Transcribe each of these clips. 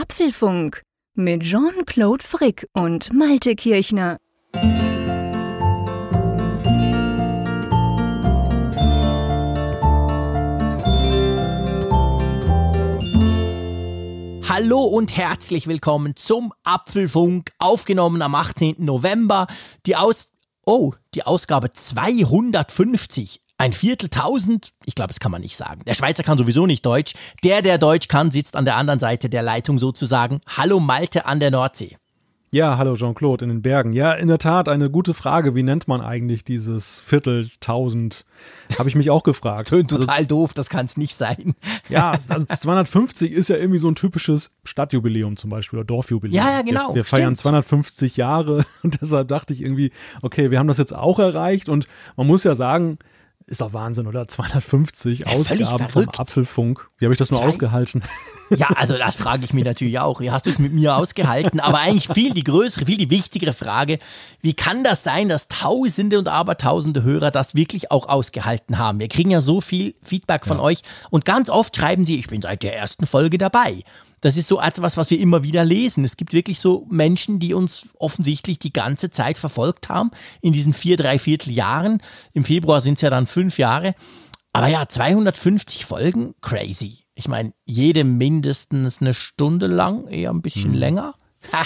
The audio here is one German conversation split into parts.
Apfelfunk mit Jean-Claude Frick und Malte Kirchner. Hallo und herzlich willkommen zum Apfelfunk, aufgenommen am 18. November. Die Aus oh, die Ausgabe 250. Ein Vierteltausend? Ich glaube, das kann man nicht sagen. Der Schweizer kann sowieso nicht Deutsch. Der, der Deutsch kann, sitzt an der anderen Seite der Leitung sozusagen. Hallo Malte an der Nordsee. Ja, hallo Jean-Claude in den Bergen. Ja, in der Tat eine gute Frage. Wie nennt man eigentlich dieses Vierteltausend? Habe ich mich auch gefragt. Das tönt total also, doof, das kann es nicht sein. Ja, also 250 ist ja irgendwie so ein typisches Stadtjubiläum zum Beispiel oder Dorfjubiläum. Ja, ja, genau. Wir, wir feiern 250 Jahre und deshalb dachte ich irgendwie, okay, wir haben das jetzt auch erreicht und man muss ja sagen, ist doch Wahnsinn, oder? 250 ja, Ausgaben vom Apfelfunk. Wie habe ich das nur Zwei? ausgehalten? Ja, also das frage ich mich natürlich auch. Wie hast du es mit mir ausgehalten? Aber eigentlich viel die größere, viel die wichtigere Frage, wie kann das sein, dass Tausende und Abertausende Hörer das wirklich auch ausgehalten haben? Wir kriegen ja so viel Feedback von ja. euch und ganz oft schreiben sie, ich bin seit der ersten Folge dabei. Das ist so etwas, was wir immer wieder lesen. Es gibt wirklich so Menschen, die uns offensichtlich die ganze Zeit verfolgt haben, in diesen vier, drei Viertel Jahren. Im Februar sind es ja dann fünf Jahre. Aber ja, 250 Folgen, crazy. Ich meine, jede mindestens eine Stunde lang, eher ein bisschen mhm. länger. Ha.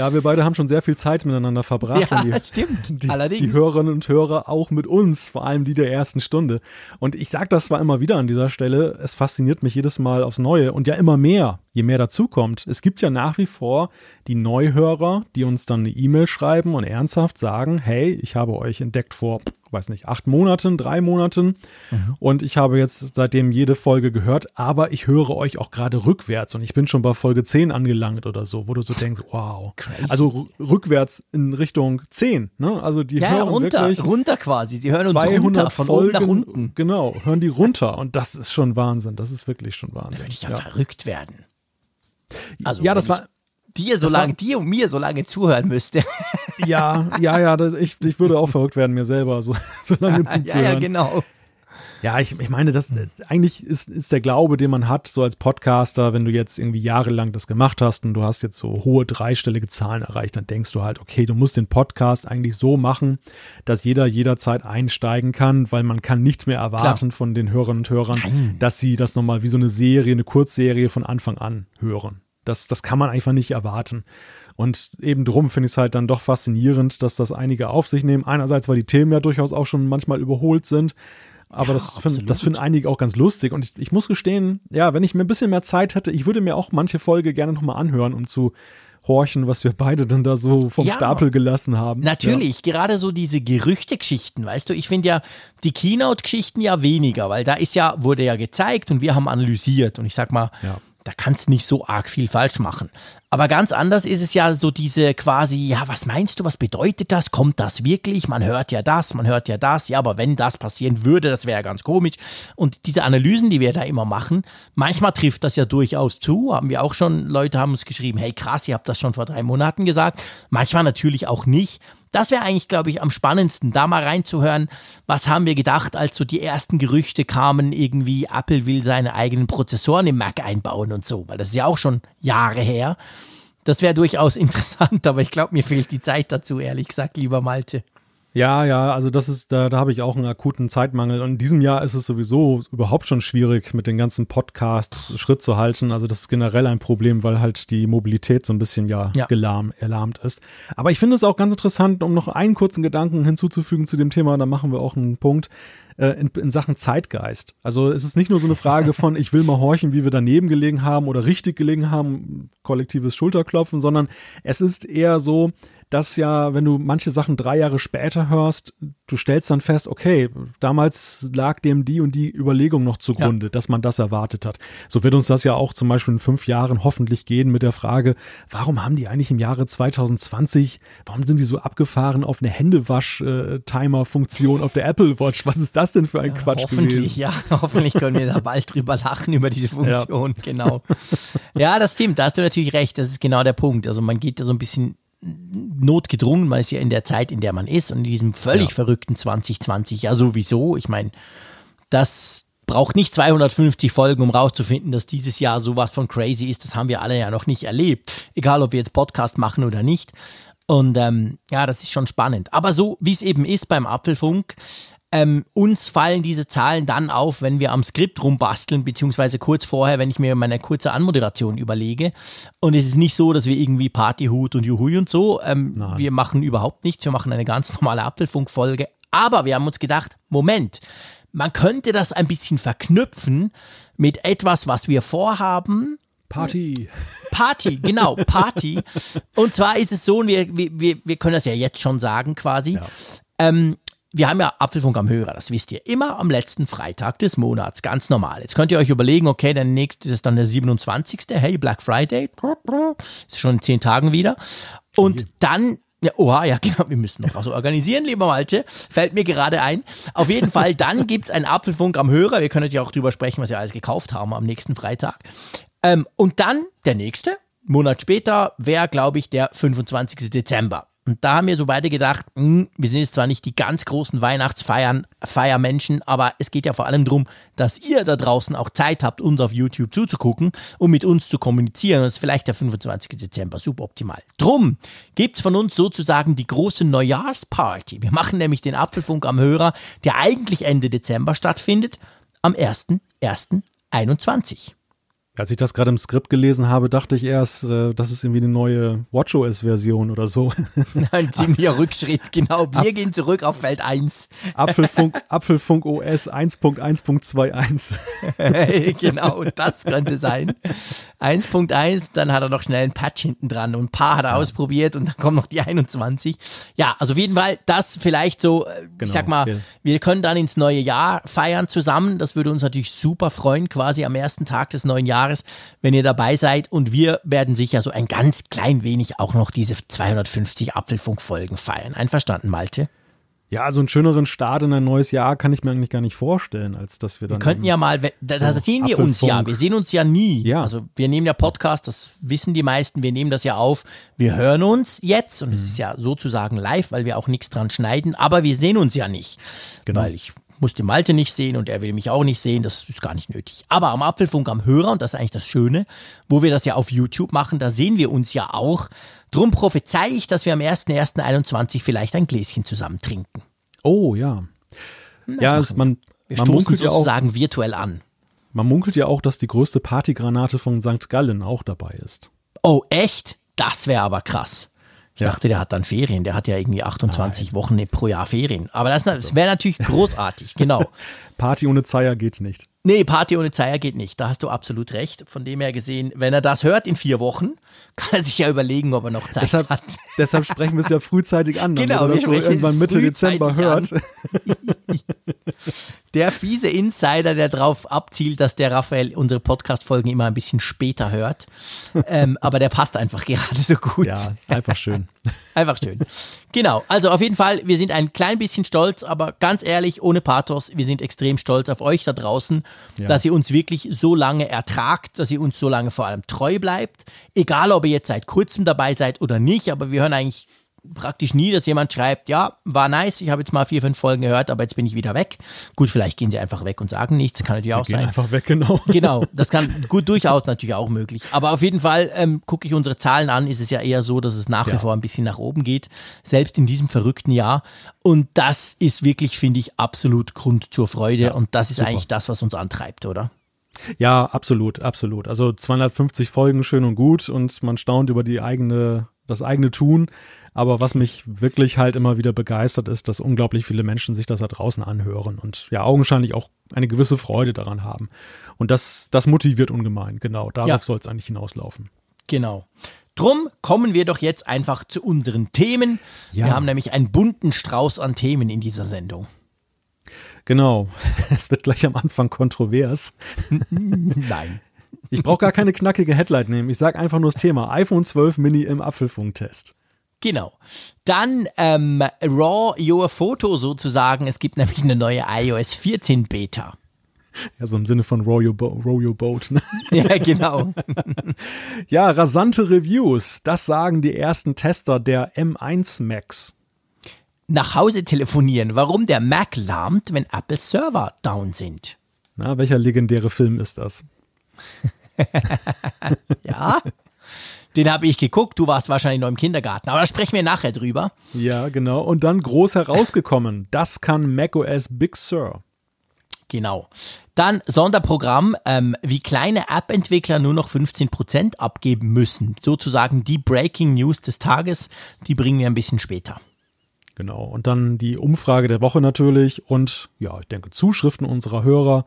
Ja, wir beide haben schon sehr viel Zeit miteinander verbracht. Ja, die, stimmt. Die, Allerdings. Die Hörerinnen und Hörer auch mit uns, vor allem die der ersten Stunde. Und ich sage das zwar immer wieder an dieser Stelle, es fasziniert mich jedes Mal aufs Neue und ja immer mehr, je mehr dazukommt. Es gibt ja nach wie vor die Neuhörer, die uns dann eine E-Mail schreiben und ernsthaft sagen, hey, ich habe euch entdeckt vor weiß nicht, acht Monaten, drei Monaten. Mhm. Und ich habe jetzt seitdem jede Folge gehört, aber ich höre euch auch gerade rückwärts und ich bin schon bei Folge 10 angelangt oder so, wo du so denkst, wow. Crazy. Also rückwärts in Richtung 10, ne? Also die ja, hören runter, wirklich runter quasi. Sie hören 200 uns runter, von Folgen, nach unten. Genau, hören die runter und das ist schon Wahnsinn. Das ist wirklich schon Wahnsinn. Da würde ich ja, ja. verrückt werden. Also, ja, das war dir so lange, dir und mir so lange zuhören müsste. Ja, ja, ja, das, ich, ich würde auch verrückt werden, mir selber so, so lange zuzuhören. Ja, ja, genau. Ja, ich, ich meine, das eigentlich ist, ist der Glaube, den man hat, so als Podcaster, wenn du jetzt irgendwie jahrelang das gemacht hast und du hast jetzt so hohe dreistellige Zahlen erreicht, dann denkst du halt, okay, du musst den Podcast eigentlich so machen, dass jeder jederzeit einsteigen kann, weil man kann nicht mehr erwarten Klar. von den Hörerinnen und Hörern, Nein. dass sie das nochmal wie so eine Serie, eine Kurzserie von Anfang an hören. Das, das kann man einfach nicht erwarten. Und eben drum finde ich es halt dann doch faszinierend, dass das einige auf sich nehmen. Einerseits, weil die Themen ja durchaus auch schon manchmal überholt sind. Aber ja, das finden find einige auch ganz lustig. Und ich, ich muss gestehen, ja, wenn ich mir ein bisschen mehr Zeit hätte, ich würde mir auch manche Folge gerne nochmal anhören, um zu horchen, was wir beide dann da so vom ja, Stapel gelassen haben. Natürlich, ja. gerade so diese Gerüchte-Geschichten, weißt du, ich finde ja die Keynote-Geschichten ja weniger, weil da ist ja, wurde ja gezeigt und wir haben analysiert. Und ich sag mal, ja da kannst du nicht so arg viel falsch machen. Aber ganz anders ist es ja so diese quasi, ja, was meinst du, was bedeutet das? Kommt das wirklich? Man hört ja das, man hört ja das, ja, aber wenn das passieren würde, das wäre ja ganz komisch. Und diese Analysen, die wir da immer machen, manchmal trifft das ja durchaus zu, haben wir auch schon, Leute haben uns geschrieben, hey krass, ihr habt das schon vor drei Monaten gesagt. Manchmal natürlich auch nicht. Das wäre eigentlich, glaube ich, am spannendsten, da mal reinzuhören, was haben wir gedacht, als so die ersten Gerüchte kamen, irgendwie Apple will seine eigenen Prozessoren im Mac einbauen und so, weil das ist ja auch schon Jahre her. Das wäre durchaus interessant, aber ich glaube, mir fehlt die Zeit dazu, ehrlich gesagt, lieber Malte. Ja, ja, also das ist, da, da habe ich auch einen akuten Zeitmangel. Und in diesem Jahr ist es sowieso überhaupt schon schwierig, mit den ganzen Podcasts Schritt zu halten. Also das ist generell ein Problem, weil halt die Mobilität so ein bisschen ja, ja. Gelarm, erlahmt ist. Aber ich finde es auch ganz interessant, um noch einen kurzen Gedanken hinzuzufügen zu dem Thema, da machen wir auch einen Punkt. Äh, in, in, Sachen Zeitgeist. Also es ist nicht nur so eine Frage von, ich will mal horchen, wie wir daneben gelegen haben oder richtig gelegen haben, kollektives Schulterklopfen, sondern es ist eher so, dass ja, wenn du manche Sachen drei Jahre später hörst, du stellst dann fest, okay, damals lag dem die und die Überlegung noch zugrunde, ja. dass man das erwartet hat. So wird uns das ja auch zum Beispiel in fünf Jahren hoffentlich gehen mit der Frage, warum haben die eigentlich im Jahre 2020, warum sind die so abgefahren auf eine Händewasch-Timer-Funktion auf der Apple Watch? Was ist das denn für ein ja, Quatsch hoffentlich, gewesen? Ja, hoffentlich können wir da bald drüber lachen über diese Funktion, ja. genau. Ja, das stimmt, da hast du natürlich recht, das ist genau der Punkt. Also man geht da so ein bisschen notgedrungen, man ist ja in der Zeit, in der man ist und in diesem völlig ja. verrückten 2020 ja sowieso. Ich meine, das braucht nicht 250 Folgen, um rauszufinden, dass dieses Jahr sowas von crazy ist. Das haben wir alle ja noch nicht erlebt. Egal, ob wir jetzt Podcast machen oder nicht. Und ähm, ja, das ist schon spannend. Aber so wie es eben ist beim Apfelfunk, ähm, uns fallen diese Zahlen dann auf, wenn wir am Skript rumbasteln, beziehungsweise kurz vorher, wenn ich mir meine kurze Anmoderation überlege. Und es ist nicht so, dass wir irgendwie Partyhut und Juhui und so. Ähm, wir machen überhaupt nichts. Wir machen eine ganz normale Apfelfunk-Folge. Aber wir haben uns gedacht, Moment, man könnte das ein bisschen verknüpfen mit etwas, was wir vorhaben. Party. Party, genau, Party. Und zwar ist es so, und wir, wir, wir können das ja jetzt schon sagen quasi. Ja. Ähm, wir haben ja Apfelfunk am Hörer, das wisst ihr, immer am letzten Freitag des Monats, ganz normal. Jetzt könnt ihr euch überlegen, okay, der nächste ist dann der 27. Hey, Black Friday. Ist schon in zehn Tagen wieder. Und dann ja, oha, ja, genau, wir müssen noch was organisieren, lieber Malte. Fällt mir gerade ein. Auf jeden Fall, dann gibt es einen Apfelfunk am Hörer. Wir können ja auch drüber sprechen, was wir alles gekauft haben am nächsten Freitag. Ähm, und dann der nächste, Monat später, wäre, glaube ich, der 25. Dezember. Und da haben wir so beide gedacht, mh, hm, wir sind jetzt zwar nicht die ganz großen Weihnachtsfeiern, Feiermenschen, aber es geht ja vor allem darum, dass ihr da draußen auch Zeit habt, uns auf YouTube zuzugucken und mit uns zu kommunizieren. Das ist vielleicht der 25. Dezember, super optimal. Drum gibt es von uns sozusagen die große Neujahrsparty. Wir machen nämlich den Apfelfunk am Hörer, der eigentlich Ende Dezember stattfindet, am 1.1.21. Als ich das gerade im Skript gelesen habe, dachte ich erst, äh, das ist irgendwie eine neue WatchOS-Version oder so. Ein ziemlicher Rückschritt, genau. Wir Ap gehen zurück auf Feld 1. Apfelfunk, Apfelfunk OS 1.1.21. genau, das könnte sein. 1.1, dann hat er noch schnell ein Patch hinten dran und ein paar hat er ja. ausprobiert und dann kommt noch die 21. Ja, also auf jeden Fall das vielleicht so, äh, genau, ich sag mal, okay. wir können dann ins neue Jahr feiern zusammen. Das würde uns natürlich super freuen, quasi am ersten Tag des neuen Jahres Jahres, wenn ihr dabei seid. Und wir werden sicher so ein ganz klein wenig auch noch diese 250 Apfelfunk-Folgen feiern. Einverstanden, Malte? Ja, so einen schöneren Start in ein neues Jahr kann ich mir eigentlich gar nicht vorstellen, als dass wir dann. Wir könnten ja mal, da, so sehen wir uns ja. Wir sehen uns ja nie. Ja. Also wir nehmen ja Podcast, das wissen die meisten, wir nehmen das ja auf. Wir hören uns jetzt und mhm. es ist ja sozusagen live, weil wir auch nichts dran schneiden, aber wir sehen uns ja nicht. Genau. Weil ich muss die Malte nicht sehen und er will mich auch nicht sehen, das ist gar nicht nötig. Aber am Apfelfunk am Hörer, und das ist eigentlich das Schöne, wo wir das ja auf YouTube machen, da sehen wir uns ja auch. Drum prophezei ich, dass wir am 1.1.21 vielleicht ein Gläschen zusammen trinken. Oh ja. Das ja, es, man, wir man sozusagen ja auch, virtuell an. Man munkelt ja auch, dass die größte Partygranate von St. Gallen auch dabei ist. Oh, echt? Das wäre aber krass. Ich ja. dachte, der hat dann Ferien. Der hat ja irgendwie 28 Nein. Wochen pro Jahr Ferien. Aber das, das wäre natürlich großartig, genau. Party ohne Zeier geht nicht. Nee, Party ohne Zeier geht nicht. Da hast du absolut recht. Von dem her gesehen, wenn er das hört in vier Wochen, kann er sich ja überlegen, ob er noch Zeit deshalb, hat. Deshalb sprechen wir es ja frühzeitig an. Genau, wir so irgendwann Mitte Dezember hört. der fiese Insider, der darauf abzielt, dass der Raphael unsere Podcast-Folgen immer ein bisschen später hört. Ähm, aber der passt einfach gerade so gut. Ja, einfach schön. Einfach schön. Genau, also auf jeden Fall, wir sind ein klein bisschen stolz, aber ganz ehrlich, ohne Pathos, wir sind extrem stolz auf euch da draußen, ja. dass ihr uns wirklich so lange ertragt, dass ihr uns so lange vor allem treu bleibt. Egal, ob ihr jetzt seit kurzem dabei seid oder nicht, aber wir hören eigentlich praktisch nie, dass jemand schreibt, ja, war nice, ich habe jetzt mal vier, fünf Folgen gehört, aber jetzt bin ich wieder weg. Gut, vielleicht gehen sie einfach weg und sagen nichts, kann natürlich sie auch gehen sein. einfach weg, genau. Genau, das kann gut durchaus natürlich auch möglich. Aber auf jeden Fall ähm, gucke ich unsere Zahlen an, ist es ja eher so, dass es nach ja. wie vor ein bisschen nach oben geht, selbst in diesem verrückten Jahr. Und das ist wirklich, finde ich, absolut Grund zur Freude ja, und das ist super. eigentlich das, was uns antreibt, oder? Ja, absolut, absolut. Also 250 Folgen schön und gut und man staunt über die eigene, das eigene Tun. Aber was mich wirklich halt immer wieder begeistert, ist, dass unglaublich viele Menschen sich das da draußen anhören und ja augenscheinlich auch eine gewisse Freude daran haben. Und das, das motiviert ungemein. Genau, darauf ja. soll es eigentlich hinauslaufen. Genau. Drum kommen wir doch jetzt einfach zu unseren Themen. Ja. Wir haben nämlich einen bunten Strauß an Themen in dieser Sendung. Genau. Es wird gleich am Anfang kontrovers. Nein. Ich brauche gar keine knackige Headline nehmen. Ich sage einfach nur das Thema iPhone 12 Mini im Apfelfunktest. Genau. Dann ähm, Raw Your Photo sozusagen. Es gibt nämlich eine neue iOS 14 Beta. Ja, so im Sinne von Row Your, Bo Row Your Boat. Ne? ja, genau. ja, rasante Reviews. Das sagen die ersten Tester der M1 Macs. Nach Hause telefonieren, warum der Mac lahmt, wenn Apple Server down sind. Na, welcher legendäre Film ist das? ja, den habe ich geguckt. Du warst wahrscheinlich noch im Kindergarten, aber da sprechen wir nachher drüber. Ja, genau. Und dann groß herausgekommen. Das kann macOS Big Sur. Genau. Dann Sonderprogramm, ähm, wie kleine App-Entwickler nur noch 15% abgeben müssen. Sozusagen die Breaking News des Tages, die bringen wir ein bisschen später. Genau. Und dann die Umfrage der Woche natürlich und ja, ich denke, Zuschriften unserer Hörer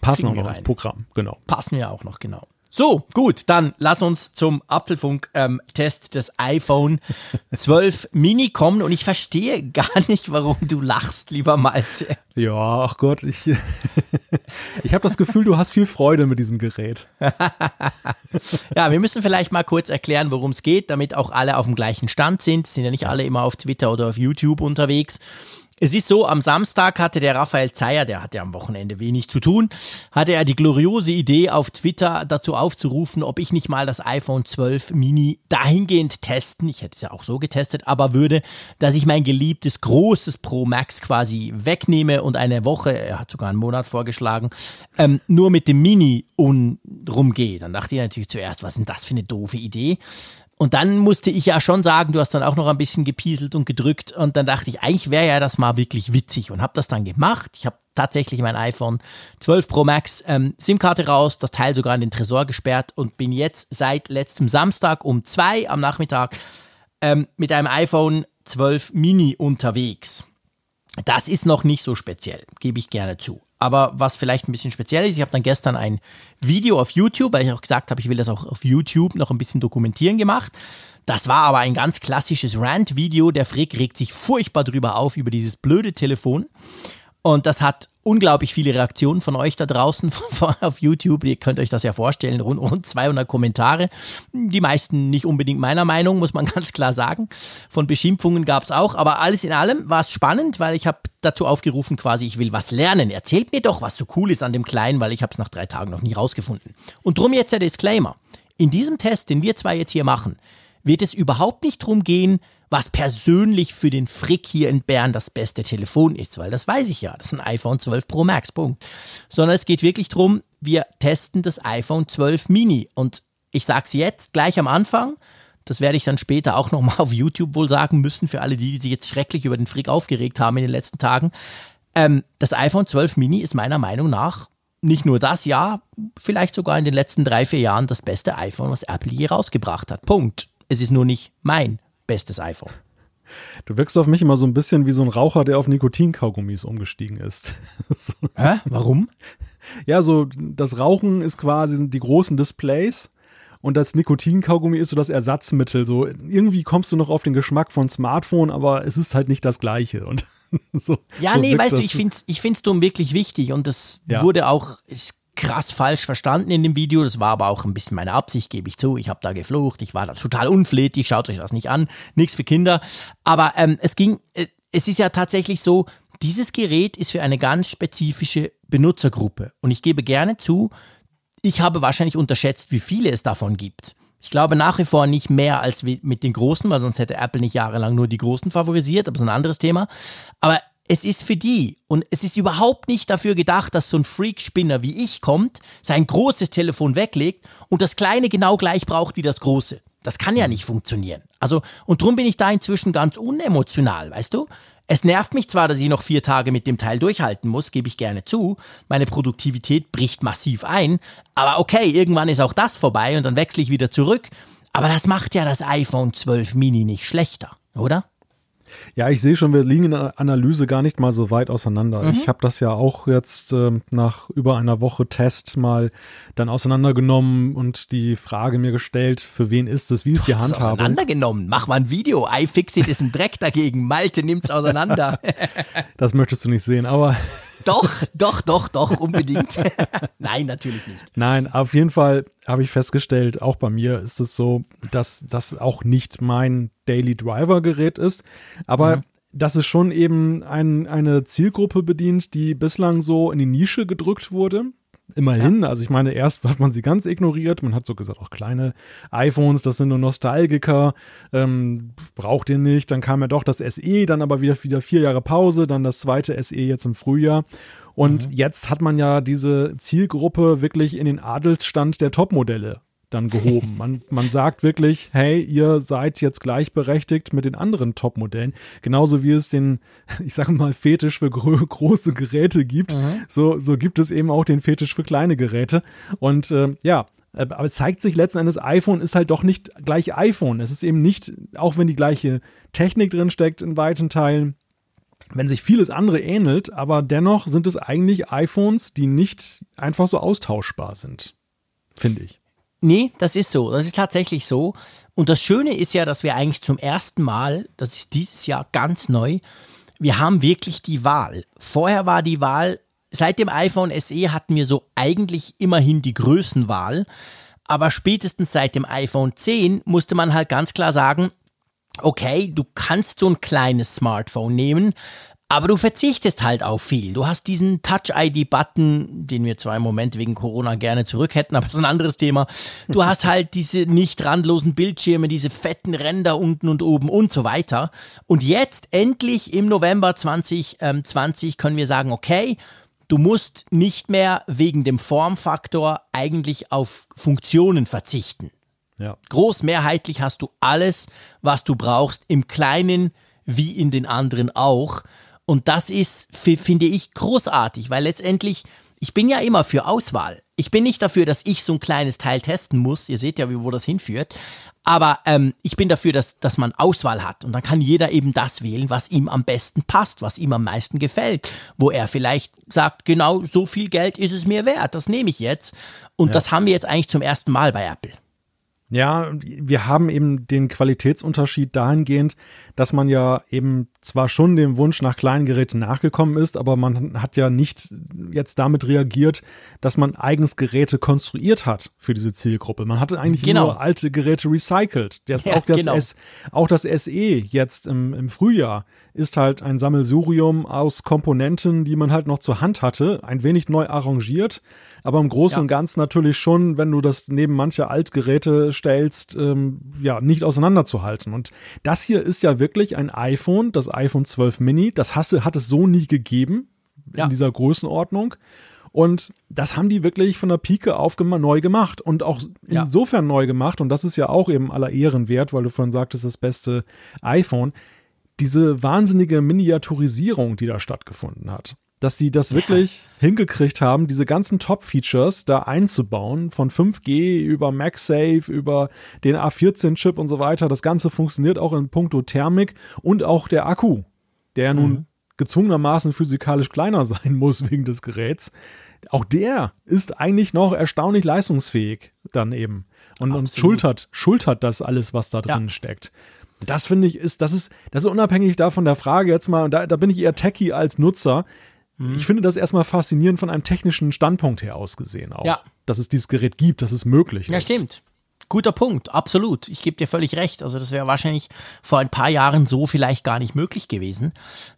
passen auch noch ins Programm. Genau. Passen ja auch noch, genau. So, gut, dann lass uns zum Apfelfunk-Test ähm, des iPhone 12 Mini kommen und ich verstehe gar nicht, warum du lachst, lieber Malte. Ja, ach Gott, ich, ich habe das Gefühl, du hast viel Freude mit diesem Gerät. ja, wir müssen vielleicht mal kurz erklären, worum es geht, damit auch alle auf dem gleichen Stand sind. Sind ja nicht alle immer auf Twitter oder auf YouTube unterwegs. Es ist so, am Samstag hatte der Raphael Zeyer, der hatte am Wochenende wenig zu tun, hatte er die gloriose Idee auf Twitter dazu aufzurufen, ob ich nicht mal das iPhone 12 Mini dahingehend testen, ich hätte es ja auch so getestet, aber würde, dass ich mein geliebtes großes Pro Max quasi wegnehme und eine Woche, er hat sogar einen Monat vorgeschlagen, ähm, nur mit dem Mini rumgehe. Dann dachte ich natürlich zuerst, was ist denn das für eine doofe Idee? Und dann musste ich ja schon sagen, du hast dann auch noch ein bisschen gepieselt und gedrückt. Und dann dachte ich, eigentlich wäre ja das mal wirklich witzig und habe das dann gemacht. Ich habe tatsächlich mein iPhone 12 Pro Max ähm, SIM-Karte raus, das Teil sogar in den Tresor gesperrt und bin jetzt seit letztem Samstag um zwei am Nachmittag ähm, mit einem iPhone 12 Mini unterwegs. Das ist noch nicht so speziell, gebe ich gerne zu. Aber was vielleicht ein bisschen speziell ist, ich habe dann gestern ein Video auf YouTube, weil ich auch gesagt habe, ich will das auch auf YouTube noch ein bisschen dokumentieren gemacht. Das war aber ein ganz klassisches Rant-Video. Der Frick regt sich furchtbar drüber auf, über dieses blöde Telefon. Und das hat unglaublich viele Reaktionen von euch da draußen auf YouTube. Ihr könnt euch das ja vorstellen, rund, rund 200 Kommentare. Die meisten nicht unbedingt meiner Meinung, muss man ganz klar sagen. Von Beschimpfungen gab es auch. Aber alles in allem war es spannend, weil ich habe dazu aufgerufen, quasi, ich will was lernen. Erzählt mir doch, was so cool ist an dem Kleinen, weil ich habe es nach drei Tagen noch nie rausgefunden. Und drum jetzt der Disclaimer. In diesem Test, den wir zwei jetzt hier machen, wird es überhaupt nicht darum gehen, was persönlich für den Frick hier in Bern das beste Telefon ist, weil das weiß ich ja, das ist ein iPhone 12 Pro Max, Punkt. Sondern es geht wirklich darum, wir testen das iPhone 12 Mini und ich sage es jetzt gleich am Anfang, das werde ich dann später auch nochmal auf YouTube wohl sagen müssen, für alle die, die sich jetzt schrecklich über den Frick aufgeregt haben in den letzten Tagen. Ähm, das iPhone 12 Mini ist meiner Meinung nach nicht nur das Jahr, vielleicht sogar in den letzten drei, vier Jahren das beste iPhone, was Apple je rausgebracht hat. Punkt. Es ist nur nicht mein bestes iPhone. Du wirkst auf mich immer so ein bisschen wie so ein Raucher, der auf Nikotinkaugummis umgestiegen ist. so. Hä? Warum? Ja, so das Rauchen ist quasi die großen Displays und das Nikotinkaugummi ist so das Ersatzmittel. So irgendwie kommst du noch auf den Geschmack von Smartphone, aber es ist halt nicht das Gleiche. Und so, ja, so nee, weißt du, ich finde es ich find's dumm wirklich wichtig und das ja. wurde auch, ich krass falsch verstanden in dem Video. Das war aber auch ein bisschen meine Absicht, gebe ich zu. Ich habe da geflucht, ich war da total unflätig, schaut euch das nicht an, nichts für Kinder. Aber ähm, es ging, äh, es ist ja tatsächlich so, dieses Gerät ist für eine ganz spezifische Benutzergruppe. Und ich gebe gerne zu, ich habe wahrscheinlich unterschätzt, wie viele es davon gibt. Ich glaube nach wie vor nicht mehr als mit den Großen, weil sonst hätte Apple nicht jahrelang nur die Großen favorisiert, aber das ist ein anderes Thema. Aber es ist für die und es ist überhaupt nicht dafür gedacht, dass so ein Freak-Spinner wie ich kommt, sein großes Telefon weglegt und das kleine genau gleich braucht wie das große. Das kann ja nicht funktionieren. Also, und drum bin ich da inzwischen ganz unemotional, weißt du? Es nervt mich zwar, dass ich noch vier Tage mit dem Teil durchhalten muss, gebe ich gerne zu. Meine Produktivität bricht massiv ein. Aber okay, irgendwann ist auch das vorbei und dann wechsle ich wieder zurück. Aber das macht ja das iPhone 12 Mini nicht schlechter, oder? Ja, ich sehe schon, wir liegen in der Analyse gar nicht mal so weit auseinander. Mhm. Ich habe das ja auch jetzt äh, nach über einer Woche Test mal dann auseinandergenommen und die Frage mir gestellt, für wen ist es, wie ist die Handhabung? Auseinandergenommen, mach mal ein Video. iFixit ist ein Dreck dagegen. Malte nimmt's auseinander. das möchtest du nicht sehen, aber doch, doch, doch, doch, unbedingt. Nein, natürlich nicht. Nein, auf jeden Fall habe ich festgestellt, auch bei mir ist es so, dass das auch nicht mein Daily Driver Gerät ist, aber mhm. dass es schon eben ein, eine Zielgruppe bedient, die bislang so in die Nische gedrückt wurde. Immerhin, ja. also ich meine, erst hat man sie ganz ignoriert. Man hat so gesagt, auch kleine iPhones, das sind nur Nostalgiker, ähm, braucht ihr nicht. Dann kam ja doch das SE, dann aber wieder, wieder vier Jahre Pause, dann das zweite SE jetzt im Frühjahr. Und mhm. jetzt hat man ja diese Zielgruppe wirklich in den Adelsstand der Topmodelle dann gehoben. Man, man sagt wirklich, hey, ihr seid jetzt gleichberechtigt mit den anderen Top-Modellen. Genauso wie es den, ich sage mal, Fetisch für gro große Geräte gibt, mhm. so, so gibt es eben auch den Fetisch für kleine Geräte. Und äh, ja, aber es zeigt sich letzten Endes, iPhone ist halt doch nicht gleich iPhone. Es ist eben nicht, auch wenn die gleiche Technik drin steckt in weiten Teilen, wenn sich vieles andere ähnelt, aber dennoch sind es eigentlich iPhones, die nicht einfach so austauschbar sind. Finde ich. Nee, das ist so. Das ist tatsächlich so. Und das Schöne ist ja, dass wir eigentlich zum ersten Mal, das ist dieses Jahr ganz neu, wir haben wirklich die Wahl. Vorher war die Wahl, seit dem iPhone SE hatten wir so eigentlich immerhin die Größenwahl. Aber spätestens seit dem iPhone 10 musste man halt ganz klar sagen, okay, du kannst so ein kleines Smartphone nehmen, aber du verzichtest halt auf viel. Du hast diesen Touch-ID-Button, den wir zwar im Moment wegen Corona gerne zurück hätten, aber das ist ein anderes Thema. Du hast halt diese nicht randlosen Bildschirme, diese fetten Ränder unten und oben und so weiter. Und jetzt endlich im November 2020 können wir sagen, okay, du musst nicht mehr wegen dem Formfaktor eigentlich auf Funktionen verzichten. Ja. Großmehrheitlich hast du alles, was du brauchst, im Kleinen wie in den anderen auch. Und das ist, finde ich, großartig, weil letztendlich, ich bin ja immer für Auswahl. Ich bin nicht dafür, dass ich so ein kleines Teil testen muss. Ihr seht ja, wo das hinführt. Aber ähm, ich bin dafür, dass, dass man Auswahl hat. Und dann kann jeder eben das wählen, was ihm am besten passt, was ihm am meisten gefällt. Wo er vielleicht sagt, genau so viel Geld ist es mir wert. Das nehme ich jetzt. Und ja. das haben wir jetzt eigentlich zum ersten Mal bei Apple. Ja, wir haben eben den Qualitätsunterschied dahingehend, dass man ja eben zwar schon dem Wunsch nach kleinen Geräten nachgekommen ist, aber man hat ja nicht jetzt damit reagiert, dass man eigens Geräte konstruiert hat für diese Zielgruppe. Man hatte eigentlich genau. nur alte Geräte recycelt. Jetzt ja, auch, das genau. S, auch das SE jetzt im, im Frühjahr ist halt ein Sammelsurium aus Komponenten, die man halt noch zur Hand hatte, ein wenig neu arrangiert aber im Großen ja. und Ganzen natürlich schon, wenn du das neben manche Altgeräte stellst, ähm, ja, nicht auseinanderzuhalten. Und das hier ist ja wirklich ein iPhone, das iPhone 12 Mini. Das hast, hat es so nie gegeben ja. in dieser Größenordnung. Und das haben die wirklich von der Pike auf neu gemacht und auch ja. insofern neu gemacht. Und das ist ja auch eben aller Ehren wert, weil du vorhin sagtest, das beste iPhone. Diese wahnsinnige Miniaturisierung, die da stattgefunden hat dass sie das wirklich ja. hingekriegt haben, diese ganzen Top-Features da einzubauen, von 5G über MagSafe, über den A14-Chip und so weiter. Das Ganze funktioniert auch in puncto Thermik und auch der Akku, der ja nun mhm. gezwungenermaßen physikalisch kleiner sein muss wegen des Geräts. Auch der ist eigentlich noch erstaunlich leistungsfähig dann eben und, und schultert, schultert das alles, was da drin ja. steckt. Das finde ich, ist, das ist, das ist unabhängig davon der Frage jetzt mal, und da, da bin ich eher Techie als Nutzer. Mhm. Ich finde das erstmal faszinierend von einem technischen Standpunkt her ausgesehen auch. Ja. Dass es dieses Gerät gibt, dass es möglich ist. Ja, stimmt. Guter Punkt, absolut. Ich gebe dir völlig recht. Also das wäre wahrscheinlich vor ein paar Jahren so vielleicht gar nicht möglich gewesen,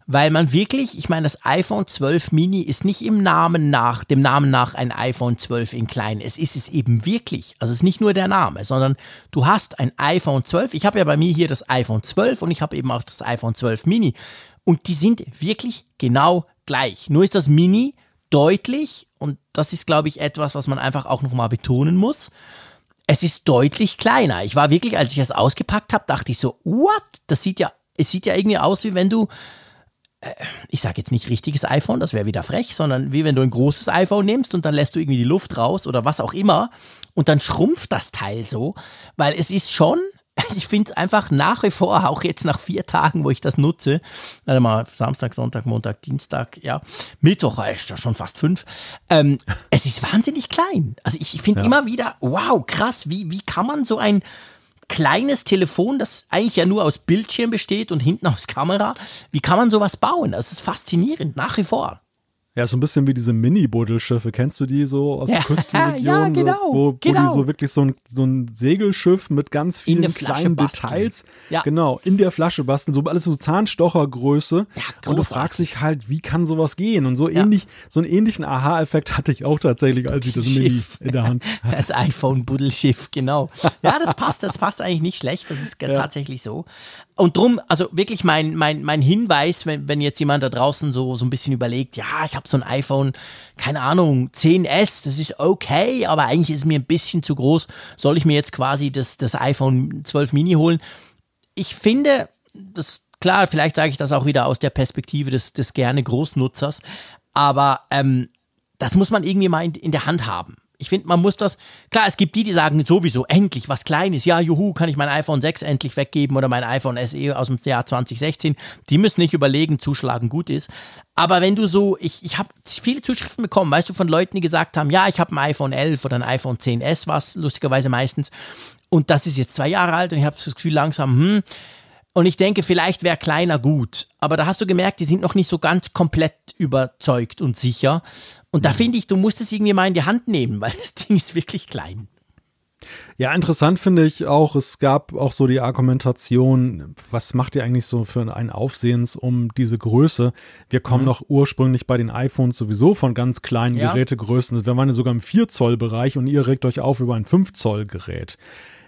weil man wirklich, ich meine, das iPhone 12 Mini ist nicht im Namen nach, dem Namen nach ein iPhone 12 in klein. Es ist es eben wirklich. Also es ist nicht nur der Name, sondern du hast ein iPhone 12. Ich habe ja bei mir hier das iPhone 12 und ich habe eben auch das iPhone 12 Mini. Und die sind wirklich genau gleich. Nur ist das Mini deutlich, und das ist, glaube ich, etwas, was man einfach auch nochmal betonen muss. Es ist deutlich kleiner. Ich war wirklich, als ich das ausgepackt habe, dachte ich so, what? Das sieht ja, es sieht ja irgendwie aus, wie wenn du, äh, ich sage jetzt nicht richtiges iPhone, das wäre wieder frech, sondern wie wenn du ein großes iPhone nimmst und dann lässt du irgendwie die Luft raus oder was auch immer und dann schrumpft das Teil so, weil es ist schon ich finde es einfach nach wie vor, auch jetzt nach vier Tagen, wo ich das nutze, warte mal, Samstag, Sonntag, Montag, Dienstag, ja, Mittwoch ist ja schon fast fünf, ähm, es ist wahnsinnig klein. Also ich finde ja. immer wieder, wow, krass, wie, wie kann man so ein kleines Telefon, das eigentlich ja nur aus Bildschirm besteht und hinten aus Kamera, wie kann man sowas bauen? Das ist faszinierend, nach wie vor. Ja, so ein bisschen wie diese Mini-Buddelschiffe. Kennst du die so aus der Küstenregion? ja, genau. So, wo, genau. wo die so wirklich so ein, so ein Segelschiff mit ganz vielen kleinen basteln. Details, ja. genau, in der Flasche basteln. So alles so Zahnstochergröße. Ja, und du fragst dich halt, wie kann sowas gehen? Und so ja. ähnlich, so einen ähnlichen Aha-Effekt hatte ich auch tatsächlich, als ich das Mini in der Hand hatte. Das iPhone-Buddelschiff, genau. Ja, das passt, das passt eigentlich nicht schlecht. Das ist ja. tatsächlich so. Und drum, also wirklich mein, mein, mein Hinweis, wenn, wenn jetzt jemand da draußen so, so ein bisschen überlegt, ja, ich habe so ein iPhone, keine Ahnung, 10S, das ist okay, aber eigentlich ist es mir ein bisschen zu groß. Soll ich mir jetzt quasi das, das iPhone 12 Mini holen? Ich finde, das klar, vielleicht sage ich das auch wieder aus der Perspektive des, des gerne Großnutzers, aber ähm, das muss man irgendwie mal in, in der Hand haben. Ich finde, man muss das, klar, es gibt die, die sagen sowieso, endlich was Kleines, ja, juhu, kann ich mein iPhone 6 endlich weggeben oder mein iPhone SE aus dem Jahr 2016. Die müssen nicht überlegen, zuschlagen gut ist. Aber wenn du so, ich, ich habe viele Zuschriften bekommen, weißt du, von Leuten, die gesagt haben, ja, ich habe ein iPhone 11 oder ein iPhone 10S, was lustigerweise meistens. Und das ist jetzt zwei Jahre alt und ich habe das Gefühl langsam, hm, und ich denke, vielleicht wäre kleiner gut. Aber da hast du gemerkt, die sind noch nicht so ganz komplett überzeugt und sicher. Und da finde ich, du musst es irgendwie mal in die Hand nehmen, weil das Ding ist wirklich klein. Ja, interessant finde ich auch, es gab auch so die Argumentation, was macht ihr eigentlich so für ein Aufsehens um diese Größe? Wir kommen mhm. noch ursprünglich bei den iPhones sowieso von ganz kleinen ja. Gerätegrößen. Wir waren ja sogar im 4-Zoll-Bereich und ihr regt euch auf über ein 5-Zoll-Gerät.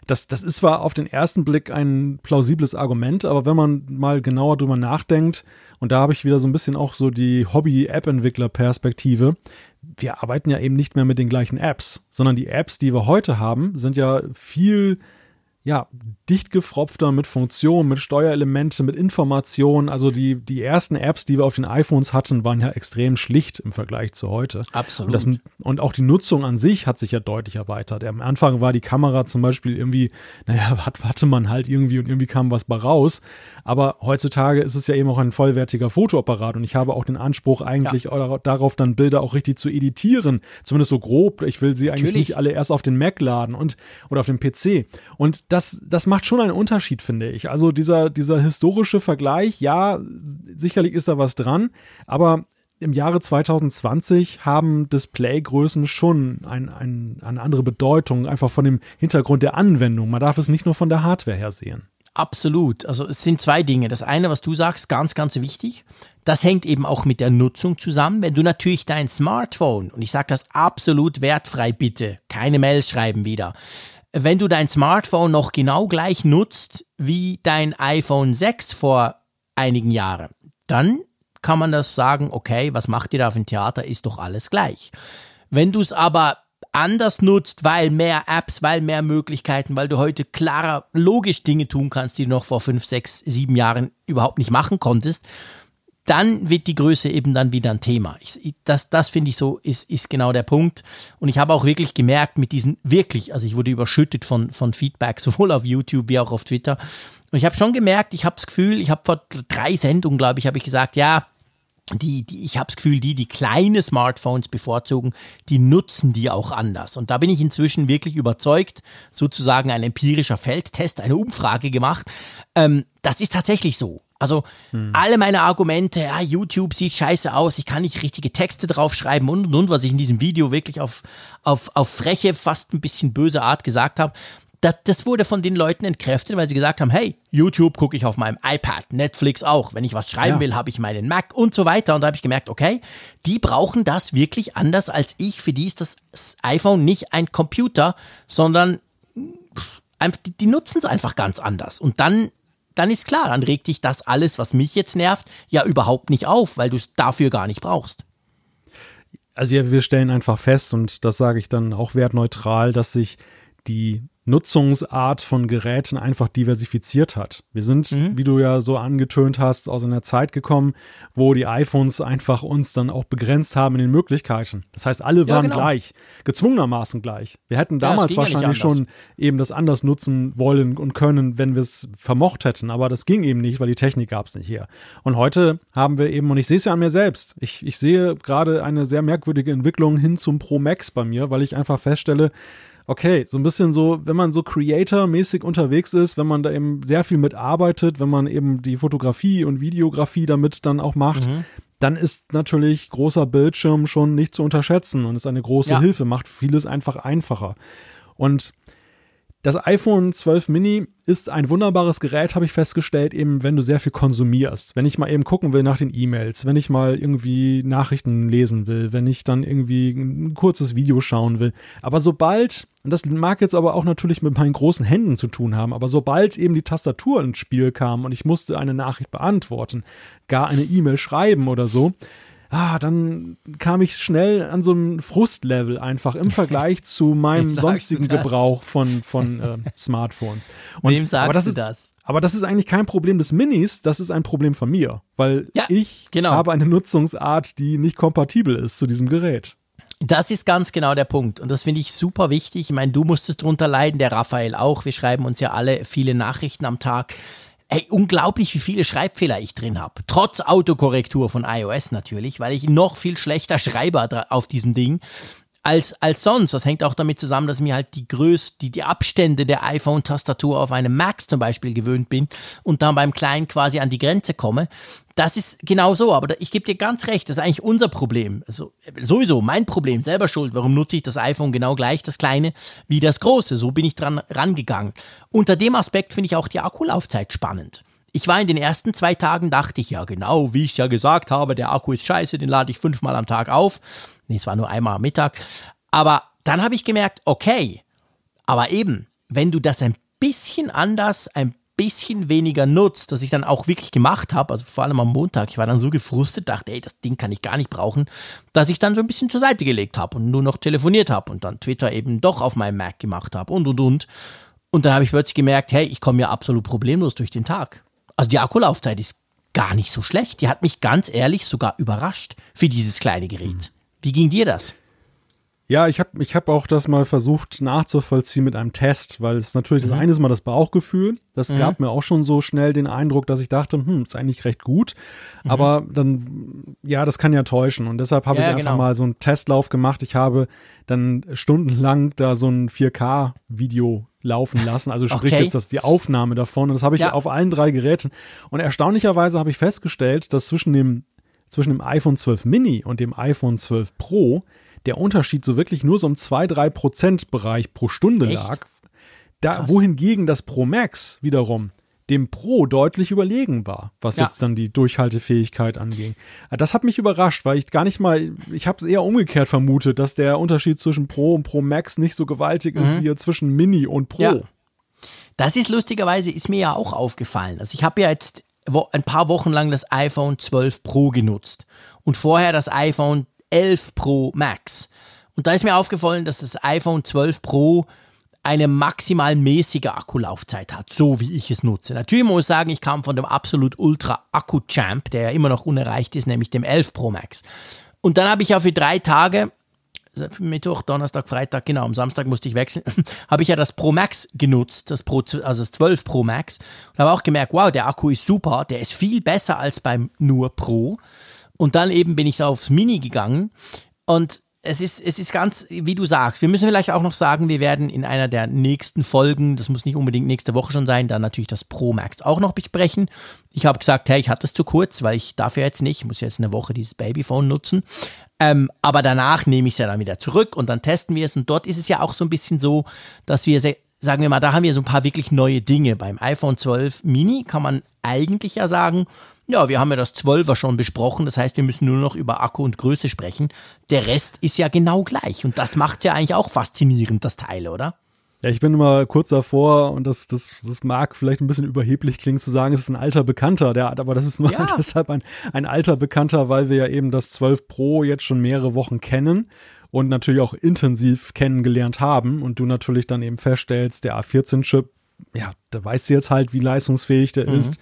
Das, das ist zwar auf den ersten Blick ein plausibles Argument, aber wenn man mal genauer drüber nachdenkt, und da habe ich wieder so ein bisschen auch so die Hobby-App-Entwickler-Perspektive, wir arbeiten ja eben nicht mehr mit den gleichen Apps, sondern die Apps, die wir heute haben, sind ja viel ja, dicht gefropfter mit Funktionen, mit Steuerelemente, mit Informationen. Also die, die ersten Apps, die wir auf den iPhones hatten, waren ja extrem schlicht im Vergleich zu heute. Absolut. Und, das, und auch die Nutzung an sich hat sich ja deutlich erweitert. Am Anfang war die Kamera zum Beispiel irgendwie, naja, warte man halt irgendwie und irgendwie kam was bei raus. Aber heutzutage ist es ja eben auch ein vollwertiger Fotoapparat und ich habe auch den Anspruch eigentlich ja. darauf, dann Bilder auch richtig zu editieren. Zumindest so grob. Ich will sie eigentlich Natürlich. nicht alle erst auf den Mac laden und oder auf dem PC. Und das, das macht schon einen Unterschied, finde ich. Also dieser, dieser historische Vergleich, ja, sicherlich ist da was dran, aber im Jahre 2020 haben Displaygrößen schon ein, ein, eine andere Bedeutung, einfach von dem Hintergrund der Anwendung. Man darf es nicht nur von der Hardware her sehen. Absolut. Also es sind zwei Dinge. Das eine, was du sagst, ganz, ganz wichtig. Das hängt eben auch mit der Nutzung zusammen. Wenn du natürlich dein Smartphone, und ich sage das absolut wertfrei bitte, keine Mails schreiben wieder, wenn du dein Smartphone noch genau gleich nutzt wie dein iPhone 6 vor einigen Jahren, dann kann man das sagen, okay, was macht ihr da auf dem Theater, ist doch alles gleich. Wenn du es aber anders nutzt, weil mehr Apps, weil mehr Möglichkeiten, weil du heute klarer, logisch Dinge tun kannst, die du noch vor fünf, sechs, sieben Jahren überhaupt nicht machen konntest, dann wird die Größe eben dann wieder ein Thema. Ich, das das finde ich so, ist, ist genau der Punkt. Und ich habe auch wirklich gemerkt, mit diesen wirklich, also ich wurde überschüttet von, von Feedback, sowohl auf YouTube wie auch auf Twitter. Und ich habe schon gemerkt, ich habe das Gefühl, ich habe vor drei Sendungen, glaube ich, habe ich gesagt, ja, die, die, ich habe das Gefühl, die, die kleine Smartphones bevorzugen, die nutzen die auch anders. Und da bin ich inzwischen wirklich überzeugt, sozusagen ein empirischer Feldtest, eine Umfrage gemacht. Ähm, das ist tatsächlich so. Also hm. alle meine Argumente, ja, YouTube sieht scheiße aus, ich kann nicht richtige Texte draufschreiben und und und, was ich in diesem Video wirklich auf, auf, auf freche, fast ein bisschen böse Art gesagt habe, das, das wurde von den Leuten entkräftet, weil sie gesagt haben, hey, YouTube gucke ich auf meinem iPad, Netflix auch, wenn ich was schreiben ja. will, habe ich meinen Mac und so weiter. Und da habe ich gemerkt, okay, die brauchen das wirklich anders als ich. Für die ist das iPhone nicht ein Computer, sondern die, die nutzen es einfach ganz anders. Und dann dann ist klar, dann regt dich das alles, was mich jetzt nervt, ja überhaupt nicht auf, weil du es dafür gar nicht brauchst. Also ja, wir stellen einfach fest, und das sage ich dann auch wertneutral, dass sich die Nutzungsart von Geräten einfach diversifiziert hat. Wir sind, mhm. wie du ja so angetönt hast, aus einer Zeit gekommen, wo die iPhones einfach uns dann auch begrenzt haben in den Möglichkeiten. Das heißt, alle waren ja, genau. gleich, gezwungenermaßen gleich. Wir hätten damals ja, wahrscheinlich ja schon eben das anders nutzen wollen und können, wenn wir es vermocht hätten. Aber das ging eben nicht, weil die Technik gab es nicht hier. Und heute haben wir eben, und ich sehe es ja an mir selbst, ich, ich sehe gerade eine sehr merkwürdige Entwicklung hin zum Pro Max bei mir, weil ich einfach feststelle, okay, so ein bisschen so, wenn man so Creator-mäßig unterwegs ist, wenn man da eben sehr viel mitarbeitet, wenn man eben die Fotografie und Videografie damit dann auch macht, mhm. dann ist natürlich großer Bildschirm schon nicht zu unterschätzen und ist eine große ja. Hilfe, macht vieles einfach einfacher. Und das iPhone 12 Mini ist ein wunderbares Gerät, habe ich festgestellt, eben wenn du sehr viel konsumierst. Wenn ich mal eben gucken will nach den E-Mails, wenn ich mal irgendwie Nachrichten lesen will, wenn ich dann irgendwie ein kurzes Video schauen will. Aber sobald, und das mag jetzt aber auch natürlich mit meinen großen Händen zu tun haben, aber sobald eben die Tastatur ins Spiel kam und ich musste eine Nachricht beantworten, gar eine E-Mail schreiben oder so, ah, dann kam ich schnell an so ein Frustlevel einfach im Vergleich zu meinem sonstigen Gebrauch von, von äh, Smartphones. Und, Wem sagst aber das du ist, das? Aber das ist eigentlich kein Problem des Minis, das ist ein Problem von mir, weil ja, ich genau. habe eine Nutzungsart, die nicht kompatibel ist zu diesem Gerät. Das ist ganz genau der Punkt. Und das finde ich super wichtig. Ich meine, du musstest drunter leiden, der Raphael auch. Wir schreiben uns ja alle viele Nachrichten am Tag. Ey, unglaublich, wie viele Schreibfehler ich drin habe. Trotz Autokorrektur von iOS natürlich, weil ich noch viel schlechter schreibe auf diesem Ding als, als sonst. Das hängt auch damit zusammen, dass ich mir halt die Größe, die, die Abstände der iPhone-Tastatur auf einem Max zum Beispiel gewöhnt bin und dann beim Kleinen quasi an die Grenze komme. Das ist genau so, aber ich gebe dir ganz recht, das ist eigentlich unser Problem. Also, sowieso mein Problem, selber schuld. Warum nutze ich das iPhone genau gleich, das kleine, wie das große? So bin ich dran rangegangen. Unter dem Aspekt finde ich auch die Akkulaufzeit spannend. Ich war in den ersten zwei Tagen, dachte ich, ja genau, wie ich ja gesagt habe, der Akku ist scheiße, den lade ich fünfmal am Tag auf. Nee, es war nur einmal am Mittag. Aber dann habe ich gemerkt, okay, aber eben, wenn du das ein bisschen anders, ein bisschen weniger nutzt, dass ich dann auch wirklich gemacht habe, also vor allem am Montag, ich war dann so gefrustet, dachte, ey, das Ding kann ich gar nicht brauchen, dass ich dann so ein bisschen zur Seite gelegt habe und nur noch telefoniert habe und dann Twitter eben doch auf meinem Mac gemacht habe und und und. Und dann habe ich plötzlich gemerkt, hey, ich komme ja absolut problemlos durch den Tag. Also die Akkulaufzeit ist gar nicht so schlecht. Die hat mich ganz ehrlich sogar überrascht für dieses kleine Gerät. Wie ging dir das? Ja, ich habe ich hab auch das mal versucht nachzuvollziehen mit einem Test, weil es natürlich mhm. das eine ist mal das Bauchgefühl. Das mhm. gab mir auch schon so schnell den Eindruck, dass ich dachte, hm, ist eigentlich recht gut. Mhm. Aber dann, ja, das kann ja täuschen. Und deshalb habe ja, ich einfach genau. mal so einen Testlauf gemacht. Ich habe dann stundenlang da so ein 4K-Video laufen lassen. Also sprich okay. jetzt das, die Aufnahme davon. Und das habe ich ja. auf allen drei Geräten. Und erstaunlicherweise habe ich festgestellt, dass zwischen dem, zwischen dem iPhone 12 Mini und dem iPhone 12 Pro der Unterschied so wirklich nur so im 2-3 Prozent Bereich pro Stunde Echt? lag. Da, wohingegen das Pro Max wiederum dem Pro deutlich überlegen war, was ja. jetzt dann die Durchhaltefähigkeit anging. Das hat mich überrascht, weil ich gar nicht mal, ich habe es eher umgekehrt vermutet, dass der Unterschied zwischen Pro und Pro Max nicht so gewaltig mhm. ist wie zwischen Mini und Pro. Ja. Das ist lustigerweise, ist mir ja auch aufgefallen. Also ich habe ja jetzt ein paar Wochen lang das iPhone 12 Pro genutzt und vorher das iPhone 11 Pro Max. Und da ist mir aufgefallen, dass das iPhone 12 Pro eine maximal mäßige Akkulaufzeit hat, so wie ich es nutze. Natürlich muss ich sagen, ich kam von dem absolut Ultra Akku Champ, der ja immer noch unerreicht ist, nämlich dem 11 Pro Max. Und dann habe ich ja für drei Tage, Mittwoch, Donnerstag, Freitag, genau, am Samstag musste ich wechseln, habe ich ja das Pro Max genutzt, das Pro, also das 12 Pro Max und habe auch gemerkt, wow, der Akku ist super, der ist viel besser als beim nur Pro. Und dann eben bin ich aufs Mini gegangen und es ist, es ist ganz, wie du sagst, wir müssen vielleicht auch noch sagen, wir werden in einer der nächsten Folgen, das muss nicht unbedingt nächste Woche schon sein, dann natürlich das Pro Max auch noch besprechen. Ich habe gesagt, hey, ich hatte es zu kurz, weil ich darf ja jetzt nicht, ich muss jetzt eine Woche dieses Babyphone nutzen. Ähm, aber danach nehme ich es ja dann wieder zurück und dann testen wir es. Und dort ist es ja auch so ein bisschen so, dass wir, sagen wir mal, da haben wir so ein paar wirklich neue Dinge. Beim iPhone 12 Mini kann man eigentlich ja sagen, ja, wir haben ja das 12er schon besprochen, das heißt, wir müssen nur noch über Akku und Größe sprechen. Der Rest ist ja genau gleich und das macht ja eigentlich auch faszinierend, das Teil, oder? Ja, ich bin immer kurz davor und das, das, das mag vielleicht ein bisschen überheblich klingen zu sagen, es ist ein alter Bekannter, der, aber das ist nur ja. deshalb ein, ein alter Bekannter, weil wir ja eben das 12 Pro jetzt schon mehrere Wochen kennen und natürlich auch intensiv kennengelernt haben und du natürlich dann eben feststellst, der A14-Chip, ja, da weißt du jetzt halt, wie leistungsfähig der mhm. ist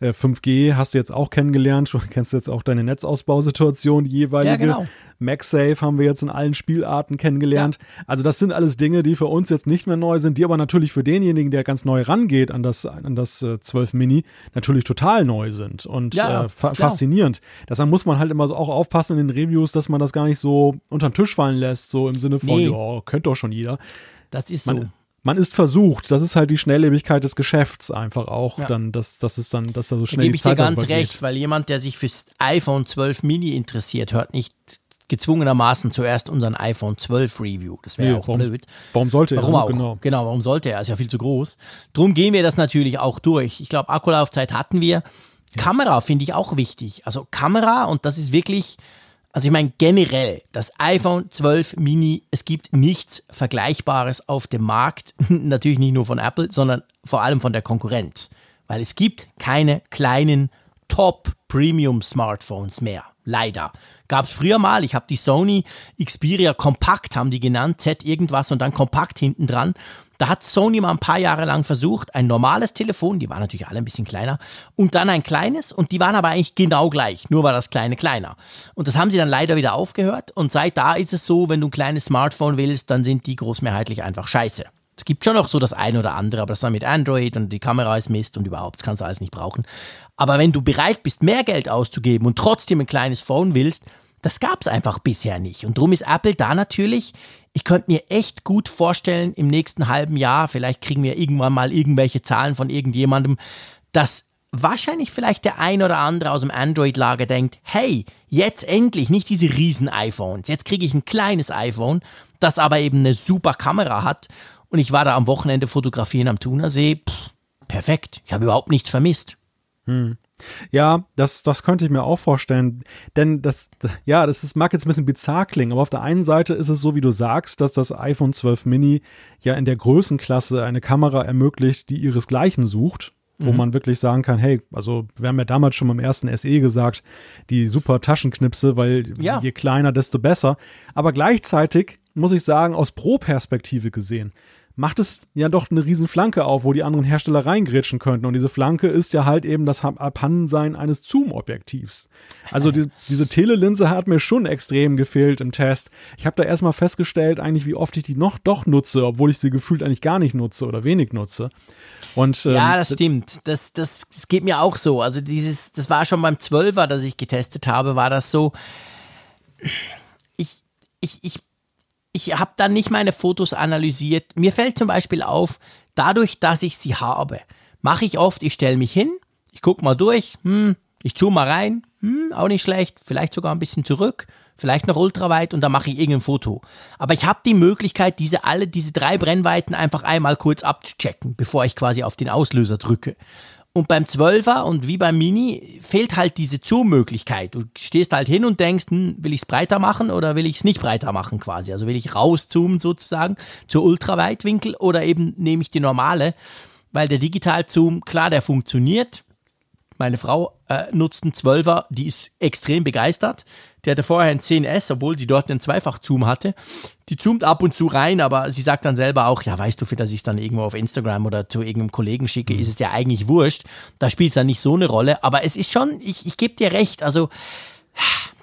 5G äh, hast du jetzt auch kennengelernt. Du kennst jetzt auch deine Netzausbausituation, die jeweilige. Ja, genau. MagSafe haben wir jetzt in allen Spielarten kennengelernt. Ja. Also das sind alles Dinge, die für uns jetzt nicht mehr neu sind, die aber natürlich für denjenigen, der ganz neu rangeht an das, an das äh, 12 Mini, natürlich total neu sind und ja, äh, fa klar. faszinierend. Deshalb muss man halt immer so auch aufpassen in den Reviews, dass man das gar nicht so unter den Tisch fallen lässt, so im Sinne von, nee. ja, kennt doch schon jeder. Das ist so man ist versucht. Das ist halt die Schnelllebigkeit des Geschäfts einfach auch. Ja. Dann, dass, dass es dann, dass da so schnell da gebe ich dir ganz recht, weil jemand, der sich fürs iPhone 12 Mini interessiert, hört nicht gezwungenermaßen zuerst unseren iPhone 12 Review. Das wäre nee, auch warum, blöd. Warum sollte er? Warum auch? Genau. genau, warum sollte er? Ist ja viel zu groß. Drum gehen wir das natürlich auch durch. Ich glaube, Akkulaufzeit hatten wir. Kamera finde ich auch wichtig. Also Kamera, und das ist wirklich, also ich meine generell, das iPhone 12 Mini, es gibt nichts Vergleichbares auf dem Markt, natürlich nicht nur von Apple, sondern vor allem von der Konkurrenz, weil es gibt keine kleinen Top Premium Smartphones mehr. Leider. Gab es früher mal, ich habe die Sony Xperia Compact, haben die genannt, Z irgendwas und dann Compact hinten dran. Da hat Sony mal ein paar Jahre lang versucht, ein normales Telefon, die waren natürlich alle ein bisschen kleiner, und dann ein kleines und die waren aber eigentlich genau gleich, nur war das kleine kleiner. Und das haben sie dann leider wieder aufgehört und seit da ist es so, wenn du ein kleines Smartphone willst, dann sind die großmehrheitlich einfach scheiße. Es gibt schon noch so das eine oder andere, aber das dann mit Android und die Kamera ist Mist und überhaupt, das kannst du alles nicht brauchen. Aber wenn du bereit bist, mehr Geld auszugeben und trotzdem ein kleines Phone willst, das gab es einfach bisher nicht. Und darum ist Apple da natürlich, ich könnte mir echt gut vorstellen, im nächsten halben Jahr, vielleicht kriegen wir irgendwann mal irgendwelche Zahlen von irgendjemandem, dass wahrscheinlich vielleicht der ein oder andere aus dem Android-Lager denkt, hey, jetzt endlich nicht diese riesen iPhones, jetzt kriege ich ein kleines iPhone, das aber eben eine super Kamera hat und ich war da am Wochenende fotografieren am Thunersee. Pff, perfekt. Ich habe überhaupt nichts vermisst. Hm. Ja, das, das könnte ich mir auch vorstellen. Denn das, ja, das ist, mag jetzt ein bisschen bizarr klingen, aber auf der einen Seite ist es so, wie du sagst, dass das iPhone 12 Mini ja in der Größenklasse eine Kamera ermöglicht, die ihresgleichen sucht wo mhm. man wirklich sagen kann, hey, also wir haben ja damals schon beim ersten SE gesagt, die super Taschenknipse, weil ja. je kleiner, desto besser. Aber gleichzeitig muss ich sagen, aus Pro-Perspektive gesehen, macht es ja doch eine riesen Flanke auf, wo die anderen Hersteller reingrätschen könnten. Und diese Flanke ist ja halt eben das Abhandensein eines Zoom-Objektivs. Also die, diese Telelinse hat mir schon extrem gefehlt im Test. Ich habe da erstmal festgestellt, eigentlich, wie oft ich die noch doch nutze, obwohl ich sie gefühlt eigentlich gar nicht nutze oder wenig nutze. Und, ähm, ja, das stimmt. Das, das, das geht mir auch so. Also dieses, das war schon beim 12er, das ich getestet habe, war das so. Ich, ich, ich ich habe dann nicht meine Fotos analysiert. Mir fällt zum Beispiel auf, dadurch, dass ich sie habe, mache ich oft, ich stelle mich hin, ich gucke mal durch, hm, ich zoome mal rein, hm, auch nicht schlecht, vielleicht sogar ein bisschen zurück, vielleicht noch ultraweit und dann mache ich irgendein Foto. Aber ich habe die Möglichkeit, diese alle, diese drei Brennweiten einfach einmal kurz abzuchecken, bevor ich quasi auf den Auslöser drücke. Und beim 12er und wie beim Mini fehlt halt diese Zoom-Möglichkeit. Du stehst halt hin und denkst, hm, will ich es breiter machen oder will ich es nicht breiter machen quasi? Also will ich rauszoomen sozusagen zur Ultraweitwinkel oder eben nehme ich die normale? Weil der Digital-Zoom, klar, der funktioniert. Meine Frau äh, nutzt einen 12er, die ist extrem begeistert. Der hatte vorher einen 10S, obwohl sie dort einen Zweifach-Zoom hatte. Die zoomt ab und zu rein, aber sie sagt dann selber auch, ja, weißt du, für dass ich es dann irgendwo auf Instagram oder zu irgendeinem Kollegen schicke, mhm. ist es ja eigentlich wurscht. Da spielt es dann nicht so eine Rolle. Aber es ist schon, ich, ich gebe dir recht, also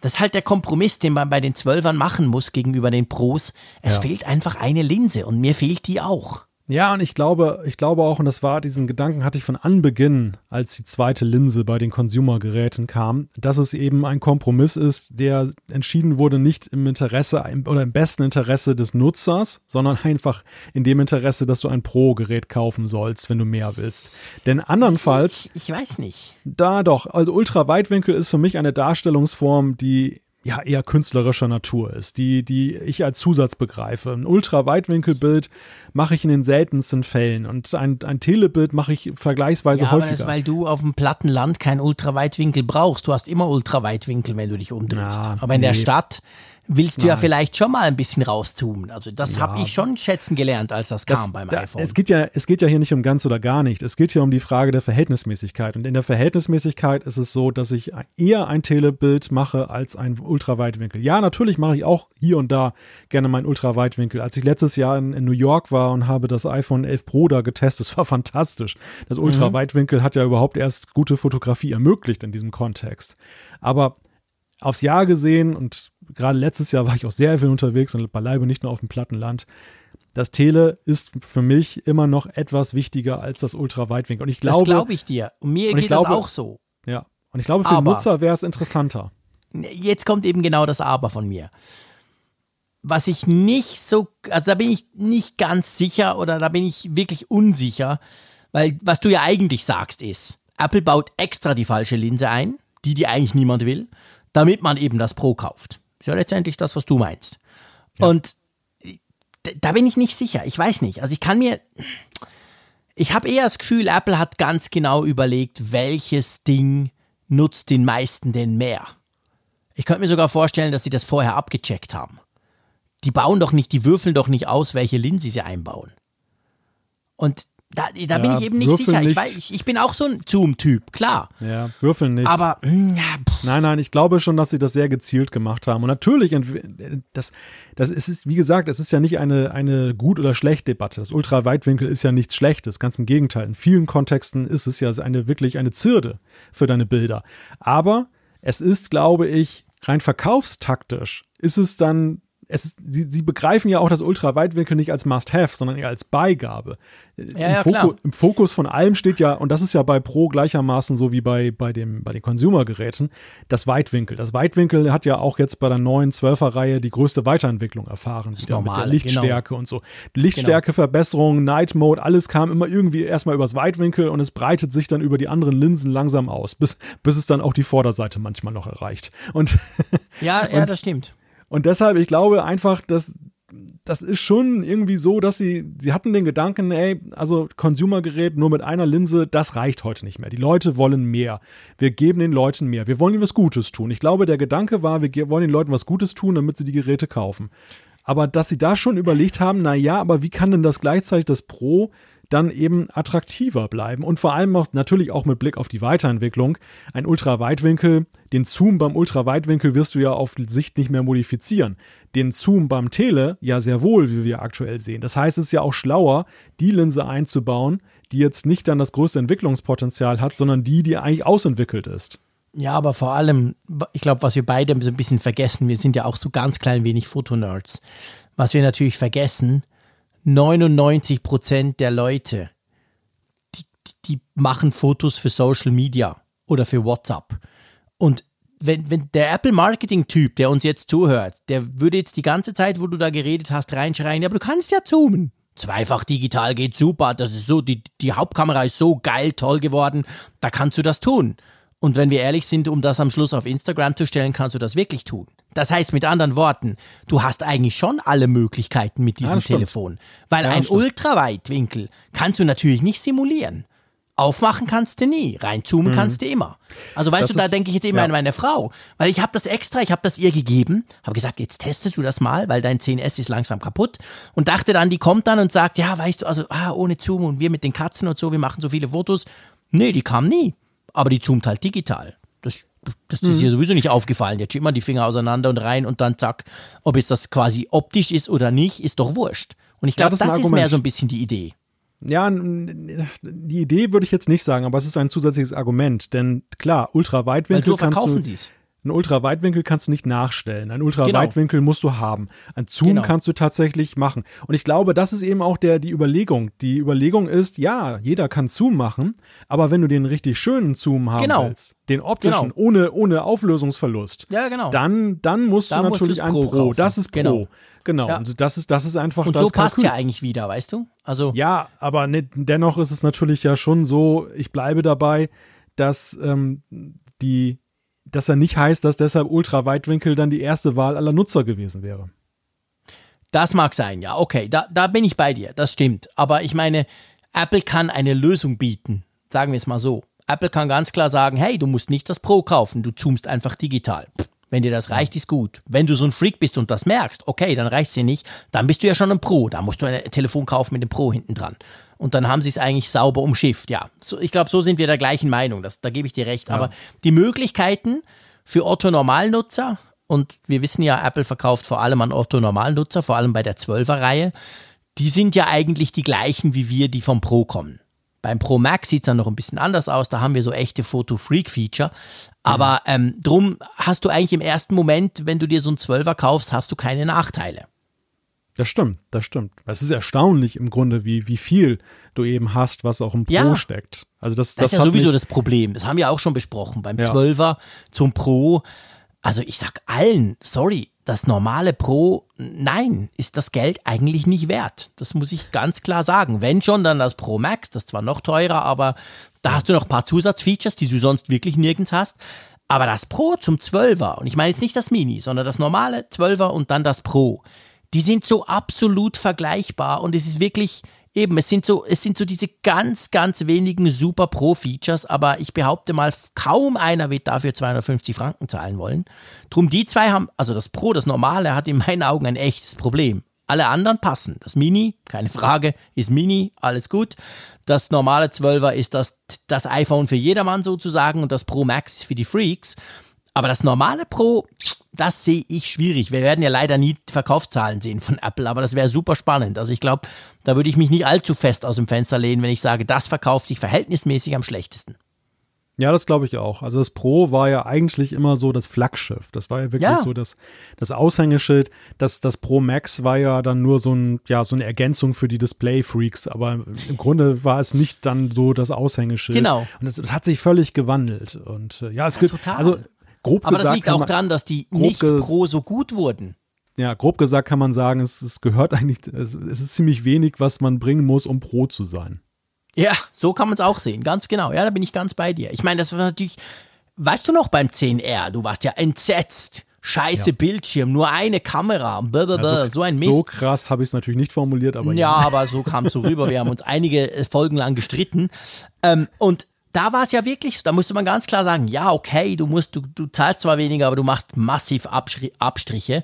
das ist halt der Kompromiss, den man bei den Zwölfern machen muss gegenüber den Pros. Es ja. fehlt einfach eine Linse und mir fehlt die auch. Ja, und ich glaube, ich glaube auch, und das war, diesen Gedanken hatte ich von Anbeginn, als die zweite Linse bei den Consumer-Geräten kam, dass es eben ein Kompromiss ist, der entschieden wurde, nicht im Interesse oder im besten Interesse des Nutzers, sondern einfach in dem Interesse, dass du ein Pro-Gerät kaufen sollst, wenn du mehr willst. Denn andernfalls. Ich, ich weiß nicht. Da doch. Also Ultraweitwinkel ist für mich eine Darstellungsform, die ja eher künstlerischer Natur ist, die, die ich als Zusatz begreife. Ein Ultraweitwinkelbild mache ich in den seltensten Fällen und ein, ein Telebild mache ich vergleichsweise ja, häufiger. Aber das, weil du auf dem platten Land kein Ultraweitwinkel brauchst. Du hast immer Ultraweitwinkel, wenn du dich umdrehst. Ja, aber in nee. der Stadt willst du Nein. ja vielleicht schon mal ein bisschen rauszoomen. Also das ja. habe ich schon schätzen gelernt, als das, das kam beim da, iPhone. Es geht, ja, es geht ja hier nicht um ganz oder gar nicht. Es geht hier um die Frage der Verhältnismäßigkeit. Und in der Verhältnismäßigkeit ist es so, dass ich eher ein Telebild mache als ein Ultraweitwinkel. Ja, natürlich mache ich auch hier und da gerne meinen Ultraweitwinkel. Als ich letztes Jahr in, in New York war und habe das iPhone 11 Pro da getestet, das war fantastisch. Das mhm. Ultraweitwinkel mhm. hat ja überhaupt erst gute Fotografie ermöglicht in diesem Kontext. Aber aufs Jahr gesehen und gerade letztes Jahr war ich auch sehr viel unterwegs und beileibe nicht nur auf dem Plattenland. Das Tele ist für mich immer noch etwas wichtiger als das Ultraweitwinkel. Und ich glaube, das glaube ich dir. Und mir und geht glaube, das auch so. Ja. Und ich glaube, für aber, den Nutzer wäre es interessanter. Jetzt kommt eben genau das Aber von mir. Was ich nicht so, also da bin ich nicht ganz sicher oder da bin ich wirklich unsicher, weil was du ja eigentlich sagst ist, Apple baut extra die falsche Linse ein, die die eigentlich niemand will, damit man eben das Pro kauft. Ist ja letztendlich das, was du meinst. Ja. Und da bin ich nicht sicher. Ich weiß nicht. Also ich kann mir. Ich habe eher das Gefühl, Apple hat ganz genau überlegt, welches Ding nutzt den meisten denn mehr. Ich könnte mir sogar vorstellen, dass sie das vorher abgecheckt haben. Die bauen doch nicht, die würfeln doch nicht aus, welche Linse sie einbauen. Und Da, da bin ich eben nicht sicher. Nicht. Ich, weiß, ich, ich, bin auch so ein Zoom-Typ, klar. Ja, würfeln nicht. Aber hm, ja, nein, nein, ich glaube schon, dass sie das sehr gezielt gemacht haben. Und natürlich, das, das ist, wie gesagt, es ist ja nicht eine, eine gut oder schlecht Debatte. Das Ultraweitwinkel ist ja nichts Schlechtes. Ganz im Gegenteil. In vielen Kontexten ist es ja eine wirklich eine Zirde für deine Bilder. Aber es ist, glaube ich, rein verkaufstaktisch ist es dann es, sie, sie begreifen ja auch das Ultraweitwinkel nicht als Must-Have, sondern eher als Beigabe. Ja, Im, ja, Fokus, Im, Fokus von allem steht ja, und das ist ja bei Pro gleichermaßen so wie bei, bei, dem, bei den Consumer-Geräten, das Weitwinkel. Das Weitwinkel hat ja auch jetzt bei der neuen 12er-Reihe die größte Weiterentwicklung erfahren. Das normale, mit der Lichtstärke genau. und so. Lichtstärkeverbesserung, genau. Night Mode, alles kam immer irgendwie erstmal übers Weitwinkel und es breitet sich dann über die anderen Linsen langsam aus, bis, bis es dann auch die Vorderseite manchmal noch erreicht. Und, ja, ja, das stimmt. Und deshalb, ich glaube einfach, dass das ist schon irgendwie so, dass sie, sie hatten den Gedanken, ey, also Consumergerät nur mit einer Linse, das reicht heute nicht mehr. Die Leute wollen mehr. Wir geben den Leuten mehr. Wir wollen ihnen was Gutes tun. Ich glaube, der Gedanke war, wir wollen den Leuten was Gutes tun, damit sie die Geräte kaufen. Aber dass sie da schon überlegt haben, na ja, aber wie kann denn das gleichzeitig das Pro dann eben attraktiver bleiben und vor allem auch natürlich auch mit Blick auf die Weiterentwicklung. Ein Ultraweitwinkel, den Zoom beim Ultraweitwinkel wirst du ja auf Sicht nicht mehr modifizieren. Den Zoom beim Tele ja sehr wohl, wie wir aktuell sehen. Das heißt, es ist ja auch schlauer, die Linse einzubauen, die jetzt nicht dann das größte Entwicklungspotenzial hat, sondern die, die eigentlich ausentwickelt ist. Ja, aber vor allem, ich glaube, was wir beide so ein bisschen vergessen, wir sind ja auch so ganz klein wenig Fotonerds. Was wir natürlich vergessen, 99 Prozent der Leute, die, die machen Fotos für Social Media oder für WhatsApp. Und wenn, wenn der Apple-Marketing-Typ, der uns jetzt zuhört, der würde jetzt die ganze Zeit, wo du da geredet hast, reinschreien, ja, aber du kannst ja zoomen. Zweifach digital geht super, das ist so, die, die Hauptkamera ist so geil, toll geworden, da kannst du das tun. Und wenn wir ehrlich sind, um das am Schluss auf Instagram zu stellen, kannst du das wirklich tun. Das heißt mit anderen Worten, du hast eigentlich schon alle Möglichkeiten mit diesem ja, Telefon. Weil ja, ein stimmt. Ultraweitwinkel kannst du natürlich nicht simulieren. Aufmachen kannst du nie, reinzoomen mhm. kannst du immer. Also weißt das du, da denke ich jetzt immer ja. an meine Frau, weil ich habe das extra, ich habe das ihr gegeben, habe gesagt, jetzt testest du das mal, weil dein 10S ist langsam kaputt und dachte dann, die kommt dann und sagt, ja, weißt du, also ah, ohne Zoom und wir mit den Katzen und so, wir machen so viele Fotos. Nee, die kam nie aber die zoomt halt digital. Das, das ist mhm. ihr sowieso nicht aufgefallen. Jetzt immer die Finger auseinander und rein und dann zack. Ob jetzt das quasi optisch ist oder nicht, ist doch wurscht. Und ich glaube, ja, das, das ist mehr so ein bisschen die Idee. Ja, die Idee würde ich jetzt nicht sagen, aber es ist ein zusätzliches Argument. Denn klar, Ultraweitwinkel. Weil so verkaufen sie es. Ein Ultraweitwinkel kannst du nicht nachstellen. Ein Ultraweitwinkel genau. musst du haben. Ein Zoom genau. kannst du tatsächlich machen. Und ich glaube, das ist eben auch der, die Überlegung. Die Überlegung ist, ja, jeder kann Zoom machen, aber wenn du den richtig schönen Zoom haben genau. willst, den optischen, genau. ohne, ohne Auflösungsverlust, ja, genau. dann, dann musst da du natürlich ein Pro. Pro. Das ist Pro. Genau. Genau, ja. und das ist, das ist einfach und das. so passt Kalkül. ja eigentlich wieder, weißt du? Also ja, aber ne, dennoch ist es natürlich ja schon so, ich bleibe dabei, dass ähm, die, dass er nicht heißt, dass deshalb Ultraweitwinkel dann die erste Wahl aller Nutzer gewesen wäre. Das mag sein, ja, okay, da, da bin ich bei dir, das stimmt. Aber ich meine, Apple kann eine Lösung bieten, sagen wir es mal so. Apple kann ganz klar sagen, hey, du musst nicht das Pro kaufen, du zoomst einfach digital. Wenn dir das reicht, ist gut. Wenn du so ein Freak bist und das merkst, okay, dann reicht es dir nicht, dann bist du ja schon ein Pro. Da musst du ein Telefon kaufen mit dem Pro hinten dran. Und dann haben sie es eigentlich sauber umschifft. Ja, so, ich glaube, so sind wir der gleichen Meinung. Das, da gebe ich dir recht. Ja. Aber die Möglichkeiten für Otto-Normalnutzer, und wir wissen ja, Apple verkauft vor allem an Otto-Normalnutzer, vor allem bei der 12er-Reihe, die sind ja eigentlich die gleichen wie wir, die vom Pro kommen. Beim Pro Max sieht es dann noch ein bisschen anders aus. Da haben wir so echte Photo-Freak-Feature. Aber ähm, drum hast du eigentlich im ersten Moment, wenn du dir so einen Zwölfer kaufst, hast du keine Nachteile. Das stimmt, das stimmt. Es ist erstaunlich im Grunde, wie, wie viel du eben hast, was auch im Pro ja. steckt. Also das, das, das ist ja sowieso das Problem. Das haben wir auch schon besprochen. Beim ja. 12er zum Pro. Also ich sag allen, sorry, das normale Pro, nein, ist das Geld eigentlich nicht wert. Das muss ich ganz klar sagen. Wenn schon, dann das Pro Max, das ist zwar noch teurer, aber da hast du noch ein paar Zusatzfeatures, die du sonst wirklich nirgends hast. Aber das Pro zum 12er, und ich meine jetzt nicht das Mini, sondern das normale 12er und dann das Pro, die sind so absolut vergleichbar und es ist wirklich eben, es sind so, es sind so diese ganz, ganz wenigen super Pro-Features, aber ich behaupte mal, kaum einer wird dafür 250 Franken zahlen wollen. Drum die zwei haben, also das Pro, das normale, hat in meinen Augen ein echtes Problem. Alle anderen passen. Das Mini, keine Frage, ist Mini, alles gut. Das normale 12er ist das, das iPhone für jedermann sozusagen und das Pro Max ist für die Freaks. Aber das normale Pro, das sehe ich schwierig. Wir werden ja leider nie Verkaufszahlen sehen von Apple, aber das wäre super spannend. Also ich glaube, da würde ich mich nicht allzu fest aus dem Fenster lehnen, wenn ich sage, das verkauft sich verhältnismäßig am schlechtesten. Ja, das glaube ich auch. Also das Pro war ja eigentlich immer so das Flaggschiff. Das war ja wirklich ja. so das, das Aushängeschild. Das, das Pro Max war ja dann nur so, ein, ja, so eine Ergänzung für die Display-Freaks. Aber im Grunde war es nicht dann so das Aushängeschild. Genau. Und es, hat sich völlig gewandelt. Und äh, ja, es ja, gibt, total. also grob Aber gesagt, das liegt auch daran, dass die nicht Pro so gut wurden. Ja, grob gesagt kann man sagen, es, es gehört eigentlich, es, es ist ziemlich wenig, was man bringen muss, um Pro zu sein. Ja, so kann man es auch sehen, ganz genau. Ja, da bin ich ganz bei dir. Ich meine, das war natürlich, weißt du noch beim 10R, du warst ja entsetzt. Scheiße ja. Bildschirm, nur eine Kamera, blablabla, also, so ein Mist. So krass habe ich es natürlich nicht formuliert, aber ja. Ja, aber so kam es so rüber. Wir haben uns einige äh, Folgen lang gestritten. Ähm, und da war es ja wirklich, so, da musste man ganz klar sagen, ja, okay, du musst, du, du zahlst zwar weniger, aber du machst massiv Abstriche.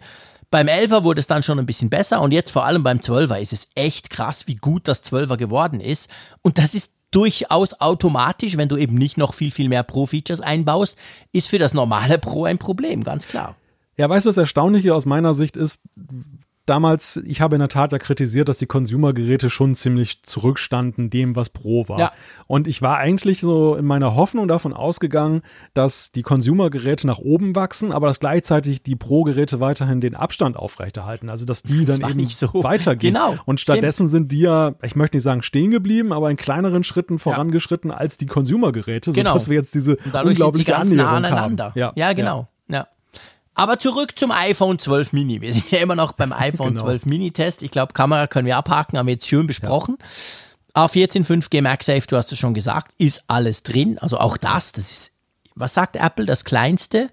Beim 11er wurde es dann schon ein bisschen besser und jetzt vor allem beim 12er ist es echt krass, wie gut das 12er geworden ist. Und das ist durchaus automatisch, wenn du eben nicht noch viel, viel mehr Pro-Features einbaust, ist für das normale Pro ein Problem, ganz klar. Ja, weißt du, das Erstaunliche aus meiner Sicht ist, damals, ich habe in der Tat ja kritisiert, dass die Consumer-Geräte schon ziemlich zurückstanden dem, was Pro war. Ja. Und ich war eigentlich so in meiner Hoffnung davon ausgegangen, dass die Consumer-Geräte nach oben wachsen, aber dass gleichzeitig die Pro-Geräte weiterhin den Abstand aufrechterhalten. Also dass die das dann eben so. weitergehen. Genau. Und stattdessen Stimmt. sind die ja, ich möchte nicht sagen stehen geblieben, aber in kleineren Schritten vorangeschritten ja. als die Consumer-Geräte, genau. sodass wir jetzt diese unglaubliche sind sie ganz nah aneinander. Haben. Ja, ja genau. Ja. Aber zurück zum iPhone 12 Mini. Wir sind ja immer noch beim iPhone genau. 12 Mini-Test. Ich glaube, Kamera können wir abhaken, haben wir jetzt schön besprochen. Ja. A14 5G MagSafe, du hast es schon gesagt, ist alles drin. Also auch das, das ist, was sagt Apple, das kleinste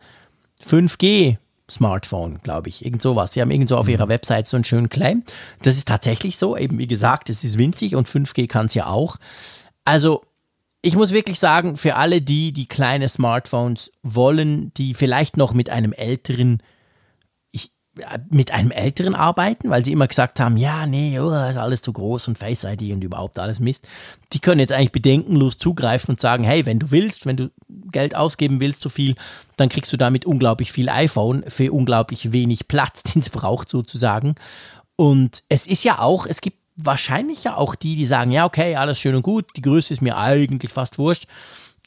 5G Smartphone, glaube ich. Irgend sowas. Sie haben irgendwo auf ihrer mhm. Website so einen schönen Claim. Das ist tatsächlich so. Eben wie gesagt, es ist winzig und 5G kann es ja auch. Also ich muss wirklich sagen, für alle die, die kleine Smartphones wollen, die vielleicht noch mit einem älteren mit einem älteren arbeiten, weil sie immer gesagt haben, ja, nee, oh, ist alles zu groß und Face ID und überhaupt alles Mist. Die können jetzt eigentlich bedenkenlos zugreifen und sagen, hey, wenn du willst, wenn du Geld ausgeben willst, so viel, dann kriegst du damit unglaublich viel iPhone für unglaublich wenig Platz, den es braucht sozusagen. Und es ist ja auch, es gibt wahrscheinlich ja auch die, die sagen, ja, okay, alles schön und gut, die Größe ist mir eigentlich fast wurscht.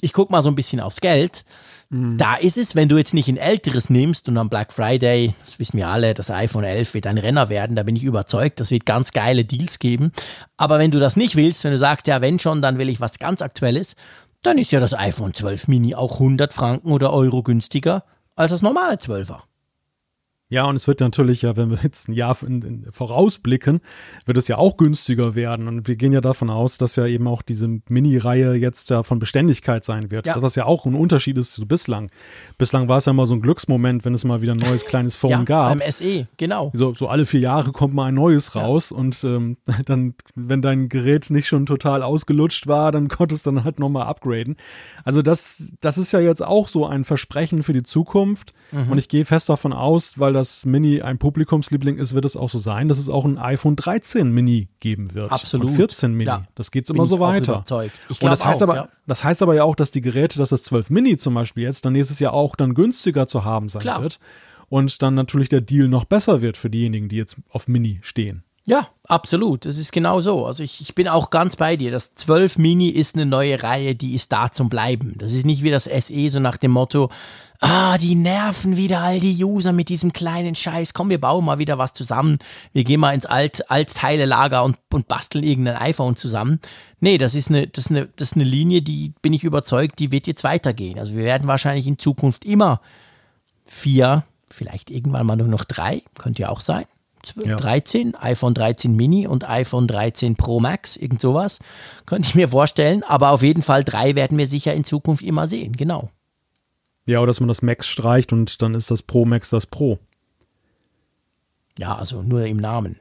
Ich gucke mal so ein bisschen aufs Geld. Mhm. Da ist es, wenn du jetzt nicht ein älteres nimmst und am Black Friday, das wissen wir alle, das iPhone 11 wird ein Renner werden, da bin ich überzeugt, das wird ganz geile Deals geben. Aber wenn du das nicht willst, wenn du sagst, ja, wenn schon, dann will ich was ganz Aktuelles, dann ist ja das iPhone 12 Mini auch 100 Franken oder Euro günstiger als das normale 12er. Ja, und es wird natürlich ja, wenn wir jetzt ein Jahr in, in, vorausblicken, wird es ja auch günstiger werden. Und wir gehen ja davon aus, dass ja eben auch diese Mini-Reihe jetzt ja von Beständigkeit sein wird. Ja. Dass das ja auch ein Unterschied ist zu bislang. Bislang war es ja mal so ein Glücksmoment, wenn es mal wieder ein neues kleines Phone ja, gab. Beim SE, genau. So, so alle vier Jahre kommt mal ein neues raus. Ja. Und ähm, dann, wenn dein Gerät nicht schon total ausgelutscht war, dann konntest du dann halt nochmal upgraden. Also das, das ist ja jetzt auch so ein Versprechen für die Zukunft. Mhm. Und ich gehe fest davon aus, weil das Mini ein Publikumsliebling ist, wird es auch so sein, dass es auch ein iPhone 13 Mini geben wird. Absolut. Und 14 Mini. Ja. Das geht immer so weiter. Ich und das heißt, auch, aber, ja. das heißt aber ja auch, dass die Geräte, dass das 12 Mini zum Beispiel jetzt dann nächstes Jahr auch dann günstiger zu haben sein Klar. wird. Und dann natürlich der Deal noch besser wird für diejenigen, die jetzt auf Mini stehen. Ja, absolut. Das ist genau so. Also ich, ich bin auch ganz bei dir. Das 12 Mini ist eine neue Reihe, die ist da zum Bleiben. Das ist nicht wie das SE, so nach dem Motto, ah, die nerven wieder all die User mit diesem kleinen Scheiß. Komm, wir bauen mal wieder was zusammen. Wir gehen mal ins Alt, Altteilelager und, und basteln irgendein iPhone zusammen. Nee, das ist, eine, das, ist eine, das ist eine Linie, die bin ich überzeugt, die wird jetzt weitergehen. Also wir werden wahrscheinlich in Zukunft immer vier, vielleicht irgendwann mal nur noch drei, könnte ja auch sein ja. 13, iPhone 13 Mini und iPhone 13 Pro Max, irgend sowas. Könnte ich mir vorstellen. Aber auf jeden Fall drei werden wir sicher in Zukunft immer sehen, genau. Ja, oder dass man das Max streicht und dann ist das Pro Max das Pro. Ja, also nur im Namen.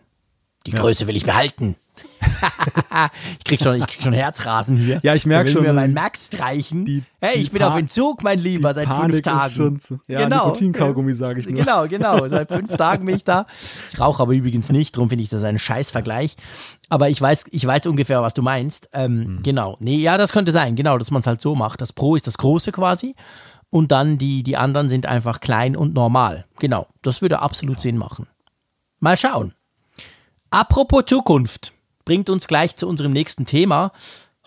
Die Größe will ich behalten. ich, krieg schon, ich krieg schon Herzrasen hier. Ja, ich merke schon. mir meinen Max streichen. Die, hey, ich bin auf Entzug, mein Lieber, seit Panik fünf Tagen. Ist schon zu, ja, genau. Nikotinkaugummi sage ich nur. Genau, genau. Seit fünf Tagen bin ich da. Ich rauche aber übrigens nicht, darum finde ich das ein Scheißvergleich. Aber ich weiß, ich weiß ungefähr, was du meinst. Ähm, hm. Genau. Nee, ja, das könnte sein. Genau, dass man es halt so macht. Das Pro ist das Große quasi. Und dann die, die anderen sind einfach klein und normal. Genau. Das würde absolut Sinn machen. Mal schauen. Apropos Zukunft bringt uns gleich zu unserem nächsten Thema.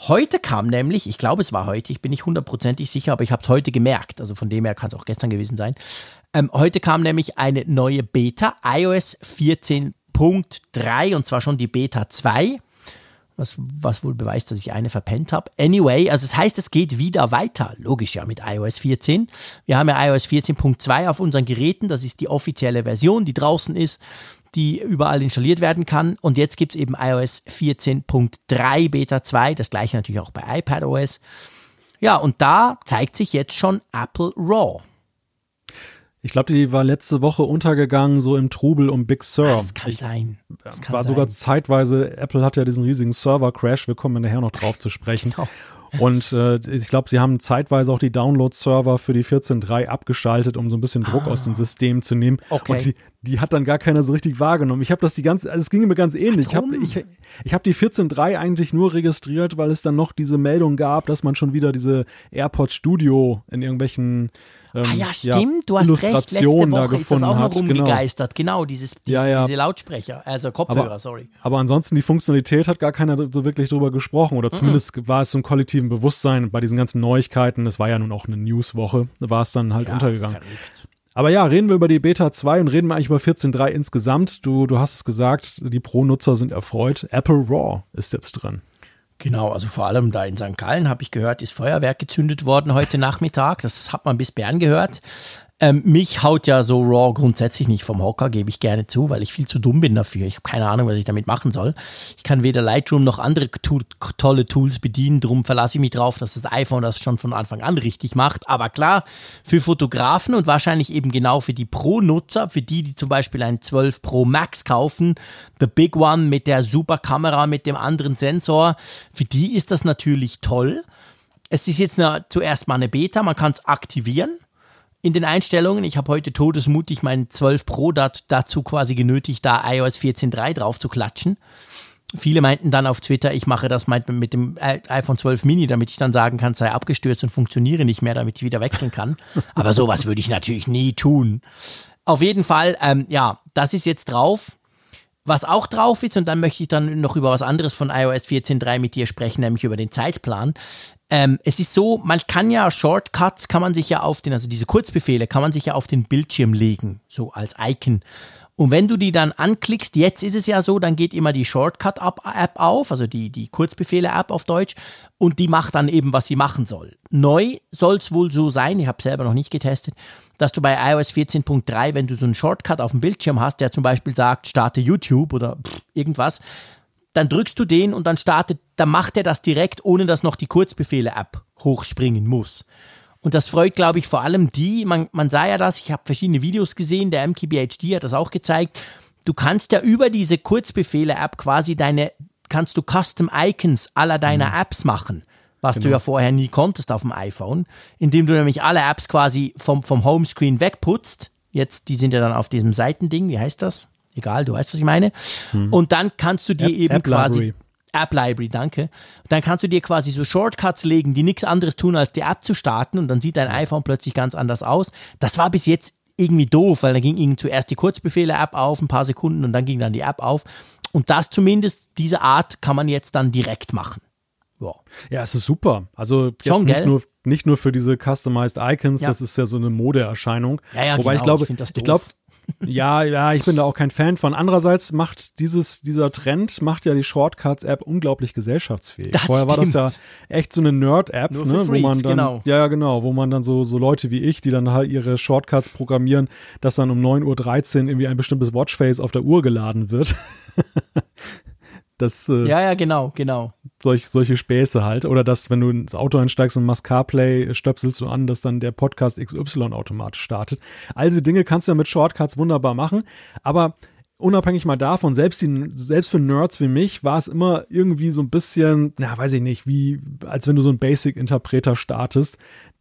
Heute kam nämlich, ich glaube es war heute, ich bin nicht hundertprozentig sicher, aber ich habe es heute gemerkt, also von dem her kann es auch gestern gewesen sein. Ähm, heute kam nämlich eine neue Beta, iOS 14.3 und zwar schon die Beta 2. Was, was wohl beweist, dass ich eine verpennt habe. Anyway, also es das heißt, es geht wieder weiter. Logisch ja mit iOS 14. Wir haben ja iOS 14.2 auf unseren Geräten. Das ist die offizielle Version, die draußen ist die überall installiert werden kann. Und jetzt gibt es eben iOS 14.3 Beta 2, das gleiche natürlich auch bei iPadOS. Ja, und da zeigt sich jetzt schon Apple RAW. Ich glaube, die war letzte Woche untergegangen, so im Trubel um Big Sur. Das kann sein. Das kann war sein. sogar zeitweise, Apple hat ja diesen riesigen Server-Crash, wir kommen nachher noch drauf zu sprechen. Genau. Und äh, ich glaube, sie haben zeitweise auch die Download-Server für die 14.3 abgeschaltet, um so ein bisschen Druck ah. aus dem System zu nehmen. Okay. Und die, die hat dann gar keiner so richtig wahrgenommen. Ich habe das die ganze, also es ging mir ganz ähnlich. Ich habe ich, ich hab die 14.3 eigentlich nur registriert, weil es dann noch diese Meldung gab, dass man schon wieder diese AirPods Studio in irgendwelchen ähm, ah ja, stimmt, ja, du hast recht. Letzte Woche ist das auch noch genau. rumgegeistert. Genau, genau dieses, dieses ja, ja. diese Lautsprecher, also Kopfhörer, aber, sorry. Aber ansonsten die Funktionalität hat gar keiner so wirklich drüber gesprochen oder zumindest mhm. war es so ein kollektiven Bewusstsein bei diesen ganzen Neuigkeiten. Es war ja nun auch eine Newswoche, da war es dann halt untergegangen. Verrückt. Aber ja, reden wir über die Beta 2 und reden wir eigentlich über 14.3 insgesamt. Du, du hast es gesagt, die Pro-Nutzer sind erfreut. Apple RAW ist jetzt drin. Genau, also vor allem da in St. Gallen habe ich gehört, ist Feuerwerk gezündet worden heute Nachmittag. Das hat man bis Bern gehört. Ähm, mich haut ja so Raw grundsätzlich nicht vom Hocker, gebe ich gerne zu, weil ich viel zu dumm bin dafür. Ich habe keine Ahnung, was ich damit machen soll. Ich kann weder Lightroom noch andere tool tolle Tools bedienen. Darum verlasse ich mich drauf, dass das iPhone das schon von Anfang an richtig macht. Aber klar, für Fotografen und wahrscheinlich eben genau für die Pro-Nutzer, für die, die zum Beispiel ein 12 Pro Max kaufen, the big one mit der super Kamera, mit dem anderen Sensor, für die ist das natürlich toll. Es ist jetzt eine, zuerst mal eine Beta, man kann es aktivieren in den Einstellungen. Ich habe heute todesmutig meinen 12 Pro dat, dazu quasi genötigt, da iOS 14.3 drauf zu klatschen. Viele meinten dann auf Twitter, ich mache das mit dem iPhone 12 Mini, damit ich dann sagen kann, sei abgestürzt und funktioniere nicht mehr, damit ich wieder wechseln kann. Aber sowas würde ich natürlich nie tun. Auf jeden Fall, ähm, ja, das ist jetzt drauf. Was auch drauf ist, und dann möchte ich dann noch über was anderes von iOS 14.3 mit dir sprechen, nämlich über den Zeitplan. Ähm, es ist so, man kann ja Shortcuts, kann man sich ja auf den, also diese Kurzbefehle, kann man sich ja auf den Bildschirm legen, so als Icon. Und wenn du die dann anklickst, jetzt ist es ja so, dann geht immer die Shortcut-App auf, also die, die Kurzbefehle-App auf Deutsch, und die macht dann eben, was sie machen soll. Neu soll es wohl so sein, ich habe selber noch nicht getestet, dass du bei iOS 14.3, wenn du so einen Shortcut auf dem Bildschirm hast, der zum Beispiel sagt, starte YouTube oder pff, irgendwas, dann drückst du den und dann startet, dann macht er das direkt, ohne dass noch die Kurzbefehle-App hochspringen muss. Und das freut, glaube ich, vor allem die, man, man sah ja das, ich habe verschiedene Videos gesehen, der MKBHD hat das auch gezeigt. Du kannst ja über diese Kurzbefehle-App quasi deine, kannst du Custom Icons aller deiner mhm. Apps machen, was genau. du ja vorher nie konntest auf dem iPhone, indem du nämlich alle Apps quasi vom, vom Homescreen wegputzt. Jetzt, die sind ja dann auf diesem Seitending, wie heißt das? Egal, du weißt, was ich meine. Mhm. Und dann kannst du dir App, eben App quasi Library. App Library, danke. Dann kannst du dir quasi so Shortcuts legen, die nichts anderes tun, als die App zu starten und dann sieht dein iPhone plötzlich ganz anders aus. Das war bis jetzt irgendwie doof, weil da ging ihnen zuerst die Kurzbefehle-App auf, ein paar Sekunden und dann ging dann die App auf. Und das zumindest, diese Art kann man jetzt dann direkt machen. Ja, ja es ist super. Also jetzt Schon, nicht, nur, nicht nur für diese Customized Icons, ja. das ist ja so eine Modeerscheinung. Ja, ja, Wobei genau. ich glaube, ich, ich glaube, ja, ja, ich bin da auch kein Fan von. Andererseits macht dieses, dieser Trend, macht ja die Shortcuts-App unglaublich gesellschaftsfähig. Das Vorher stimmt. war das ja echt so eine Nerd-App, ne, wo man dann, genau. ja, genau, wo man dann so, so Leute wie ich, die dann halt ihre Shortcuts programmieren, dass dann um 9.13 Uhr irgendwie ein bestimmtes Watchface auf der Uhr geladen wird. Das, äh, ja, ja, genau, genau. Solch, solche Späße halt. Oder dass, wenn du ins Auto einsteigst und machst CarPlay, stöpselst du an, dass dann der Podcast XY automatisch startet. All diese Dinge kannst du ja mit Shortcuts wunderbar machen. Aber unabhängig mal davon, selbst, die, selbst für Nerds wie mich war es immer irgendwie so ein bisschen, na, weiß ich nicht, wie, als wenn du so einen Basic-Interpreter startest,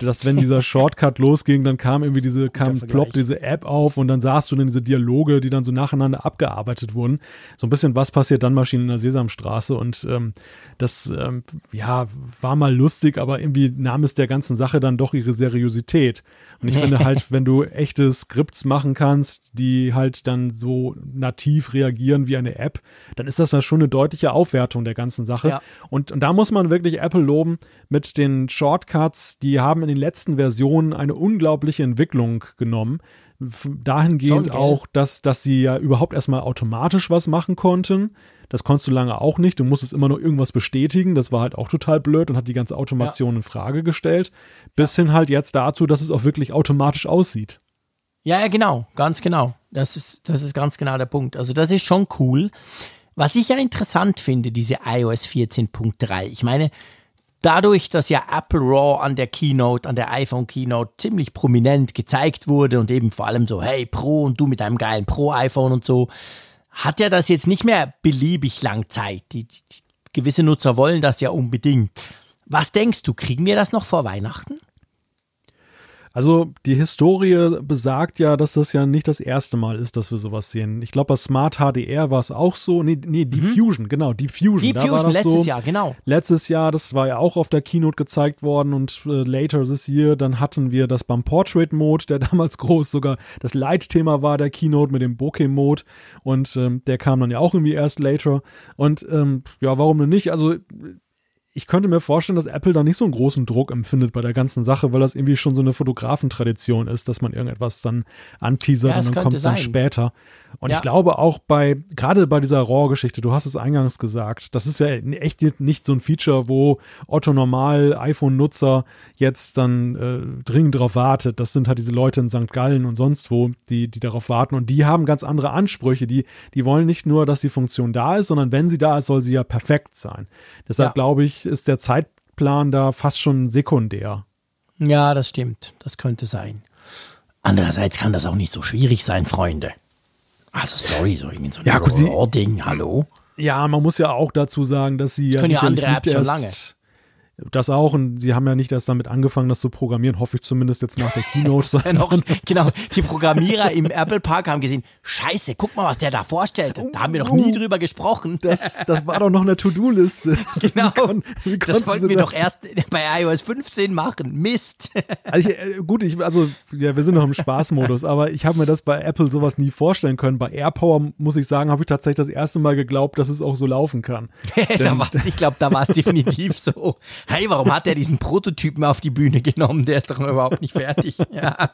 dass wenn dieser Shortcut losging, dann kam irgendwie diese, kam plopp diese App auf und dann sahst du dann diese Dialoge, die dann so nacheinander abgearbeitet wurden. So ein bisschen, was passiert dann Maschinen in der Sesamstraße und ähm, das, ähm, ja, war mal lustig, aber irgendwie nahm es der ganzen Sache dann doch ihre Seriosität. Und ich finde halt, wenn du echte Skripts machen kannst, die halt dann so nativ reagieren wie eine App, dann ist das ja schon eine deutliche Aufwertung der ganzen Sache. Ja. Und, und da muss man wirklich Apple loben mit den Shortcuts, die haben in den letzten Versionen eine unglaubliche Entwicklung genommen. Dahingehend Schon, auch, dass, dass sie ja überhaupt erstmal automatisch was machen konnten. Das konntest du lange auch nicht. Du musstest immer nur irgendwas bestätigen. Das war halt auch total blöd und hat die ganze Automation ja. in Frage gestellt. Bis ja. hin halt jetzt dazu, dass es auch wirklich automatisch aussieht. Ja, ja, genau. Ganz genau. Das ist, das ist ganz genau der Punkt. Also, das ist schon cool. Was ich ja interessant finde, diese iOS 14.3. Ich meine, dadurch, dass ja Apple Raw an der Keynote, an der iPhone Keynote ziemlich prominent gezeigt wurde und eben vor allem so, hey Pro und du mit deinem geilen Pro iPhone und so, hat ja das jetzt nicht mehr beliebig lang Zeit. Die, die, die, gewisse Nutzer wollen das ja unbedingt. Was denkst du, kriegen wir das noch vor Weihnachten? Also die Historie besagt ja, dass das ja nicht das erste Mal ist, dass wir sowas sehen. Ich glaube, bei Smart HDR war es auch so. Nee, nee Diffusion, mhm. genau, Diffusion. Diffusion, letztes so. Jahr, genau. Letztes Jahr, das war ja auch auf der Keynote gezeigt worden und äh, later this year, dann hatten wir das beim Portrait Mode, der damals groß sogar das Leitthema war der Keynote mit dem Bokeh Mode und ähm, der kam dann ja auch irgendwie erst later. Und ähm, ja, warum denn nicht? Also ich könnte mir vorstellen, dass Apple da nicht so einen großen Druck empfindet bei der ganzen Sache, weil das irgendwie schon so eine Fotografentradition ist, dass man irgendetwas dann anteasert ja, und dann kommt es dann später. Und ja. ich glaube auch bei, gerade bei dieser RAW-Geschichte, du hast es eingangs gesagt, das ist ja echt nicht so ein Feature, wo Otto Normal iPhone-Nutzer jetzt dann äh, dringend darauf wartet. Das sind halt diese Leute in St. Gallen und sonst wo, die, die darauf warten. Und die haben ganz andere Ansprüche. Die, die wollen nicht nur, dass die Funktion da ist, sondern wenn sie da ist, soll sie ja perfekt sein. Deshalb ja. glaube ich, ist der Zeitplan da fast schon sekundär. Ja, das stimmt. Das könnte sein. Andererseits kann das auch nicht so schwierig sein, Freunde. Also sorry, so irgendwie so ein ja, Ding, hallo? Ja, man muss ja auch dazu sagen, dass sie das ja, ja andere Apps schon lange. Das auch und sie haben ja nicht erst damit angefangen, das zu programmieren, hoffe ich zumindest jetzt nach der Keynote. genau, die Programmierer im Apple Park haben gesehen, scheiße, guck mal, was der da vorstellt. Da haben wir noch nie drüber gesprochen. Das, das war doch noch eine To-Do-Liste. Genau, wie wie das wollten wir das? doch erst bei iOS 15 machen. Mist. Also ich, äh, gut, ich, also ja, wir sind noch im Spaßmodus, aber ich habe mir das bei Apple sowas nie vorstellen können. Bei AirPower, muss ich sagen, habe ich tatsächlich das erste Mal geglaubt, dass es auch so laufen kann. ich glaube, da war es definitiv so hey, warum hat er diesen Prototypen auf die Bühne genommen? Der ist doch überhaupt nicht fertig. Ja.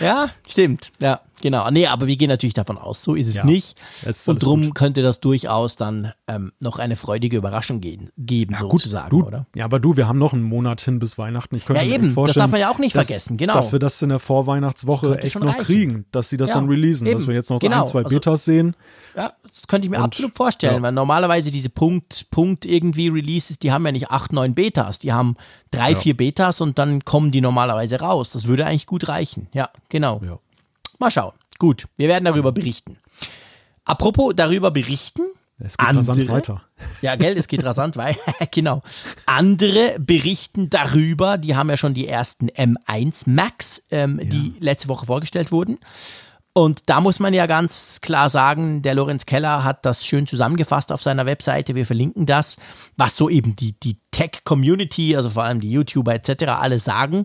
Ja, stimmt. Ja, genau. Nee, aber wir gehen natürlich davon aus, so ist es ja, nicht. Und drum gut. könnte das durchaus dann ähm, noch eine freudige Überraschung gehen, geben, ja, sozusagen, gut, du, oder? Ja, aber du, wir haben noch einen Monat hin bis Weihnachten. Ich könnte ja, eben, das darf man ja auch nicht dass, vergessen, genau. Dass wir das in der Vorweihnachtswoche echt noch reichen. kriegen, dass sie das ja, dann releasen, eben. dass wir jetzt noch genau. ein, zwei also, Betas sehen. Ja, das könnte ich mir Und, absolut vorstellen, weil normalerweise diese Punkt, Punkt irgendwie Releases, die haben ja nicht acht, neun Betas, die haben drei, vier Betas und dann kommen die normalerweise raus. Das würde eigentlich gut reichen. Ja, genau. Mal schauen. Gut, wir werden darüber berichten. Apropos darüber berichten, es geht andere, rasant weiter. Ja, gell, es geht rasant weiter. genau. Andere berichten darüber, die haben ja schon die ersten M1 Max, ähm, ja. die letzte Woche vorgestellt wurden. Und da muss man ja ganz klar sagen, der Lorenz Keller hat das schön zusammengefasst auf seiner Webseite. Wir verlinken das, was so eben die, die Tech-Community, also vor allem die YouTuber etc. alle sagen.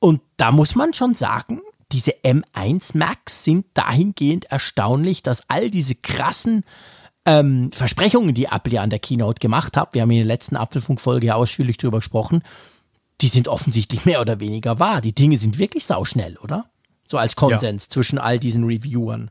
Und da muss man schon sagen, diese M1 Max sind dahingehend erstaunlich, dass all diese krassen ähm, Versprechungen, die Apple ja an der Keynote gemacht hat, wir haben in der letzten Apfelfunk-Folge ja ausführlich darüber gesprochen, die sind offensichtlich mehr oder weniger wahr. Die Dinge sind wirklich sauschnell, oder? So als Konsens ja. zwischen all diesen Reviewern.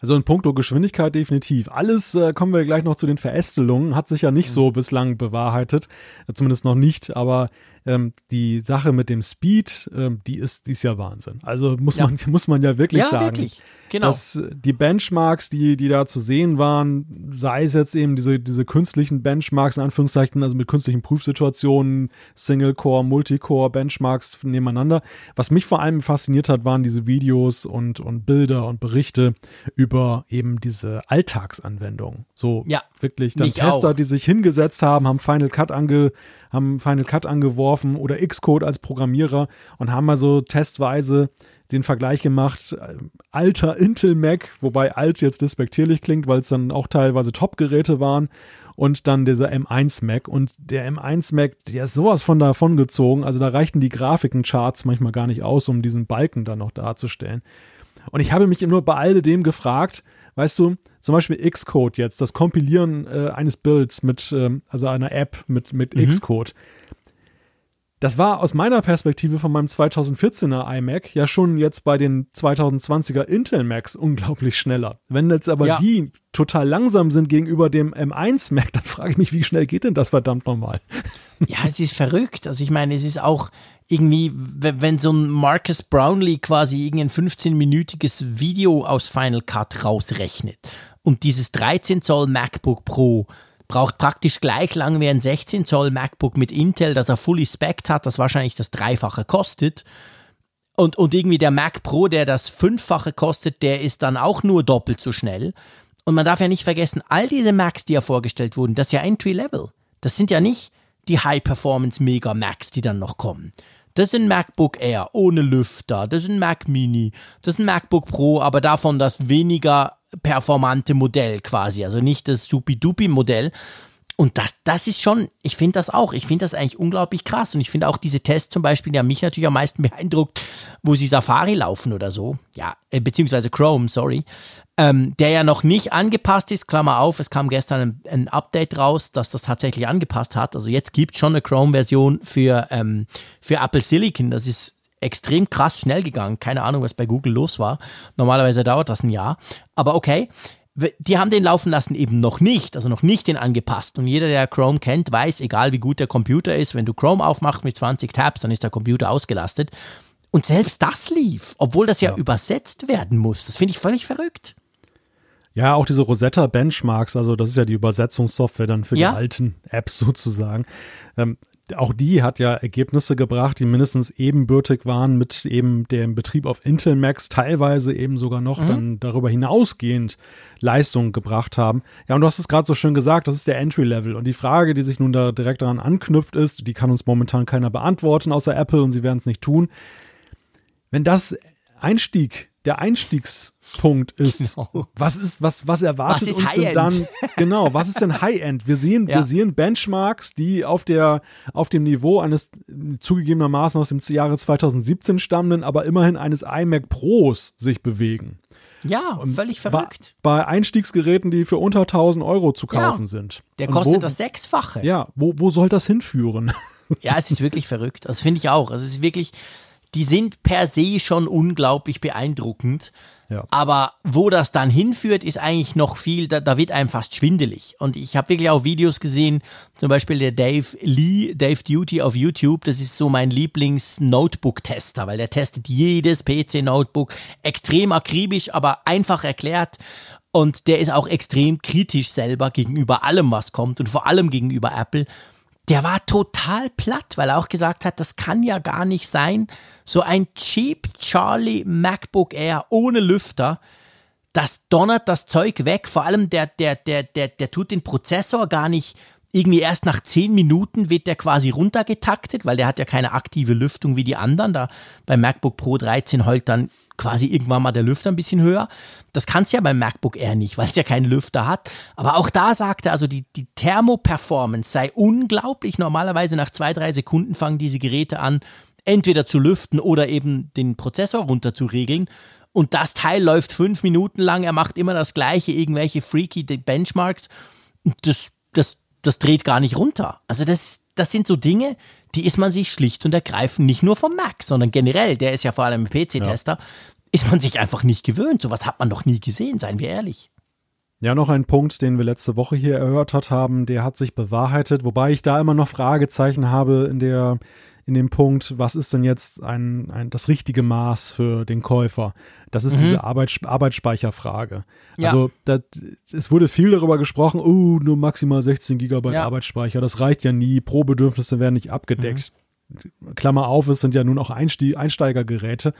Also in puncto Geschwindigkeit definitiv. Alles äh, kommen wir gleich noch zu den Verästelungen. Hat sich ja nicht mhm. so bislang bewahrheitet. Zumindest noch nicht. Aber ähm, die Sache mit dem Speed, ähm, die, ist, die ist ja Wahnsinn. Also muss, ja. Man, muss man ja wirklich ja, sagen. Wirklich. Genau. Dass die Benchmarks, die, die da zu sehen waren, sei es jetzt eben diese, diese künstlichen Benchmarks, in Anführungszeichen, also mit künstlichen Prüfsituationen, Single-Core, Multicore, Benchmarks nebeneinander. Was mich vor allem fasziniert hat, waren diese Videos und, und Bilder und Berichte über eben diese Alltagsanwendungen. So ja, wirklich dann Tester, auch. die sich hingesetzt haben, haben Final Cut ange haben Final Cut angeworfen oder Xcode als Programmierer und haben mal so testweise den Vergleich gemacht, äh, alter Intel Mac, wobei alt jetzt despektierlich klingt, weil es dann auch teilweise Top-Geräte waren und dann dieser M1 Mac und der M1 Mac, der ist sowas von davon gezogen, also da reichten die Grafiken-Charts manchmal gar nicht aus, um diesen Balken dann noch darzustellen. Und ich habe mich nur bei all dem gefragt, weißt du, zum Beispiel Xcode jetzt, das Kompilieren äh, eines Builds mit, ähm, also einer App mit, mit mhm. Xcode. Das war aus meiner Perspektive von meinem 2014er iMac ja schon jetzt bei den 2020er Intel Macs unglaublich schneller. Wenn jetzt aber ja. die total langsam sind gegenüber dem M1 Mac, dann frage ich mich, wie schnell geht denn das verdammt nochmal? Ja, es ist verrückt. Also ich meine, es ist auch irgendwie, wenn so ein Marcus Brownlee quasi irgendein 15-minütiges Video aus Final Cut rausrechnet und dieses 13 Zoll MacBook Pro braucht praktisch gleich lang wie ein 16 Zoll MacBook mit Intel, das er fully spec'd hat, das wahrscheinlich das Dreifache kostet. Und, und irgendwie der Mac Pro, der das Fünffache kostet, der ist dann auch nur doppelt so schnell. Und man darf ja nicht vergessen, all diese Macs, die ja vorgestellt wurden, das ist ja Entry Level. Das sind ja nicht die High Performance Mega Macs, die dann noch kommen. Das ist ein MacBook Air ohne Lüfter, das ist ein Mac Mini, das ist ein MacBook Pro, aber davon das weniger performante Modell quasi, also nicht das Supi-Dupi-Modell. Und das, das ist schon, ich finde das auch, ich finde das eigentlich unglaublich krass. Und ich finde auch diese Tests zum Beispiel, die haben mich natürlich am meisten beeindruckt, wo sie Safari laufen oder so. Ja, äh, beziehungsweise Chrome, sorry. Ähm, der ja noch nicht angepasst ist, Klammer auf, es kam gestern ein, ein Update raus, dass das tatsächlich angepasst hat. Also jetzt gibt es schon eine Chrome-Version für, ähm, für Apple Silicon. Das ist extrem krass schnell gegangen. Keine Ahnung, was bei Google los war. Normalerweise dauert das ein Jahr. Aber okay, die haben den laufen lassen eben noch nicht, also noch nicht den angepasst. Und jeder, der Chrome kennt, weiß, egal wie gut der Computer ist, wenn du Chrome aufmachst mit 20 Tabs, dann ist der Computer ausgelastet. Und selbst das lief, obwohl das ja, ja. übersetzt werden muss. Das finde ich völlig verrückt. Ja, auch diese Rosetta Benchmarks, also das ist ja die Übersetzungssoftware dann für ja. die alten Apps sozusagen. Ähm, auch die hat ja Ergebnisse gebracht, die mindestens ebenbürtig waren mit eben dem Betrieb auf Intel Macs, teilweise eben sogar noch mhm. dann darüber hinausgehend Leistungen gebracht haben. Ja, und du hast es gerade so schön gesagt, das ist der Entry-Level. Und die Frage, die sich nun da direkt daran anknüpft, ist, die kann uns momentan keiner beantworten, außer Apple, und sie werden es nicht tun. Wenn das Einstieg der Einstiegspunkt ist. Genau. Was ist, was, was erwartet was uns denn dann? Genau, was ist denn High-End? Wir sehen, ja. wir sehen Benchmarks, die auf der, auf dem Niveau eines zugegebenermaßen aus dem Jahre 2017 stammenden, aber immerhin eines iMac Pros sich bewegen. Ja, Und völlig verrückt. Bei, bei, Einstiegsgeräten, die für unter 1000 Euro zu kaufen ja, sind. Der kostet wo, das Sechsfache. Ja, wo, wo soll das hinführen? Ja, es ist wirklich verrückt. Das finde ich auch. Also es ist wirklich, die sind per se schon unglaublich beeindruckend. Ja. Aber wo das dann hinführt, ist eigentlich noch viel, da, da wird einem fast schwindelig. Und ich habe wirklich auch Videos gesehen, zum Beispiel der Dave Lee, Dave Duty auf YouTube, das ist so mein Lieblings-Notebook-Tester, weil der testet jedes PC-Notebook extrem akribisch, aber einfach erklärt. Und der ist auch extrem kritisch selber gegenüber allem, was kommt und vor allem gegenüber Apple der war total platt, weil er auch gesagt hat, das kann ja gar nicht sein. So ein Cheap Charlie MacBook Air ohne Lüfter, das donnert das Zeug weg. Vor allem der, der, der, der, der tut den Prozessor gar nicht irgendwie erst nach 10 Minuten wird der quasi runtergetaktet, weil der hat ja keine aktive Lüftung wie die anderen. Da beim MacBook Pro 13 heult dann quasi irgendwann mal der Lüfter ein bisschen höher. Das kannst du ja beim MacBook Air nicht, weil es ja keinen Lüfter hat. Aber auch da sagt er, also die, die Thermoperformance sei unglaublich. Normalerweise nach zwei, drei Sekunden fangen diese Geräte an, entweder zu lüften oder eben den Prozessor runter zu regeln. Und das Teil läuft fünf Minuten lang. Er macht immer das gleiche, irgendwelche freaky Benchmarks. Das, das, das dreht gar nicht runter. Also das, das sind so Dinge, die ist man sich schlicht und ergreifend nicht nur vom Mac, sondern generell, der ist ja vor allem ein PC-Tester, ja. ist man sich einfach nicht gewöhnt. Sowas hat man noch nie gesehen, seien wir ehrlich. Ja, noch ein Punkt, den wir letzte Woche hier erhört haben, der hat sich bewahrheitet, wobei ich da immer noch Fragezeichen habe in der in dem Punkt, was ist denn jetzt ein, ein, das richtige Maß für den Käufer? Das ist mhm. diese Arbeits Arbeitsspeicherfrage. Ja. Also das, es wurde viel darüber gesprochen, oh, nur maximal 16 Gigabyte ja. Arbeitsspeicher, das reicht ja nie, Pro-Bedürfnisse werden nicht abgedeckt. Mhm. Klammer auf, es sind ja nun auch Einste Einsteigergeräte.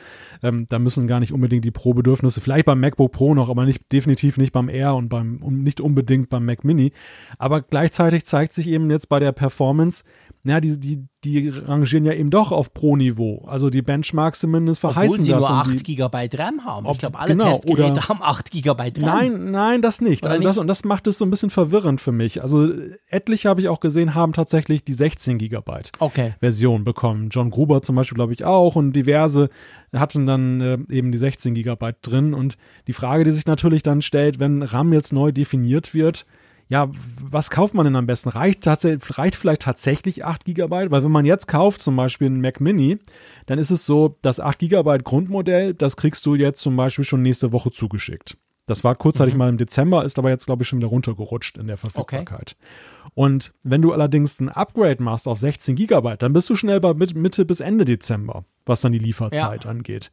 Ähm, da müssen gar nicht unbedingt die Pro-Bedürfnisse, vielleicht beim MacBook Pro noch, aber nicht, definitiv nicht beim Air und beim, nicht unbedingt beim Mac Mini. Aber gleichzeitig zeigt sich eben jetzt bei der Performance, ja, die, die, die rangieren ja eben doch auf Pro-Niveau. Also die Benchmarks zumindest verheißen Obwohl sie das. nur 8 GB RAM haben. Ob, ich glaube, alle genau, Testgeräte oder, haben 8 GB RAM. Nein, nein, das nicht. also nicht? Das, und das macht es so ein bisschen verwirrend für mich. Also etliche habe ich auch gesehen, haben tatsächlich die 16 GB okay. Version bekommen. John Gruber zum Beispiel, glaube ich, auch und diverse hatten dann äh, eben die 16 GB drin. Und die Frage, die sich natürlich dann stellt, wenn RAM jetzt neu definiert wird, ja, was kauft man denn am besten? Reicht, reicht vielleicht tatsächlich 8 GB? Weil wenn man jetzt kauft, zum Beispiel einen Mac Mini, dann ist es so, das 8 GB Grundmodell, das kriegst du jetzt zum Beispiel schon nächste Woche zugeschickt. Das war kurzzeitig mhm. mal im Dezember, ist aber jetzt, glaube ich, schon wieder runtergerutscht in der Verfügbarkeit. Okay. Und wenn du allerdings ein Upgrade machst auf 16 GB, dann bist du schnell bei Mitte bis Ende Dezember, was dann die Lieferzeit ja. angeht.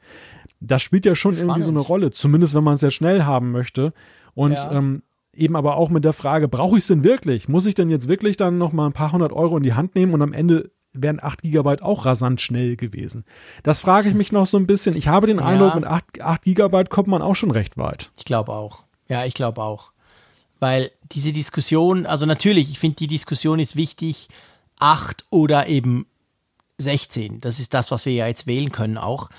Das spielt ja schon Spannend. irgendwie so eine Rolle, zumindest wenn man es sehr schnell haben möchte. Und ja. ähm, eben aber auch mit der Frage, brauche ich es denn wirklich? Muss ich denn jetzt wirklich dann noch mal ein paar hundert Euro in die Hand nehmen und am Ende wären 8 GB auch rasant schnell gewesen. Das frage ich mich noch so ein bisschen. Ich habe den ja. Eindruck, mit 8, 8 GB kommt man auch schon recht weit. Ich glaube auch. Ja, ich glaube auch. Weil diese Diskussion, also natürlich, ich finde, die Diskussion ist wichtig, 8 oder eben 16. Das ist das, was wir ja jetzt wählen können auch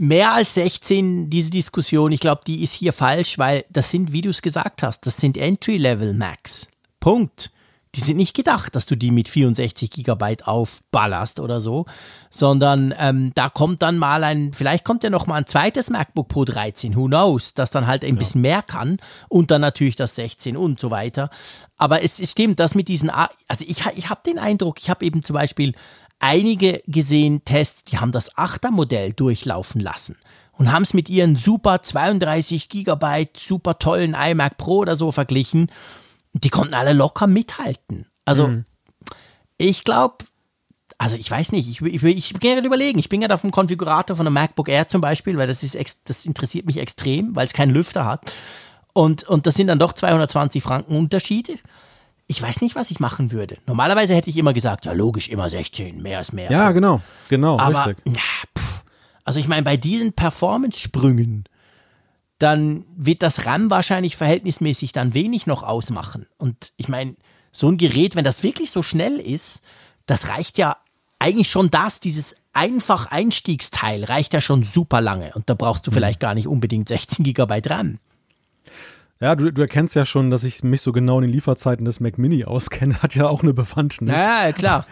mehr als 16, diese Diskussion, ich glaube, die ist hier falsch, weil das sind, wie du es gesagt hast, das sind Entry-Level-Macs. Punkt. Die sind nicht gedacht, dass du die mit 64 Gigabyte aufballerst oder so, sondern ähm, da kommt dann mal ein, vielleicht kommt ja noch mal ein zweites MacBook Pro 13, who knows, das dann halt ein ja. bisschen mehr kann und dann natürlich das 16 und so weiter. Aber es, es stimmt, das mit diesen, also ich, ich habe den Eindruck, ich habe eben zum Beispiel einige gesehen Tests, die haben das 8er Modell durchlaufen lassen und haben es mit ihren super 32 Gigabyte super tollen iMac Pro oder so verglichen. Die konnten alle locker mithalten. Also mhm. ich glaube, also ich weiß nicht, ich, ich, ich bin gerade überlegen, ich bin ja auf dem Konfigurator von einem MacBook Air zum Beispiel, weil das ist das interessiert mich extrem, weil es keinen Lüfter hat. Und, und das sind dann doch 220 Franken Unterschiede ich weiß nicht, was ich machen würde. Normalerweise hätte ich immer gesagt, ja logisch, immer 16, mehr ist mehr. Ja, genau, genau, Aber, richtig. Na, pff, also ich meine, bei diesen Performance-Sprüngen, dann wird das RAM wahrscheinlich verhältnismäßig dann wenig noch ausmachen. Und ich meine, so ein Gerät, wenn das wirklich so schnell ist, das reicht ja eigentlich schon das, dieses einfach Einstiegsteil reicht ja schon super lange. Und da brauchst du mhm. vielleicht gar nicht unbedingt 16 GB RAM. Ja, du, du erkennst ja schon, dass ich mich so genau in den Lieferzeiten des Mac Mini auskenne, hat ja auch eine Bewandtnis. Ja, klar.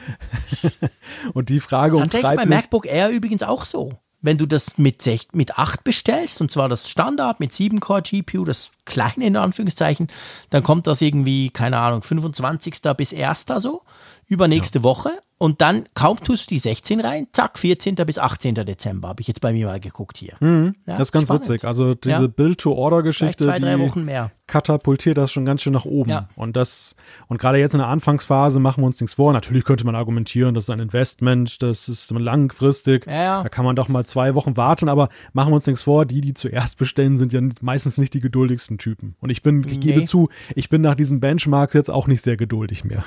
und die Frage das umtreibt bei MacBook Air übrigens auch so. Wenn du das mit, 6, mit 8 bestellst, und zwar das Standard mit 7-Core GPU, das kleine in Anführungszeichen, dann kommt das irgendwie, keine Ahnung, 25. bis 1. so, übernächste ja. Woche. Und dann kaum tust du die 16 rein, zack, 14. bis 18. Dezember, habe ich jetzt bei mir mal geguckt hier. Mhm, ja, das ist ganz spannend. witzig. Also diese ja. Build-to-Order-Geschichte, zwei, drei Wochen mehr. katapultiert das schon ganz schön nach oben. Ja. Und das, und gerade jetzt in der Anfangsphase machen wir uns nichts vor. Natürlich könnte man argumentieren, das ist ein Investment, das ist langfristig. Ja, da kann man doch mal zwei Wochen warten, aber machen wir uns nichts vor, die, die zuerst bestellen, sind ja meistens nicht die geduldigsten Typen. Und ich bin, ich nee. gebe zu, ich bin nach diesen Benchmarks jetzt auch nicht sehr geduldig mehr.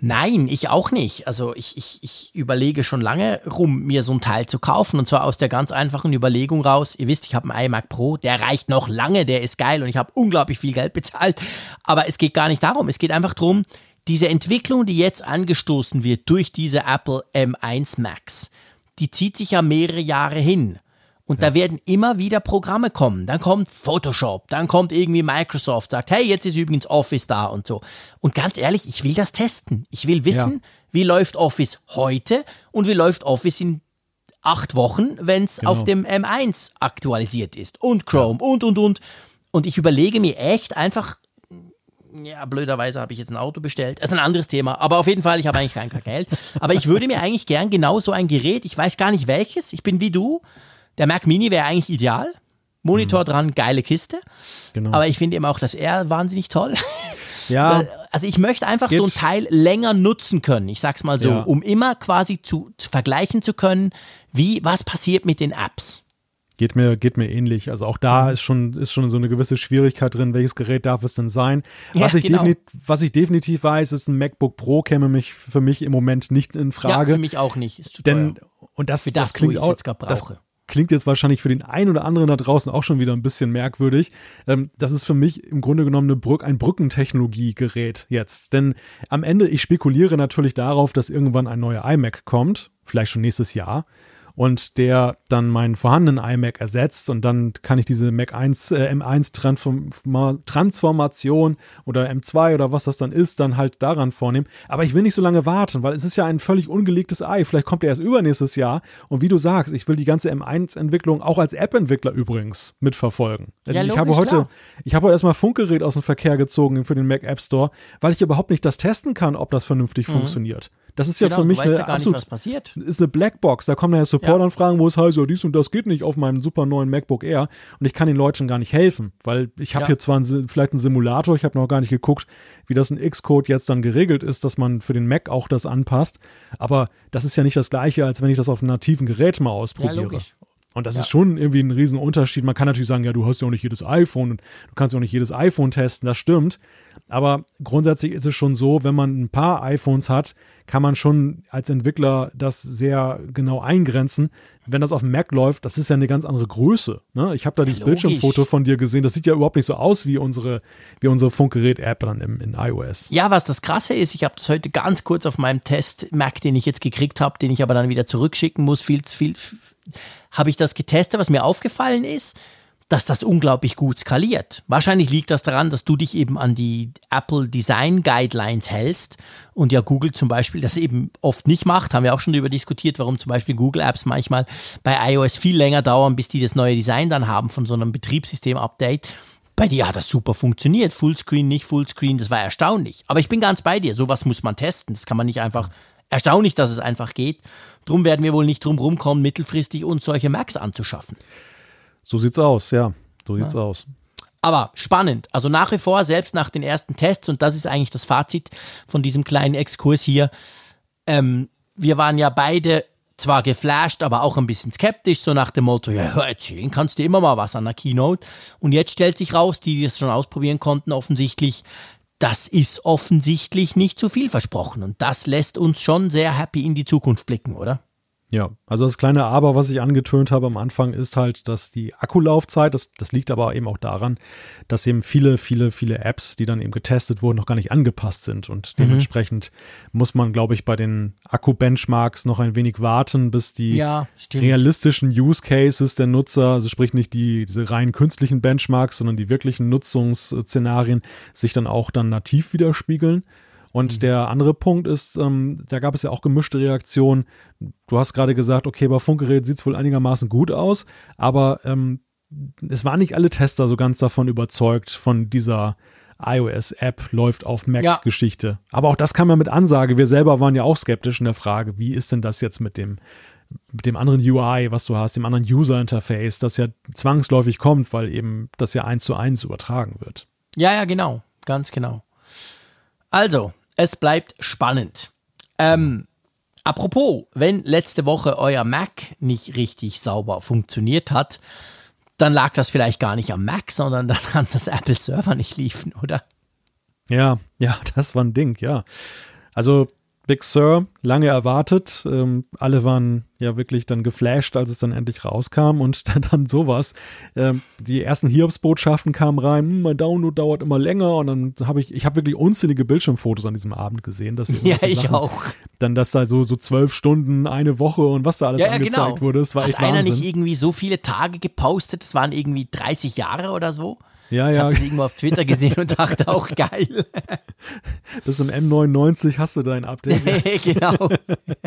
Nein, ich auch nicht. Also ich, ich, ich überlege schon lange rum, mir so ein Teil zu kaufen. Und zwar aus der ganz einfachen Überlegung raus. Ihr wisst, ich habe einen iMac Pro, der reicht noch lange, der ist geil und ich habe unglaublich viel Geld bezahlt. Aber es geht gar nicht darum. Es geht einfach darum, diese Entwicklung, die jetzt angestoßen wird durch diese Apple M1 Max, die zieht sich ja mehrere Jahre hin. Und ja. da werden immer wieder Programme kommen. Dann kommt Photoshop, dann kommt irgendwie Microsoft, sagt, hey, jetzt ist übrigens Office da und so. Und ganz ehrlich, ich will das testen. Ich will wissen, ja. Wie läuft Office heute und wie läuft Office in acht Wochen, wenn es genau. auf dem M1 aktualisiert ist. Und Chrome ja. und, und, und. Und ich überlege mir echt einfach, ja, blöderweise habe ich jetzt ein Auto bestellt. Das ist ein anderes Thema. Aber auf jeden Fall, ich habe eigentlich kein Geld. Aber ich würde mir eigentlich gern genau so ein Gerät, ich weiß gar nicht welches, ich bin wie du, der Mac Mini wäre eigentlich ideal. Monitor mhm. dran, geile Kiste. Genau. Aber ich finde eben auch das R wahnsinnig toll. Ja. Also ich möchte einfach Geht. so ein Teil länger nutzen können. Ich sag's mal so, Ja. um immer quasi zu, zu vergleichen zu können, wie, was passiert mit den Apps. Geht mir, geht mir ähnlich. Also auch Mhm. da ist schon, ist schon so eine gewisse Schwierigkeit drin, welches Gerät darf es denn sein. Ja, Was, ich, genau. defini was ich definitiv weiß, ist ein MacBook Pro käme mich für mich im Moment nicht in Ja, Frage. für mich auch nicht. Ist zu denn, teuer. und das, das, klingt auch, das brauche. Klingt jetzt wahrscheinlich für den einen oder anderen da draußen auch schon wieder ein bisschen merkwürdig. Ähm, das ist für mich im Grunde genommen eine Brück ein Brückentechnologiegerät jetzt. Denn am Ende, ich spekuliere natürlich darauf, dass irgendwann ein neuer iMac kommt, vielleicht schon nächstes Jahr. Und der dann meinen vorhandenen iMac ersetzt und dann kann ich diese Mac 1, äh, M1 Transforma Transformation oder M2 oder was das dann ist, dann halt daran vornehmen. Aber ich will nicht so lange warten, weil es ist ja ein völlig ungelegtes Ei. Vielleicht kommt er erst übernächstes Jahr. Und wie du sagst, ich will die ganze M1-Entwicklung auch als App-Entwickler übrigens mitverfolgen. Ja, ich logisch, habe heute, klar. ich habe heute erstmal Funkgerät aus dem Verkehr gezogen für den Mac App Store, weil ich überhaupt nicht das testen kann, ob das vernünftig funktioniert. Das ist ja Mhm. Genau, für mich eine ja nicht, absolut was passiert. ist eine Blackbox. Da kommen ja Support-Anfragen, wo es heißt, ja, dies und das geht nicht auf meinem super neuen MacBook Air. Und ich kann den Leuten gar nicht helfen, weil ich habe Ja. hier zwar einen, vielleicht einen Simulator, ich habe noch gar nicht geguckt, wie das in Xcode jetzt dann geregelt ist, dass man für den Mac auch das anpasst. Aber das ist ja nicht das Gleiche, als wenn ich das auf einem nativen Gerät mal ausprobiere. logisch. Und das Ja. ist schon irgendwie ein Riesenunterschied. Man kann natürlich sagen, ja, du hast ja auch nicht jedes iPhone und du kannst ja auch nicht jedes iPhone testen, das stimmt. Aber grundsätzlich ist es schon so, wenn man ein paar iPhones hat, kann man schon als Entwickler das sehr genau eingrenzen. Wenn das auf dem Mac läuft, das ist ja eine ganz andere Größe. Ne? Ich habe da dieses logisch. Bildschirmfoto von dir gesehen. Das sieht ja überhaupt nicht so aus wie unsere, wie unsere Funkgerät-App dann im, in iOS. Ja, was das Krasse ist, ich habe das heute ganz kurz auf meinem Test Mac, den ich jetzt gekriegt habe, den ich aber dann wieder zurückschicken muss, viel zu viel, habe ich das getestet. Was mir aufgefallen ist, dass das unglaublich gut skaliert. Wahrscheinlich liegt das daran, dass du dich eben an die Apple Design Guidelines hältst und ja Google zum Beispiel das eben oft nicht macht. Haben wir auch schon darüber diskutiert, warum zum Beispiel Google Apps manchmal bei iOS viel länger dauern, bis die das neue Design dann haben von so einem Betriebssystem-Update. Bei dir hat das super funktioniert. Fullscreen, nicht Fullscreen, das war erstaunlich. Aber ich bin ganz bei dir. Sowas muss man testen. Das kann man nicht einfach. Erstaunlich, dass es einfach geht. Drum werden wir wohl nicht drum rumkommen, mittelfristig uns solche Macs anzuschaffen. So sieht's aus, ja. So sieht's aus. Aber spannend. Also nach wie vor, selbst nach den ersten Tests, und das ist eigentlich das Fazit von diesem kleinen Exkurs hier, ähm, wir waren ja beide zwar geflasht, aber auch ein bisschen skeptisch, so nach dem Motto, ja, hör, erzählen kannst du immer mal was an der Keynote. Und jetzt stellt sich raus, die, die es schon ausprobieren konnten, offensichtlich, das ist offensichtlich nicht zu viel versprochen. Und das lässt uns schon sehr happy in die Zukunft blicken, oder? Ja, also das kleine Aber, was ich angetönt habe am Anfang, ist halt, dass die Akkulaufzeit, das, das liegt aber eben auch daran, dass eben viele, viele, viele Apps, die dann eben getestet wurden, noch gar nicht angepasst sind. Und dementsprechend muss man, glaube ich, bei den Akku-Benchmarks noch ein wenig warten, bis die Ja, realistischen Use Cases der Nutzer, also sprich nicht die, diese rein künstlichen Benchmarks, sondern die wirklichen Nutzungsszenarien sich dann auch dann nativ widerspiegeln. Und der andere Punkt ist, ähm, da gab es ja auch gemischte Reaktionen. Du hast gerade gesagt, okay, bei Funkgerät sieht es wohl einigermaßen gut aus, aber ähm, es waren nicht alle Tester so ganz davon überzeugt, von dieser iOS-App läuft auf Ja. Mac-Geschichte. Aber auch das kam ja mit Ansage. Wir selber waren ja auch skeptisch in der Frage, wie ist denn das jetzt mit dem, mit dem anderen UI, was du hast, dem anderen User-Interface, das ja zwangsläufig kommt, weil eben das ja eins zu eins übertragen wird. Ja, ja, genau. Ganz genau. Also, es bleibt spannend. Ähm, apropos, wenn letzte Woche euer Mac nicht richtig sauber funktioniert hat, dann lag das vielleicht gar nicht am Mac, sondern daran, dass Apple Server nicht liefen, oder? Ja, ja, das war ein Ding, ja. Also Big Sur, lange erwartet. Ähm, alle waren ja wirklich dann geflasht, als es dann endlich rauskam und dann, dann sowas. Ähm, die ersten Hiobs-Botschaften kamen rein, hm, mein Download dauert immer länger und dann habe ich, ich habe wirklich unzählige Bildschirmfotos an diesem Abend gesehen. Dass Ja, ich auch. Dann, dass da so, so zwölf Stunden, eine Woche und was da alles Ja, ja, angezeigt genau. wurde, das war Hat echt einer Wahnsinn. nicht irgendwie so viele Tage gepostet? Das waren irgendwie 30 Jahre oder so. Ja, Ich ja, habe es irgendwo auf Twitter gesehen und dachte auch geil. bis zum M99 hast du dein Update. genau.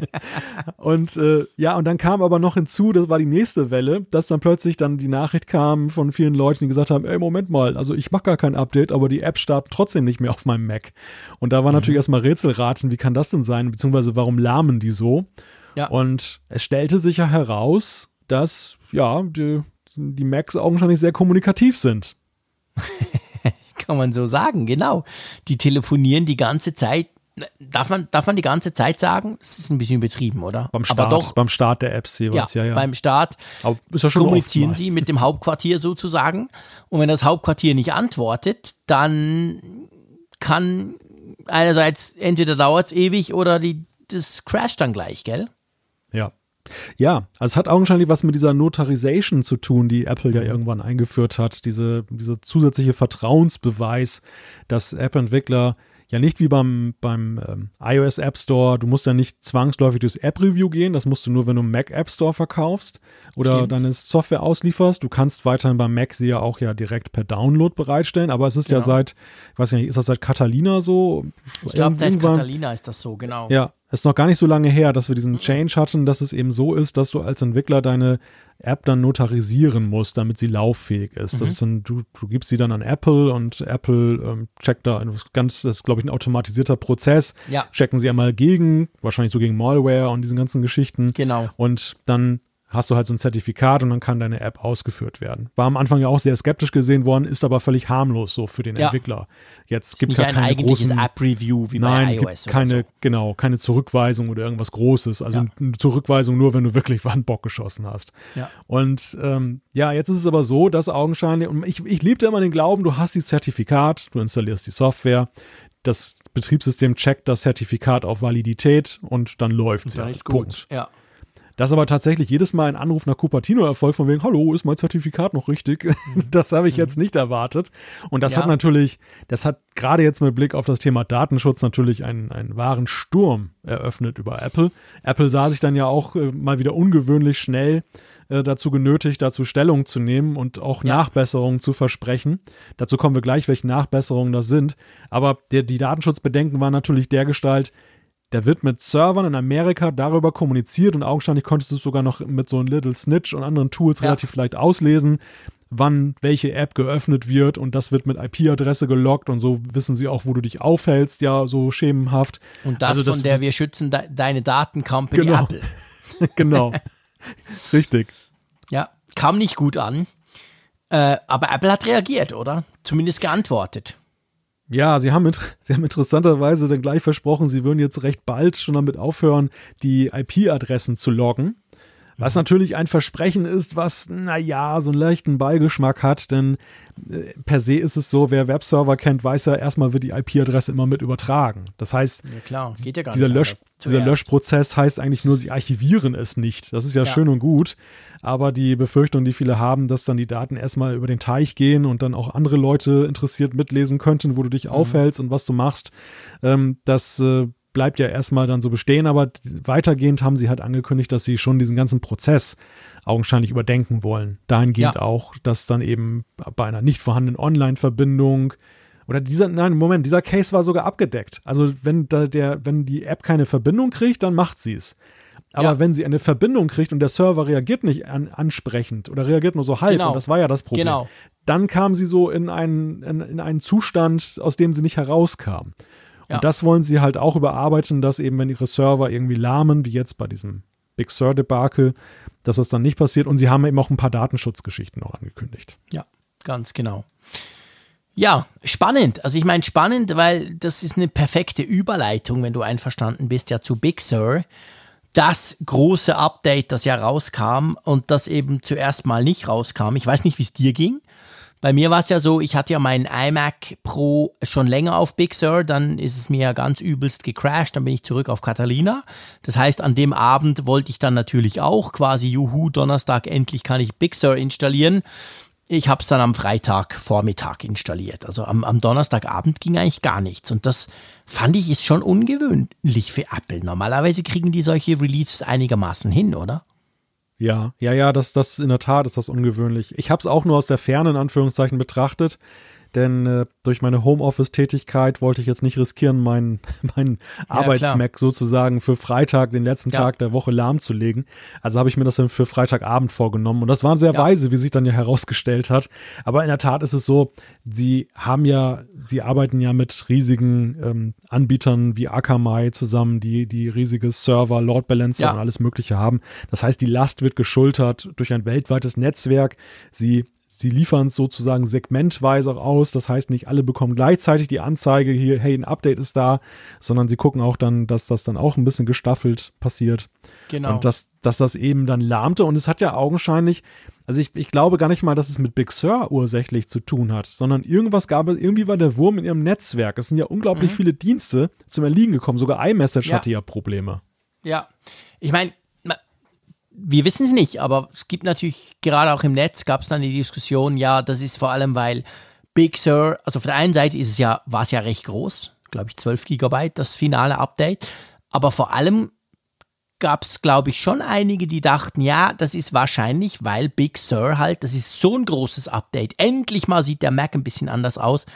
Und äh, ja, und dann kam aber noch hinzu, das war die nächste Welle, dass dann plötzlich dann die Nachricht kam von vielen Leuten, die gesagt haben, ey, Moment mal, also ich mache gar kein Update, aber die App startet trotzdem nicht mehr auf meinem Mac. Und da war natürlich erstmal Rätselraten, wie kann das denn sein, beziehungsweise warum lahmen die so? Ja. Und es stellte sich ja heraus, dass, ja, die, die Macs augenscheinlich sehr kommunikativ sind. Kann man so sagen, genau. Die telefonieren die ganze Zeit. Darf man, darf man die ganze Zeit sagen? Das ist ein bisschen übertrieben, oder? Beim Start, Aber doch, beim Start der Apps jeweils, ja, ja, ja. Beim Start Aber ist ja schon kommunizieren sie mit dem Hauptquartier sozusagen. Und wenn das Hauptquartier nicht antwortet, dann kann einerseits entweder dauert es ewig oder die, das crasht dann gleich, gell? Ja. Ja, also es hat augenscheinlich was mit dieser Notarization zu tun, die Apple ja irgendwann eingeführt hat. Diese, diese zusätzliche Vertrauensbeweis, dass App-Entwickler ja nicht wie beim, beim ähm, iOS App Store, du musst ja nicht zwangsläufig durchs App-Review gehen, das musst du nur, wenn du Mac App Store verkaufst oder Stimmt. deine Software auslieferst. Du kannst weiterhin beim Mac sie ja auch ja direkt per Download bereitstellen, aber es ist nicht, ist noch gar nicht so lange her, dass wir diesen mhm. Change hatten, dass es eben so ist, dass du als Entwickler deine App dann notarisieren musst, damit sie lauffähig ist. Mhm. Das ist dann, du, du gibst sie dann an Apple und Apple ähm, checkt da ganz, das ist glaube ich ein automatisierter Prozess. Ja. Checken sie einmal gegen, wahrscheinlich so gegen Malware und diesen ganzen Geschichten. Genau. Und dann hast du halt so ein Zertifikat und dann kann deine App ausgeführt werden. War am Anfang ja auch sehr skeptisch gesehen worden, ist aber völlig harmlos so für den ja. Entwickler. Jetzt gibt es kein eigentliches App-Review wie nein, bei iOS gibt keine, so. genau, keine Zurückweisung oder irgendwas Großes. Also ja. eine Zurückweisung nur, wenn du wirklich Wandbock geschossen hast. Ja. Und ähm, ja, jetzt ist es aber so, dass augenscheinlich, und ich, ich liebte immer den Glauben, du hast dieses Zertifikat, du installierst die Software, das Betriebssystem checkt das Zertifikat auf Validität und dann läuft es. Ja, ist gut. Punkt. Ja. Dass aber tatsächlich jedes Mal ein Anruf nach Cupertino erfolgt, von wegen, hallo, ist mein Zertifikat noch richtig? Mhm. Das habe ich mhm. jetzt nicht erwartet. Und das ja. hat natürlich, das hat gerade jetzt mit Blick auf das Thema Datenschutz natürlich einen, einen wahren Sturm eröffnet über Apple. Apple sah sich dann ja auch äh, mal wieder ungewöhnlich schnell äh, dazu genötigt, dazu Stellung zu nehmen und auch ja. Nachbesserungen zu versprechen. Dazu kommen wir gleich, welche Nachbesserungen das sind. Aber der, die Datenschutzbedenken waren natürlich der Gestalt, da wird mit Servern in Amerika darüber kommuniziert und augenscheinlich konntest du es sogar noch mit so einem Little Snitch und anderen Tools ja. relativ leicht auslesen, wann welche App geöffnet wird und das wird mit IP-Adresse gelockt und so wissen sie auch, wo du dich aufhältst, ja, so schemenhaft. Und das, also das von der wir schützen de deine Datencompany genau. Apple. genau. Richtig. Ja, kam nicht gut an. Äh, aber Apple hat reagiert, oder? Zumindest geantwortet. Ja, sie haben, sie haben interessanterweise dann gleich versprochen, sie würden jetzt recht bald schon damit aufhören, die IP-Adressen zu loggen. Was natürlich ein Versprechen ist, was, naja, so einen leichten Beigeschmack hat, denn äh, per se ist es so, wer Webserver kennt, weiß ja, erstmal wird die IP-Adresse immer mit übertragen. Das heißt, ja, klar, geht ja gar dieser, nicht Lösch, dieser Löschprozess heißt eigentlich nur, sie archivieren es nicht. Das ist ja, ja, schön und gut, aber die Befürchtung, die viele haben, dass dann die Daten erstmal über den Teich gehen und dann auch andere Leute interessiert mitlesen könnten, wo du dich mhm. aufhältst und was du machst, ähm, das äh, bleibt ja erstmal dann so bestehen, aber weitergehend haben sie halt angekündigt, dass sie schon diesen ganzen Prozess augenscheinlich überdenken wollen. Dahingehend ja. auch, dass dann eben bei einer nicht vorhandenen Online-Verbindung oder dieser, nein, Moment, dieser Case war sogar abgedeckt. Also wenn da der, wenn die App keine Verbindung kriegt, dann macht sie es. Aber ja. wenn sie eine Verbindung kriegt und der Server reagiert nicht an, ansprechend oder reagiert nur so halb, genau. und das war ja das Problem, genau. dann kam sie so in einen, in, in einen Zustand, aus dem sie nicht herauskam. Ja. Und das wollen sie halt auch überarbeiten, dass eben, wenn ihre Server irgendwie lahmen, wie jetzt bei diesem Big Sur-Debakel, dass das dann nicht passiert. Und sie haben eben auch ein paar Datenschutzgeschichten noch angekündigt. Ja, ganz genau. Ja, spannend. Also ich meine spannend, weil das ist eine perfekte Überleitung, wenn du einverstanden bist, ja zu Big Sur. Das große Update, das ja rauskam und das eben zuerst mal nicht rauskam. Ich weiß nicht, wie es dir ging. Bei mir war es ja so, ich hatte ja meinen iMac Pro schon länger auf Big Sur, dann ist es mir ja ganz übelst gecrashed, dann bin ich zurück auf Catalina. Das heißt, an dem Abend wollte ich dann natürlich auch quasi, juhu, Donnerstag endlich kann ich Big Sur installieren. Ich habe es dann am Freitag Vormittag installiert. Also am, am Donnerstagabend ging eigentlich gar nichts. Und das fand ich ist schon ungewöhnlich für Apple. Normalerweise kriegen die solche Releases einigermaßen hin, oder? Ja, ja, ja, das, das in der Tat ist das ungewöhnlich. Ich habe es auch nur aus der Ferne in Anführungszeichen betrachtet denn äh, durch meine Homeoffice-Tätigkeit wollte ich jetzt nicht riskieren, meinen mein Arbeitsmac sozusagen für Freitag, den letzten ja. Tag der Woche lahmzulegen. Also habe ich mir das dann für Freitagabend vorgenommen und das war sehr ja. weise, wie sich dann ja herausgestellt hat. Aber in der Tat ist es so, sie haben ja, sie arbeiten ja mit riesigen ähm, Anbietern wie Akamai zusammen, die die riesige Server, Load Balancer und alles Mögliche haben. Das heißt, die Last wird geschultert durch ein weltweites Netzwerk. Sie sie liefern es sozusagen segmentweise auch aus. Das heißt, nicht alle bekommen gleichzeitig die Anzeige hier, hey, ein Update ist da, sondern sie gucken auch dann, dass das dann auch ein bisschen gestaffelt passiert. Genau. Und dass, dass das eben dann lahmte. Und es hat ja augenscheinlich, also ich, ich glaube gar nicht mal, dass es mit Big Sur ursächlich zu tun hat, sondern irgendwas gab es, irgendwie war der Wurm in ihrem Netzwerk. Es sind ja unglaublich mhm. viele Dienste zum Erliegen gekommen. Sogar iMessage ja. hatte ja Probleme. Ja, ich meine, wir wissen es nicht, aber es gibt natürlich, gerade auch im Netz gab es dann die Diskussion, ja, das ist vor allem, weil Big Sur, also auf der einen Seite ist es ja, war es ja recht groß, glaube ich 12 Gigabyte, das finale Update, aber vor allem gab es, glaube ich, schon einige, die dachten, ja, das ist wahrscheinlich, weil Big Sur halt, das ist so ein großes Update, endlich mal sieht der Mac ein bisschen anders aus,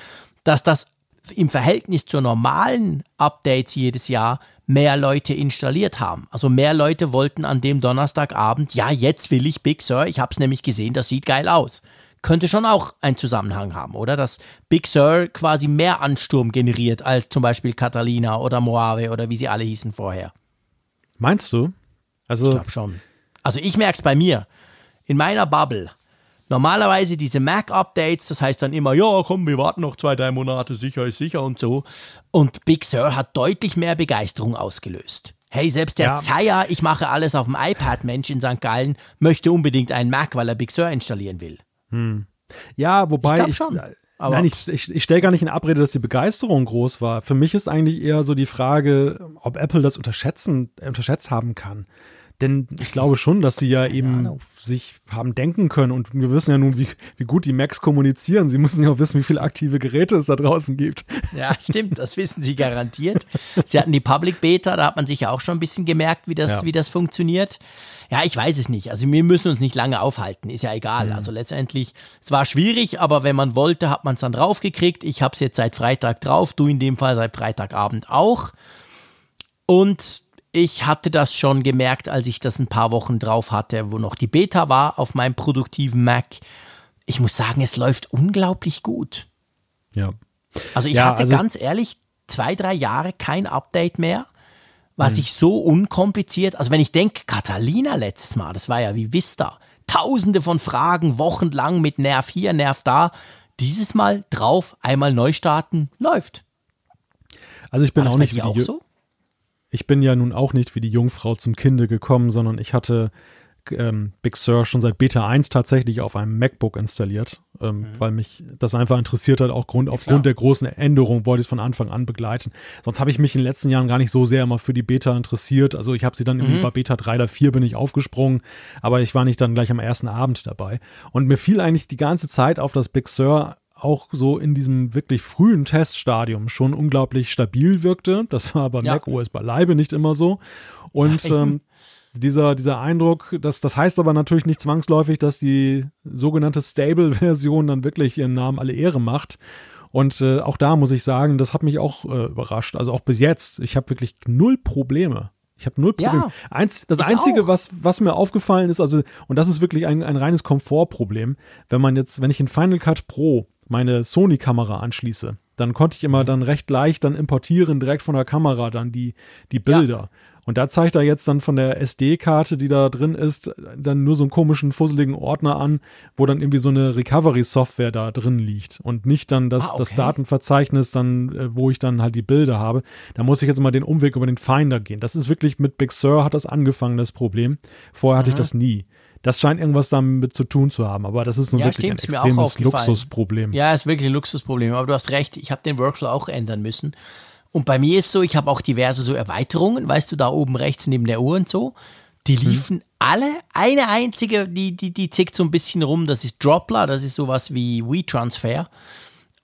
dass das im Verhältnis zu normalen Updates jedes Jahr mehr Leute installiert haben. Also mehr Leute wollten an dem Donnerstagabend, ja, jetzt will ich Big Sur, ich habe es nämlich gesehen, das sieht geil aus. Könnte schon auch einen Zusammenhang haben, oder? Dass Big Sur quasi mehr Ansturm generiert als zum Beispiel Catalina oder Moave oder wie sie alle hießen vorher. Meinst du? Also ich glaube schon. Also ich merke es bei mir. In meiner Bubble Normalerweise diese Mac-Updates, das heißt dann immer, ja, komm, wir warten noch zwei, drei Monate, sicher ist sicher und so. Und Big Sur hat deutlich mehr Begeisterung ausgelöst. Hey, selbst der ja. Zeier, ich mache alles auf dem iPad-Mensch in St. Gallen, möchte unbedingt einen Mac, weil er Big Sur installieren will. Hm. Ja, wobei. Ich, schon. Aber Nein, ich, ich, ich stelle gar nicht in Abrede, dass die Begeisterung groß war. Für mich ist eigentlich eher so die Frage, ob Apple das unterschätzen, unterschätzt haben kann. Denn ich glaube schon, dass sie ja eben sich haben denken können und wir wissen ja nun, wie, wie gut die Macs kommunizieren. Sie müssen ja auch wissen, wie viele aktive Geräte es da draußen gibt. Ja, stimmt, das wissen sie garantiert. Sie hatten die Public Beta, da hat man sich ja auch schon ein bisschen gemerkt, wie das, ja. wie das funktioniert. Ja, ich weiß es nicht. Also wir müssen uns nicht lange aufhalten, ist ja egal. Mhm. Also letztendlich, es war schwierig, aber wenn man wollte, hat man es dann draufgekriegt. Ich habe es jetzt seit Freitag drauf, du in dem Fall seit Freitagabend auch. Und ich hatte das schon gemerkt, als ich das ein paar Wochen drauf hatte, wo noch die Beta war auf meinem produktiven Mac. Ich muss sagen, es läuft unglaublich gut. Ja. Also ich ja, hatte also ganz ehrlich zwei, drei Jahre kein Update mehr, was hm. ich so unkompliziert, also wenn ich denke, Catalina letztes Mal, das war ja wie Vista, tausende von Fragen, wochenlang mit Nerv hier, Nerv da, dieses Mal drauf, einmal neu starten, läuft. Also ich bin auch nicht wie auch so? Ich bin ja nun auch nicht wie die Jungfrau zum Kinde gekommen, sondern ich hatte ähm, Big Sur schon seit Beta 1 tatsächlich auf einem MacBook installiert, ähm, mhm. weil mich das einfach interessiert hat, auch Grund, aufgrund der großen Änderung wollte ich es von Anfang an begleiten. Sonst habe ich mich in den letzten Jahren gar nicht so sehr immer für die Beta interessiert. Also ich habe sie dann mhm. irgendwie bei Beta 3 oder 4 bin ich aufgesprungen, aber ich war nicht dann gleich am ersten Abend dabei. Und mir fiel eigentlich die ganze Zeit auf, dass Big Sur auch so in diesem wirklich frühen Teststadium schon unglaublich stabil wirkte. Das war bei ja. Mac OS beileibe nicht immer so. Und ja, ähm, dieser, dieser Eindruck, das, das heißt aber natürlich nicht zwangsläufig, dass die sogenannte Stable-Version dann wirklich ihren Namen alle Ehre macht. Und äh, auch da muss ich sagen, das hat mich auch äh, überrascht. Also auch bis jetzt, ich habe wirklich null Probleme. Ich habe null Probleme. Ja, Eins, das Einzige, was, was mir aufgefallen ist, also, und das ist wirklich ein, ein reines Komfortproblem, wenn man jetzt, wenn ich in Final Cut Pro meine Sony-Kamera anschließe, dann konnte ich immer mhm. dann recht leicht dann importieren, direkt von der Kamera dann die, die Bilder. Ja. Und da zeigt er jetzt dann von der SD-Karte, die da drin ist, dann nur so einen komischen, fusseligen Ordner an, wo dann irgendwie so eine Recovery-Software da drin liegt und nicht dann das, ah, okay. das Datenverzeichnis dann, äh, wo ich dann halt die Bilder habe. Da muss ich jetzt mal den Umweg über den Finder gehen. Das ist wirklich mit Big Sur hat das angefangen, das Problem. Vorher hatte mhm. ich das nie. Das scheint irgendwas damit zu tun zu haben, aber das ist nun ja, wirklich stimmt, ein extremes Luxusproblem. Ja, ist wirklich ein Luxusproblem, aber du hast recht, ich habe den Workflow auch ändern müssen. Und bei mir ist so, ich habe auch diverse so Erweiterungen, weißt du, da oben rechts neben der Uhr und so. Die mhm. liefen hm. alle, eine einzige, die, die, die zickt so ein bisschen rum, das ist Dropler, das ist sowas wie WeTransfer.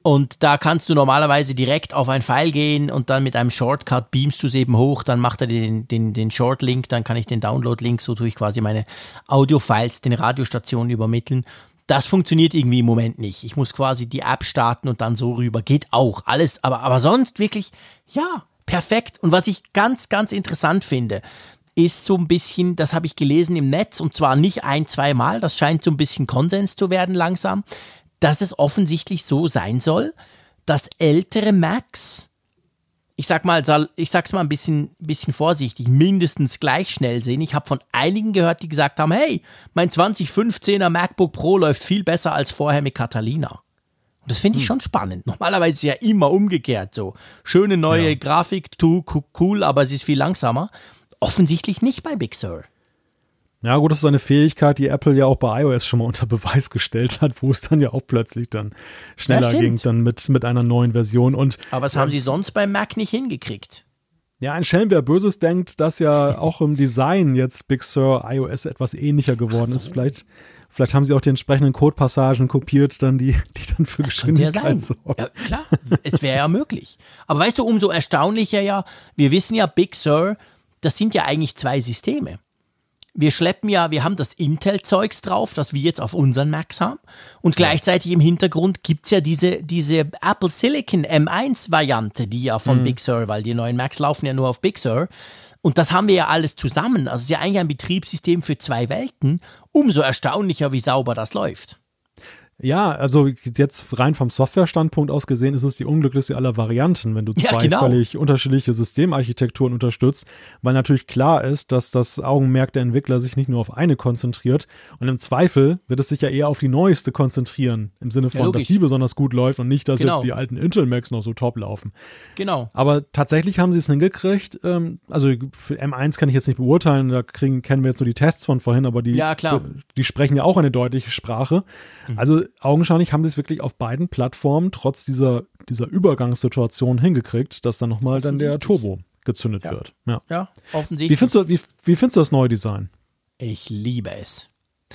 Und da kannst du normalerweise direkt auf ein File gehen und dann mit einem Shortcut beamst du es eben hoch, dann macht er den, den, den Short-Link, dann kann ich den Download-Link, so tue ich quasi meine Audio-Files den Radiostationen übermitteln. Das funktioniert irgendwie im Moment nicht. Ich muss quasi die App starten und dann so rüber. Geht auch. Alles, aber, aber sonst wirklich, ja, perfekt. Und was ich ganz, ganz interessant finde, ist so ein bisschen, das habe ich gelesen im Netz und zwar nicht ein, zwei Mal, das scheint so ein bisschen Konsens zu werden langsam dass es offensichtlich so sein soll, dass ältere Macs ich sag mal, ich sag's mal ein bisschen, bisschen vorsichtig, mindestens gleich schnell sind. Ich habe von einigen gehört, die gesagt haben, hey, mein 2015er MacBook Pro läuft viel besser als vorher mit Catalina. Und das finde ich hm. schon spannend. Normalerweise ist es ja immer umgekehrt so. Schöne neue ja. Grafik, too, cool, aber sie ist viel langsamer. Offensichtlich nicht bei Big Sur. Ja, gut, das ist eine Fähigkeit, die Apple ja auch bei iOS schon mal unter Beweis gestellt hat, wo es dann ja auch plötzlich dann schneller ja, ging, dann mit, mit einer neuen Version. Und, Aber das haben sie sonst beim Mac nicht hingekriegt. Ja, ein Schelm, wer Böses denkt, dass ja auch im Design jetzt Big Sur iOS etwas ähnlicher geworden so. ist. Vielleicht, vielleicht haben sie auch die entsprechenden Codepassagen kopiert, dann die, die dann für das Geschwindigkeit sorgen. Ja, klar, es wäre ja möglich. Aber weißt du, umso erstaunlicher ja, wir wissen ja, Big Sur, das sind ja eigentlich zwei Systeme wir schleppen ja, wir haben das Intel-Zeugs drauf, das wir jetzt auf unseren Macs haben. Und gleichzeitig im Hintergrund gibt's ja diese, diese Apple Silicon M1-Variante, die ja von mhm. Big Sur, weil die neuen Macs laufen ja nur auf Big Sur. Und das haben wir ja alles zusammen. Also es ist ja eigentlich ein Betriebssystem für zwei Welten. Umso erstaunlicher, wie sauber das läuft. Ja, also jetzt rein vom Software-Standpunkt aus gesehen ist es die unglücklichste aller Varianten, wenn du zwei ja, genau. völlig unterschiedliche Systemarchitekturen unterstützt, weil natürlich klar ist, dass das Augenmerk der Entwickler sich nicht nur auf eine konzentriert und im Zweifel wird es sich ja eher auf die neueste konzentrieren, im Sinne von, ja, dass die besonders gut läuft und nicht, dass genau. jetzt die alten Intel-Macs noch so top laufen. Genau. Aber tatsächlich haben sie es hingekriegt, ähm, also für M1 kann ich jetzt nicht beurteilen, da kriegen, kennen wir jetzt nur die Tests von vorhin, aber die, ja, die sprechen ja auch eine deutliche Sprache. Mhm. Also augenscheinlich haben sie es wirklich auf beiden Plattformen trotz dieser, dieser Übergangssituation hingekriegt, dass dann nochmal dann der Turbo gezündet ja. wird. Ja, ja offensichtlich. Wie findest, du, wie, wie findest du das neue Design? Ich liebe es.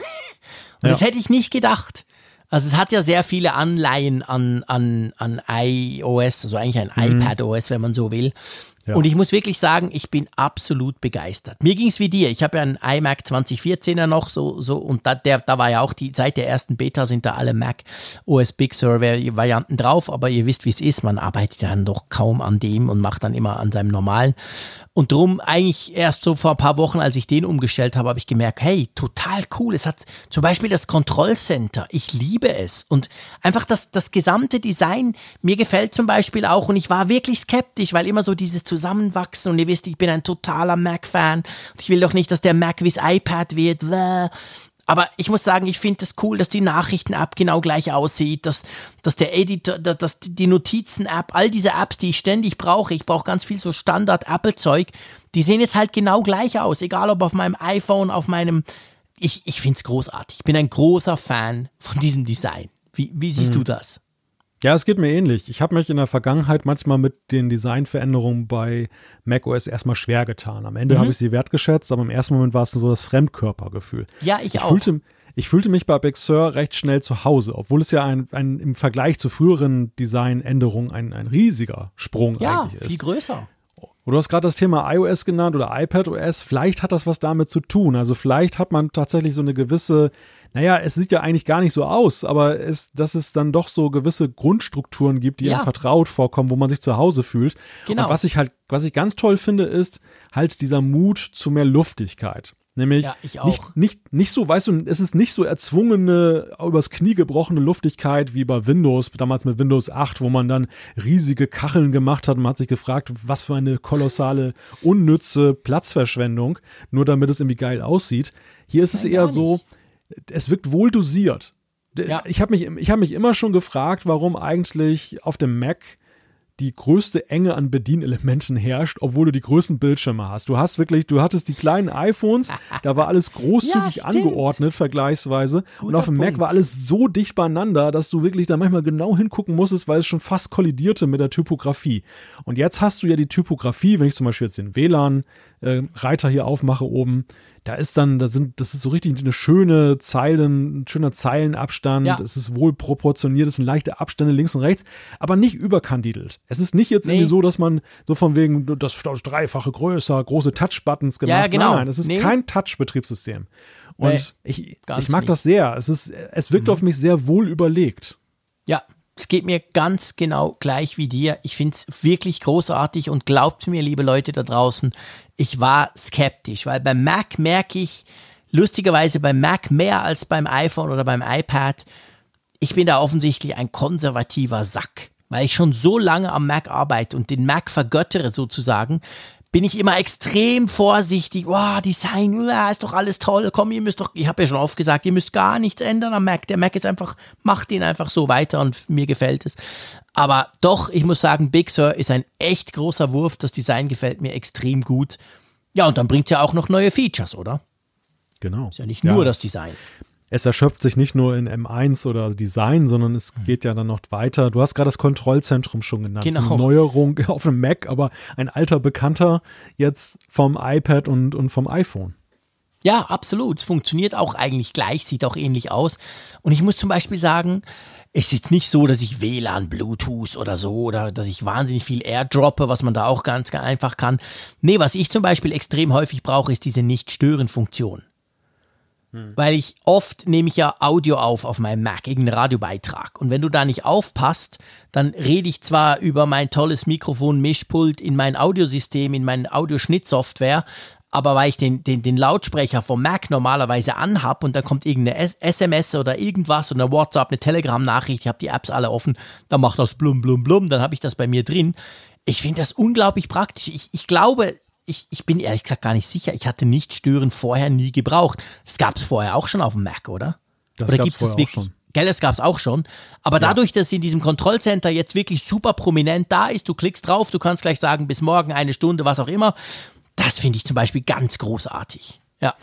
Und ja. das hätte ich nicht gedacht. Also es hat ja sehr viele Anleihen an, an, an iOS, also eigentlich ein mhm. iPadOS, wenn man so will. Ja. Und ich muss wirklich sagen, ich bin absolut begeistert. Mir ging es wie dir. Ich habe ja einen iMac 2014er noch so, so und da, der, da war ja auch die, seit der ersten Beta sind da alle Mac OS Big Sur Varianten drauf, aber ihr wisst, wie es ist. Man arbeitet dann doch kaum an dem und macht dann immer an seinem normalen. Und drum eigentlich erst so vor ein paar Wochen, als ich den umgestellt habe, habe ich gemerkt, hey, total cool. Es hat zum Beispiel das Kontrollcenter. Ich liebe es. Und einfach das, das gesamte Design, mir gefällt zum Beispiel auch. Und ich war wirklich skeptisch, weil immer so dieses Zusammenwachsen. Und ihr wisst, ich bin ein totaler Mac-Fan. Ich will doch nicht, dass der Mac wie's iPad wird. Aber ich muss sagen, ich finde es das cool, dass die Nachrichten-App genau gleich aussieht, dass, dass der Editor, dass die Notizen-App, all diese Apps, die ich ständig brauche, ich brauche ganz viel so Standard-Apple-Zeug, die sehen jetzt halt genau gleich aus, egal ob auf meinem iPhone, auf meinem. Ich, ich finde es großartig. Ich bin ein großer Fan von diesem Design. Wie, wie siehst hm. du das? Ja, es geht mir ähnlich. Ich habe mich in der Vergangenheit manchmal mit den Designveränderungen bei macOS erstmal schwer getan. Am Ende mhm. habe ich sie wertgeschätzt, aber im ersten Moment war es so das Fremdkörpergefühl. Ja, ich, ich auch. Fühlte, ich fühlte mich bei Big Sur recht schnell zu Hause, obwohl es ja ein, ein im Vergleich zu früheren Designänderungen ein, ein riesiger Sprung ja, eigentlich ist. Ja, viel größer. Du hast gerade das Thema iOS genannt oder iPadOS. Vielleicht hat das was damit zu tun. Also vielleicht hat man tatsächlich so eine gewisse naja, es sieht ja eigentlich gar nicht so aus, aber es, dass es dann doch so gewisse Grundstrukturen gibt, die ja. einem vertraut vorkommen, wo man sich zu Hause fühlt. Genau. Und was ich halt, was ich ganz toll finde, ist halt dieser Mut zu mehr Luftigkeit. Nämlich ja, nicht, nicht, nicht so, weißt du, es ist nicht so erzwungene, übers Knie gebrochene Luftigkeit wie bei Windows, damals mit Windows 8, wo man dann riesige Kacheln gemacht hat und man hat sich gefragt, was für eine kolossale, unnütze Platzverschwendung, nur damit es irgendwie geil aussieht. Hier ist es Nein, eher so, es wirkt wohl dosiert. Ja. Ich habe mich, hab mich immer schon gefragt, warum eigentlich auf dem Mac die größte Enge an Bedienelementen herrscht, obwohl du die größten Bildschirme hast. Du hast wirklich, du hattest die kleinen iPhones, da war alles großzügig ja, angeordnet, vergleichsweise. Guter und auf dem Punkt. Mac war alles so dicht beieinander, dass du wirklich da manchmal genau hingucken musstest, weil es schon fast kollidierte mit der Typografie. Und jetzt hast du ja die Typografie, wenn ich zum Beispiel jetzt den WLAN-Reiter äh, hier aufmache oben, da ist dann, da sind, das ist so richtig eine schöne Zeilen, ein schöner Zeilenabstand, ja. es ist wohl proportioniert, es sind leichte Abstände links und rechts, aber nicht überkandidelt. Es ist nicht jetzt nee. irgendwie so, dass man so von wegen das dreifache größer, große Touch-Buttons gemacht. Ja, genau. Nein, nein, es ist nee. kein Touch-Betriebssystem. Und nee, ich, ich mag nicht. das sehr. Es ist, es wirkt mhm. auf mich sehr wohl überlegt. Ja, es geht mir ganz genau gleich wie dir. Ich finde es wirklich großartig und glaubt mir, liebe Leute da draußen, ich war skeptisch, weil beim Mac merke ich, lustigerweise beim Mac mehr als beim iPhone oder beim iPad, ich bin da offensichtlich ein konservativer Sack weil ich schon so lange am Mac arbeite und den Mac vergöttere sozusagen, bin ich immer extrem vorsichtig. Wow, Design, ist doch alles toll. Komm, ihr müsst doch, ich habe ja schon oft gesagt, ihr müsst gar nichts ändern am Mac. Der Mac ist einfach, macht ihn einfach so weiter und mir gefällt es. Aber doch, ich muss sagen, Big Sur ist ein echt großer Wurf. Das Design gefällt mir extrem gut. Ja, und dann bringt es ja auch noch neue Features, oder? Genau. Ist ja nicht nur ja, das Design es erschöpft sich nicht nur in M1 oder Design, sondern es hm. geht ja dann noch weiter. Du hast gerade das Kontrollzentrum schon genannt. Genau. Eine Neuerung auf dem Mac, aber ein alter Bekannter jetzt vom iPad und, und vom iPhone. Ja, absolut. Es funktioniert auch eigentlich gleich, sieht auch ähnlich aus. Und ich muss zum Beispiel sagen, es ist jetzt nicht so, dass ich WLAN, Bluetooth oder so oder dass ich wahnsinnig viel airdroppe, was man da auch ganz, ganz einfach kann. Nee, was ich zum Beispiel extrem häufig brauche, ist diese Nicht-Stören-Funktion. Hm. Weil ich oft nehme ich ja Audio auf auf meinem Mac, irgendeinen Radiobeitrag. Und wenn du da nicht aufpasst, dann rede ich zwar über mein tolles Mikrofon, Mischpult in mein Audiosystem, in meine Audioschnittsoftware, aber weil ich den, den, den Lautsprecher vom Mac normalerweise anhab und da kommt irgendeine SMS oder irgendwas oder eine WhatsApp, eine Telegram-Nachricht, ich habe die Apps alle offen, dann macht das blum, blum, blum, dann habe ich das bei mir drin. Ich finde das unglaublich praktisch. Ich, ich glaube, ich, ich bin ehrlich gesagt gar nicht sicher. Ich hatte nicht stören vorher nie gebraucht. Das gab es vorher auch schon auf dem Mac, oder? Das oder gibt es wirklich? Schon. Gell, das gab es auch schon. Aber ja. dadurch, dass sie in diesem Kontrollcenter jetzt wirklich super prominent da ist, du klickst drauf, du kannst gleich sagen, bis morgen eine Stunde, was auch immer. Das finde ich zum Beispiel ganz großartig. Ja.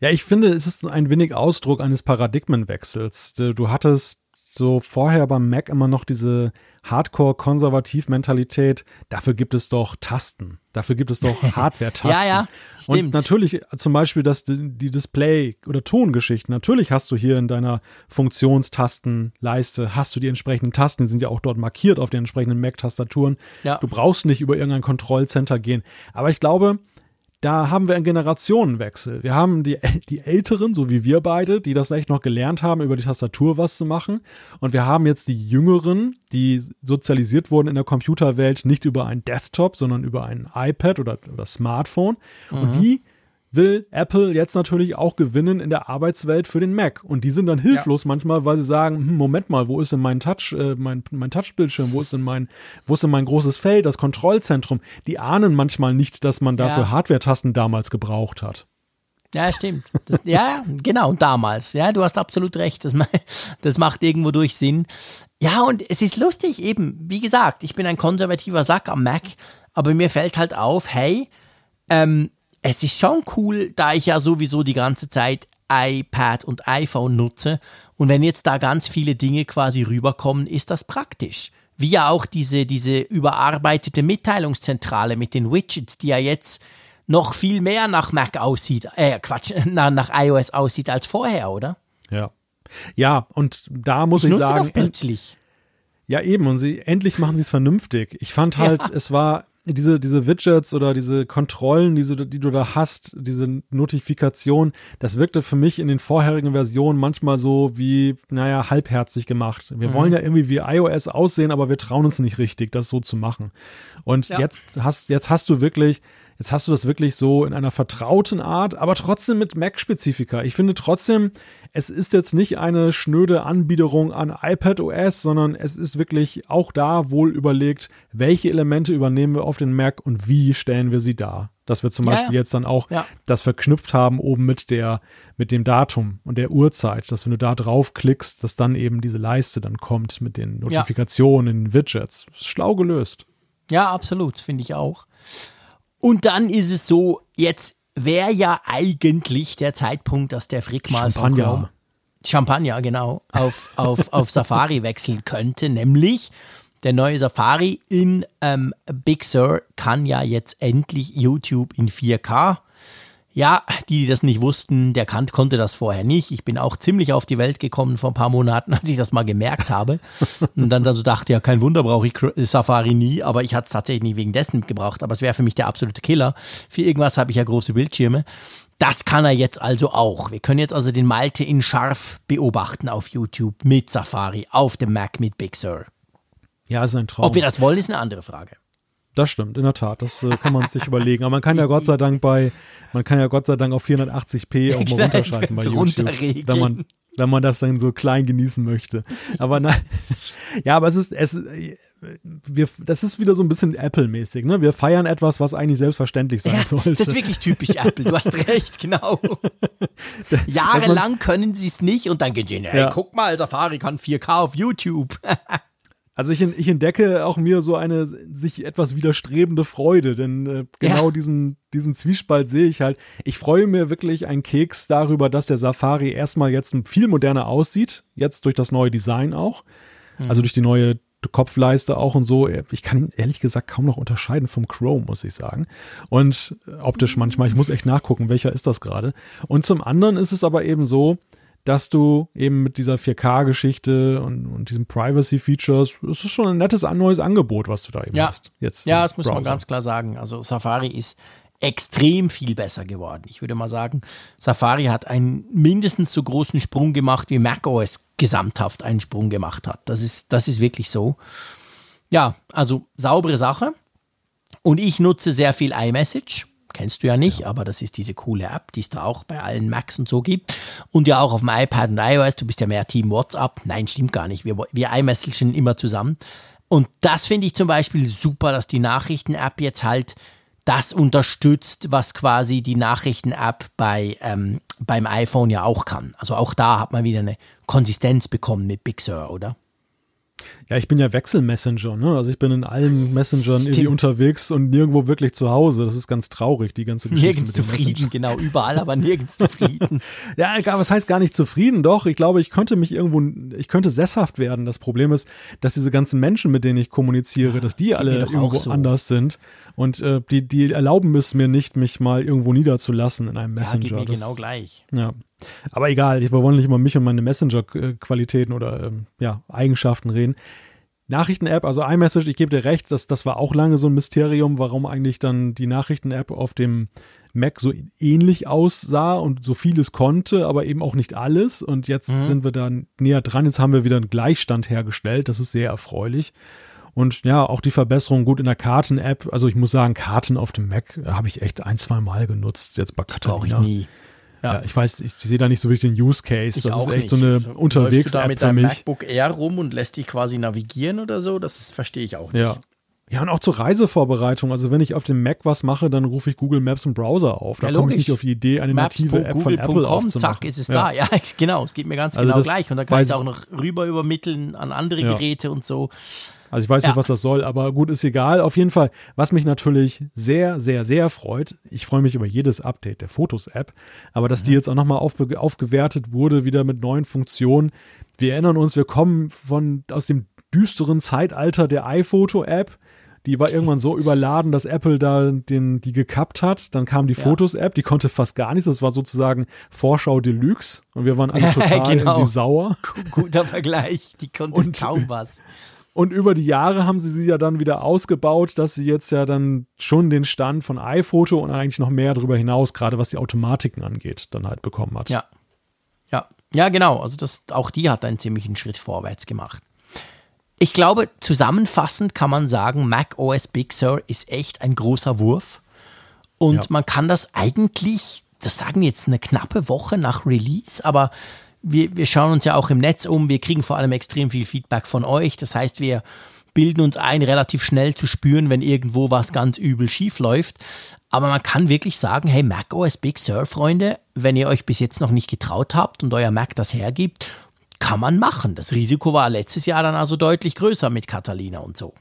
Ja, ich finde, es ist ein wenig Ausdruck eines Paradigmenwechsels. Du hattest so vorher beim Mac immer noch diese Hardcore-Konservativ-Mentalität. Dafür gibt es doch Tasten. Dafür gibt es doch Hardware-Tasten. ja, ja, stimmt. Und natürlich zum Beispiel das, die Display- oder Tongeschichten. Natürlich hast du hier in deiner Funktionstastenleiste, hast du die entsprechenden Tasten, die sind ja auch dort markiert auf den entsprechenden Mac-Tastaturen. Ja. Du brauchst nicht über irgendein Kontrollcenter gehen. Aber ich glaube, da haben wir einen Generationenwechsel. Wir haben die, die Älteren, so wie wir beide, die das echt noch gelernt haben, über die Tastatur was zu machen. Und wir haben jetzt die Jüngeren, die sozialisiert wurden in der Computerwelt, nicht über ein Desktop, sondern über ein iPad oder, oder Smartphone. Mhm. Und die will Apple jetzt natürlich auch gewinnen in der Arbeitswelt für den Mac. Und die sind dann hilflos ja. manchmal, weil sie sagen, hm, Moment mal, wo ist denn mein Touch, äh, mein, mein Touchbildschirm, wo ist denn mein, wo ist denn mein großes Feld, das Kontrollzentrum? Die ahnen manchmal nicht, dass man dafür ja. Hardware-Tasten damals gebraucht hat. Ja, stimmt. Das, ja, genau, damals. Ja, du hast absolut recht. Das, das macht irgendwo durch Sinn. Ja, und es ist lustig, eben, wie gesagt, ich bin ein konservativer Sack am Mac, aber mir fällt halt auf, hey, ähm, es ist schon cool, da ich ja sowieso die ganze Zeit iPad und iPhone nutze. Und wenn jetzt da ganz viele Dinge quasi rüberkommen, ist das praktisch. Wie ja auch diese, diese überarbeitete Mitteilungszentrale mit den Widgets, die ja jetzt noch viel mehr nach Mac aussieht, äh, Quatsch, nach, nach iOS aussieht als vorher, oder? Ja. Ja, und da muss ich, ich sagen. Das plötzlich. Ja, eben, und sie endlich machen sie es vernünftig. Ich fand halt, ja. es war diese, diese Widgets oder diese Kontrollen, diese, die du da hast, diese Notifikation, das wirkte für mich in den vorherigen Versionen manchmal so wie, naja, halbherzig gemacht. Wir mhm. wollen ja irgendwie wie iOS aussehen, aber wir trauen uns nicht richtig, das so zu machen. Und ja. jetzt hast, jetzt hast du wirklich Jetzt hast du das wirklich so in einer vertrauten Art, aber trotzdem mit Mac-Spezifika. Ich finde trotzdem, es ist jetzt nicht eine schnöde Anbiederung an iPadOS, sondern es ist wirklich auch da wohl überlegt, welche Elemente übernehmen wir auf den Mac und wie stellen wir sie dar. Dass wir zum ja, Beispiel ja. jetzt dann auch ja. das verknüpft haben oben mit der, mit dem Datum und der Uhrzeit, dass wenn du da draufklickst, dass dann eben diese Leiste dann kommt mit den Notifikationen, den Widgets. schlau gelöst. Ja, absolut, finde ich auch. Und dann ist es so, jetzt wäre ja eigentlich der Zeitpunkt, dass der Frick mal Champagner. Chrome, Champagner, genau, auf, auf, auf Safari wechseln könnte, nämlich der neue Safari in ähm, Big Sur kann ja jetzt endlich YouTube in 4K ja, die, die das nicht wussten, der Kant konnte das vorher nicht. Ich bin auch ziemlich auf die Welt gekommen vor ein paar Monaten, als ich das mal gemerkt habe. Und dann so dachte, ja, kein Wunder brauche ich Safari nie, aber ich hatte es tatsächlich nicht wegen dessen gebraucht. Aber es wäre für mich der absolute Killer. Für irgendwas habe ich ja große Bildschirme. Das kann er jetzt also auch. Wir können jetzt also den Malte in scharf beobachten auf YouTube mit Safari, auf dem Mac mit Big Sur. Ja, ist ein Traum. Ob wir das wollen, ist eine andere Frage. Das stimmt, in der Tat. Das äh, kann man sich überlegen. Aber man kann ja Gott sei Dank bei, man kann ja Gott sei Dank auf 480p auch mal runterschalten bei YouTube. Wenn man, wenn man das dann so klein genießen möchte. Aber nein, ja, aber es ist, es, wir, das ist wieder so ein bisschen Apple-mäßig. Ne? Wir feiern etwas, was eigentlich selbstverständlich sein ja, sollte. Das ist wirklich typisch Apple. Du hast recht, genau. Jahrelang können sie es nicht und dann gehen sie, hey, ja. guck mal, Safari kann 4K auf YouTube. Also ich, ich, entdecke auch mir so eine sich etwas widerstrebende Freude, denn äh, genau ja. diesen, diesen Zwiespalt sehe ich halt. Ich freue mir wirklich einen Keks darüber, dass der Safari erstmal jetzt viel moderner aussieht, jetzt durch das neue Design auch, mhm. also durch die neue Kopfleiste auch und so. Ich kann ihn ehrlich gesagt kaum noch unterscheiden vom Chrome, muss ich sagen. Und optisch manchmal, ich muss echt nachgucken, welcher ist das gerade. Und zum anderen ist es aber eben so, dass du eben mit dieser 4K-Geschichte und, und diesen Privacy-Features, es ist schon ein nettes neues Angebot, was du da eben ja. hast. Jetzt ja, das muss man ganz klar sagen. Also Safari ist extrem viel besser geworden. Ich würde mal sagen, Safari hat einen mindestens so großen Sprung gemacht, wie macOS gesamthaft einen Sprung gemacht hat. Das ist, das ist wirklich so. Ja, also saubere Sache. Und ich nutze sehr viel iMessage. Kennst du ja nicht, ja. aber das ist diese coole App, die es da auch bei allen Macs und so gibt. Und ja auch auf dem iPad und iOS. Du bist ja mehr Team WhatsApp. Nein, stimmt gar nicht. Wir, wir iMessagen immer zusammen. Und das finde ich zum Beispiel super, dass die Nachrichten-App jetzt halt das unterstützt, was quasi die Nachrichten-App bei, ähm, beim iPhone ja auch kann. Also auch da hat man wieder eine Konsistenz bekommen mit Big Sur, oder? Ja, ich bin ja Wechselmessenger, ne? Also ich bin in allen Messengern Stimmt. irgendwie unterwegs und nirgendwo wirklich zu Hause. Das ist ganz traurig, die ganze Geschichte. Nirgends zufrieden, genau, überall, aber nirgends zufrieden. ja, was heißt gar nicht zufrieden? Doch, ich glaube, ich könnte mich irgendwo, ich könnte sesshaft werden. Das Problem ist, dass diese ganzen Menschen, mit denen ich kommuniziere, dass die alle irgendwo so. anders sind. Und äh, die, die erlauben es mir nicht, mich mal irgendwo niederzulassen in einem Messenger. Ja, geht mir das, genau gleich. Ja. Aber egal, wir wollen nicht immer mich und meine Messenger-Qualitäten oder ähm, ja, Eigenschaften reden. Nachrichten-App, also iMessage, ich gebe dir recht, das, das war auch lange so ein Mysterium, warum eigentlich dann die Nachrichten-App auf dem Mac so ähnlich aussah und so vieles konnte, aber eben auch nicht alles. Und jetzt mhm. sind wir dann näher dran. Jetzt haben wir wieder einen Gleichstand hergestellt. Das ist sehr erfreulich. Und ja, auch die Verbesserung gut in der Karten-App. Also ich muss sagen, Karten auf dem Mac habe ich echt ein, zwei Mal genutzt. Jetzt bei das brauche ich nie. Ja. ja. ich weiß, ich sehe da nicht so wirklich den Use Case. Ich das ist echt nicht. so eine also, Unterwegs-App mit deinem MacBook Air rum und lässt dich quasi navigieren oder so. Das verstehe ich auch nicht. Ja. Ja, und auch zur Reisevorbereitung. Also wenn ich auf dem Mac was mache, dann rufe ich Google Maps im Browser auf. Da ja, komme ich nicht auf die Idee, eine Maps. native App von Apple aufzumachen. Zack, ist es ja. da. Ja, genau. Es geht mir ganz also genau gleich. Und da kann ich es auch noch rüber übermitteln an andere. Geräte und so. Also ich weiß ja. nicht, was das soll, aber gut, ist egal. Auf jeden Fall, was mich natürlich sehr, sehr, sehr freut, ich freue mich über jedes Update der Fotos-App, aber dass mhm. die jetzt auch nochmal aufge aufgewertet wurde, wieder mit neuen Funktionen. Wir erinnern uns, wir kommen von, aus dem düsteren Zeitalter der iPhoto-App. Die war irgendwann so überladen, dass Apple da den, die gekappt hat. Dann kam die ja. Fotos-App, die konnte fast gar nichts. Das war sozusagen Vorschau Deluxe. Und wir waren alle total genau. sauer. Guter Vergleich. Die konnte und, kaum was. Und über die Jahre haben sie sie ja dann wieder ausgebaut, dass sie jetzt ja dann schon den Stand von iPhoto und eigentlich noch mehr darüber hinaus, gerade was die Automatiken angeht, dann halt bekommen hat. Ja. Ja, ja, genau. Also das, auch die hat einen ziemlichen Schritt vorwärts gemacht. Ich glaube, zusammenfassend kann man sagen, Mac OS Big Sur ist echt ein großer Wurf. Und ja. man kann das eigentlich, das sagen wir jetzt eine knappe Woche nach Release, aber wir, wir schauen uns ja auch im Netz um, wir kriegen vor allem extrem viel Feedback von euch. Das heißt, wir bilden uns ein, relativ schnell zu spüren, wenn irgendwo was ganz übel schief läuft. Aber man kann wirklich sagen, hey, Mac OS Big Sur, Freunde, wenn ihr euch bis jetzt noch nicht getraut habt und euer Mac das hergibt, kann man machen. Das Risiko war letztes Jahr dann also deutlich größer mit Catalina und so.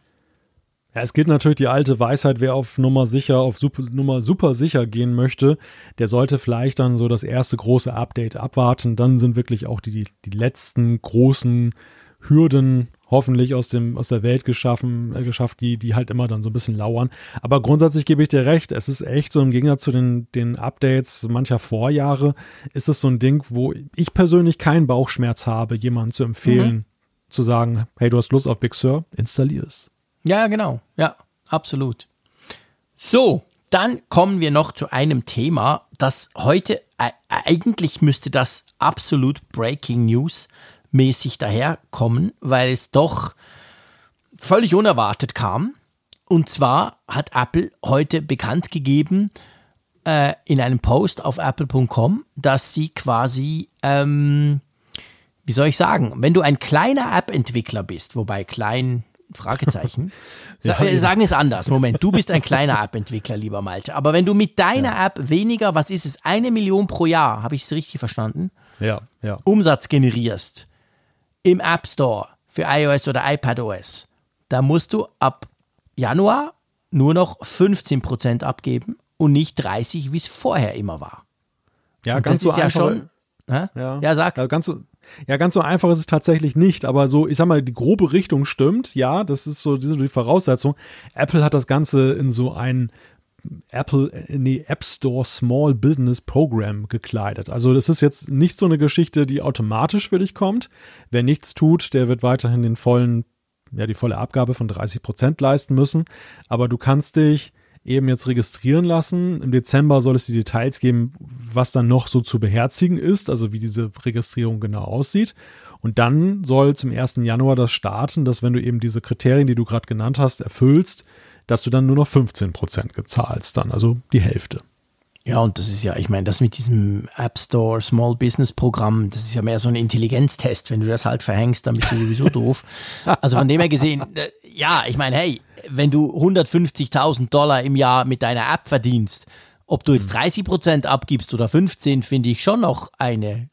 Ja, es gilt natürlich die alte Weisheit, wer auf Nummer sicher, auf super, Nummer super sicher gehen möchte, der sollte vielleicht dann so das erste große Update abwarten. Dann sind wirklich auch die, die letzten großen Hürden hoffentlich aus, dem, aus der Welt geschaffen, äh, geschafft, die, die halt immer dann so ein bisschen lauern. Aber grundsätzlich gebe ich dir recht, es ist echt so im Gegensatz zu den, den Updates mancher Vorjahre, ist es so ein Ding, wo ich persönlich keinen Bauchschmerz habe, jemandem zu empfehlen, mhm. zu sagen, hey, du hast Lust auf Big Sur, installier es. Ja, genau. Ja, absolut. So, dann kommen wir noch zu einem Thema, das heute, äh, eigentlich müsste das absolut Breaking News mäßig daherkommen, weil es doch völlig unerwartet kam. Und zwar hat Apple heute bekannt gegeben, äh, in einem Post auf apple.com, dass sie quasi ähm, wie soll ich sagen, wenn du ein kleiner App-Entwickler bist, wobei klein, Fragezeichen, ja, Sa sagen es anders. Moment, du bist ein kleiner App-Entwickler, lieber Malte. Aber wenn du mit deiner ja. App weniger, was ist es, eine Million pro Jahr, habe ich es richtig verstanden? Ja, ja. Umsatz generierst im App Store für iOS oder iPadOS, da musst du ab Januar nur noch 15% abgeben und nicht 30, wie es vorher immer war. Ja, und ganz das so ist ja schon. Ja, ja, sag. Ja, ganz ja, ganz so einfach ist es tatsächlich nicht, aber so, ich sag mal, die grobe Richtung stimmt, ja, das ist so die Voraussetzung. Apple hat das Ganze in so ein Apple in die App Store Small Business Program gekleidet. Also das ist jetzt nicht so eine Geschichte, die automatisch für dich kommt. Wer nichts tut, der wird weiterhin den vollen, ja, die volle Abgabe von 30 Prozent leisten müssen. Aber du kannst dich eben jetzt registrieren lassen. Im Dezember soll es die Details geben, was dann noch so zu beherzigen ist, also wie diese Registrierung genau aussieht. Und dann soll zum 1. Januar das starten, dass wenn du eben diese Kriterien, die du gerade genannt hast, erfüllst, dass du dann nur noch 15 Prozent gezahlst dann, also die Hälfte. Ja, und das ist ja, ich meine, das mit diesem App Store Small Business Programm, das ist ja mehr so ein Intelligenztest. Wenn du das halt verhängst, dann bist du sowieso doof. Also von dem her gesehen, äh, ja, ich meine, hey, wenn du 150.000 Dollar im Jahr mit deiner App verdienst, ob du jetzt 30 hm. Prozent abgibst oder 15, finde ich schon noch eine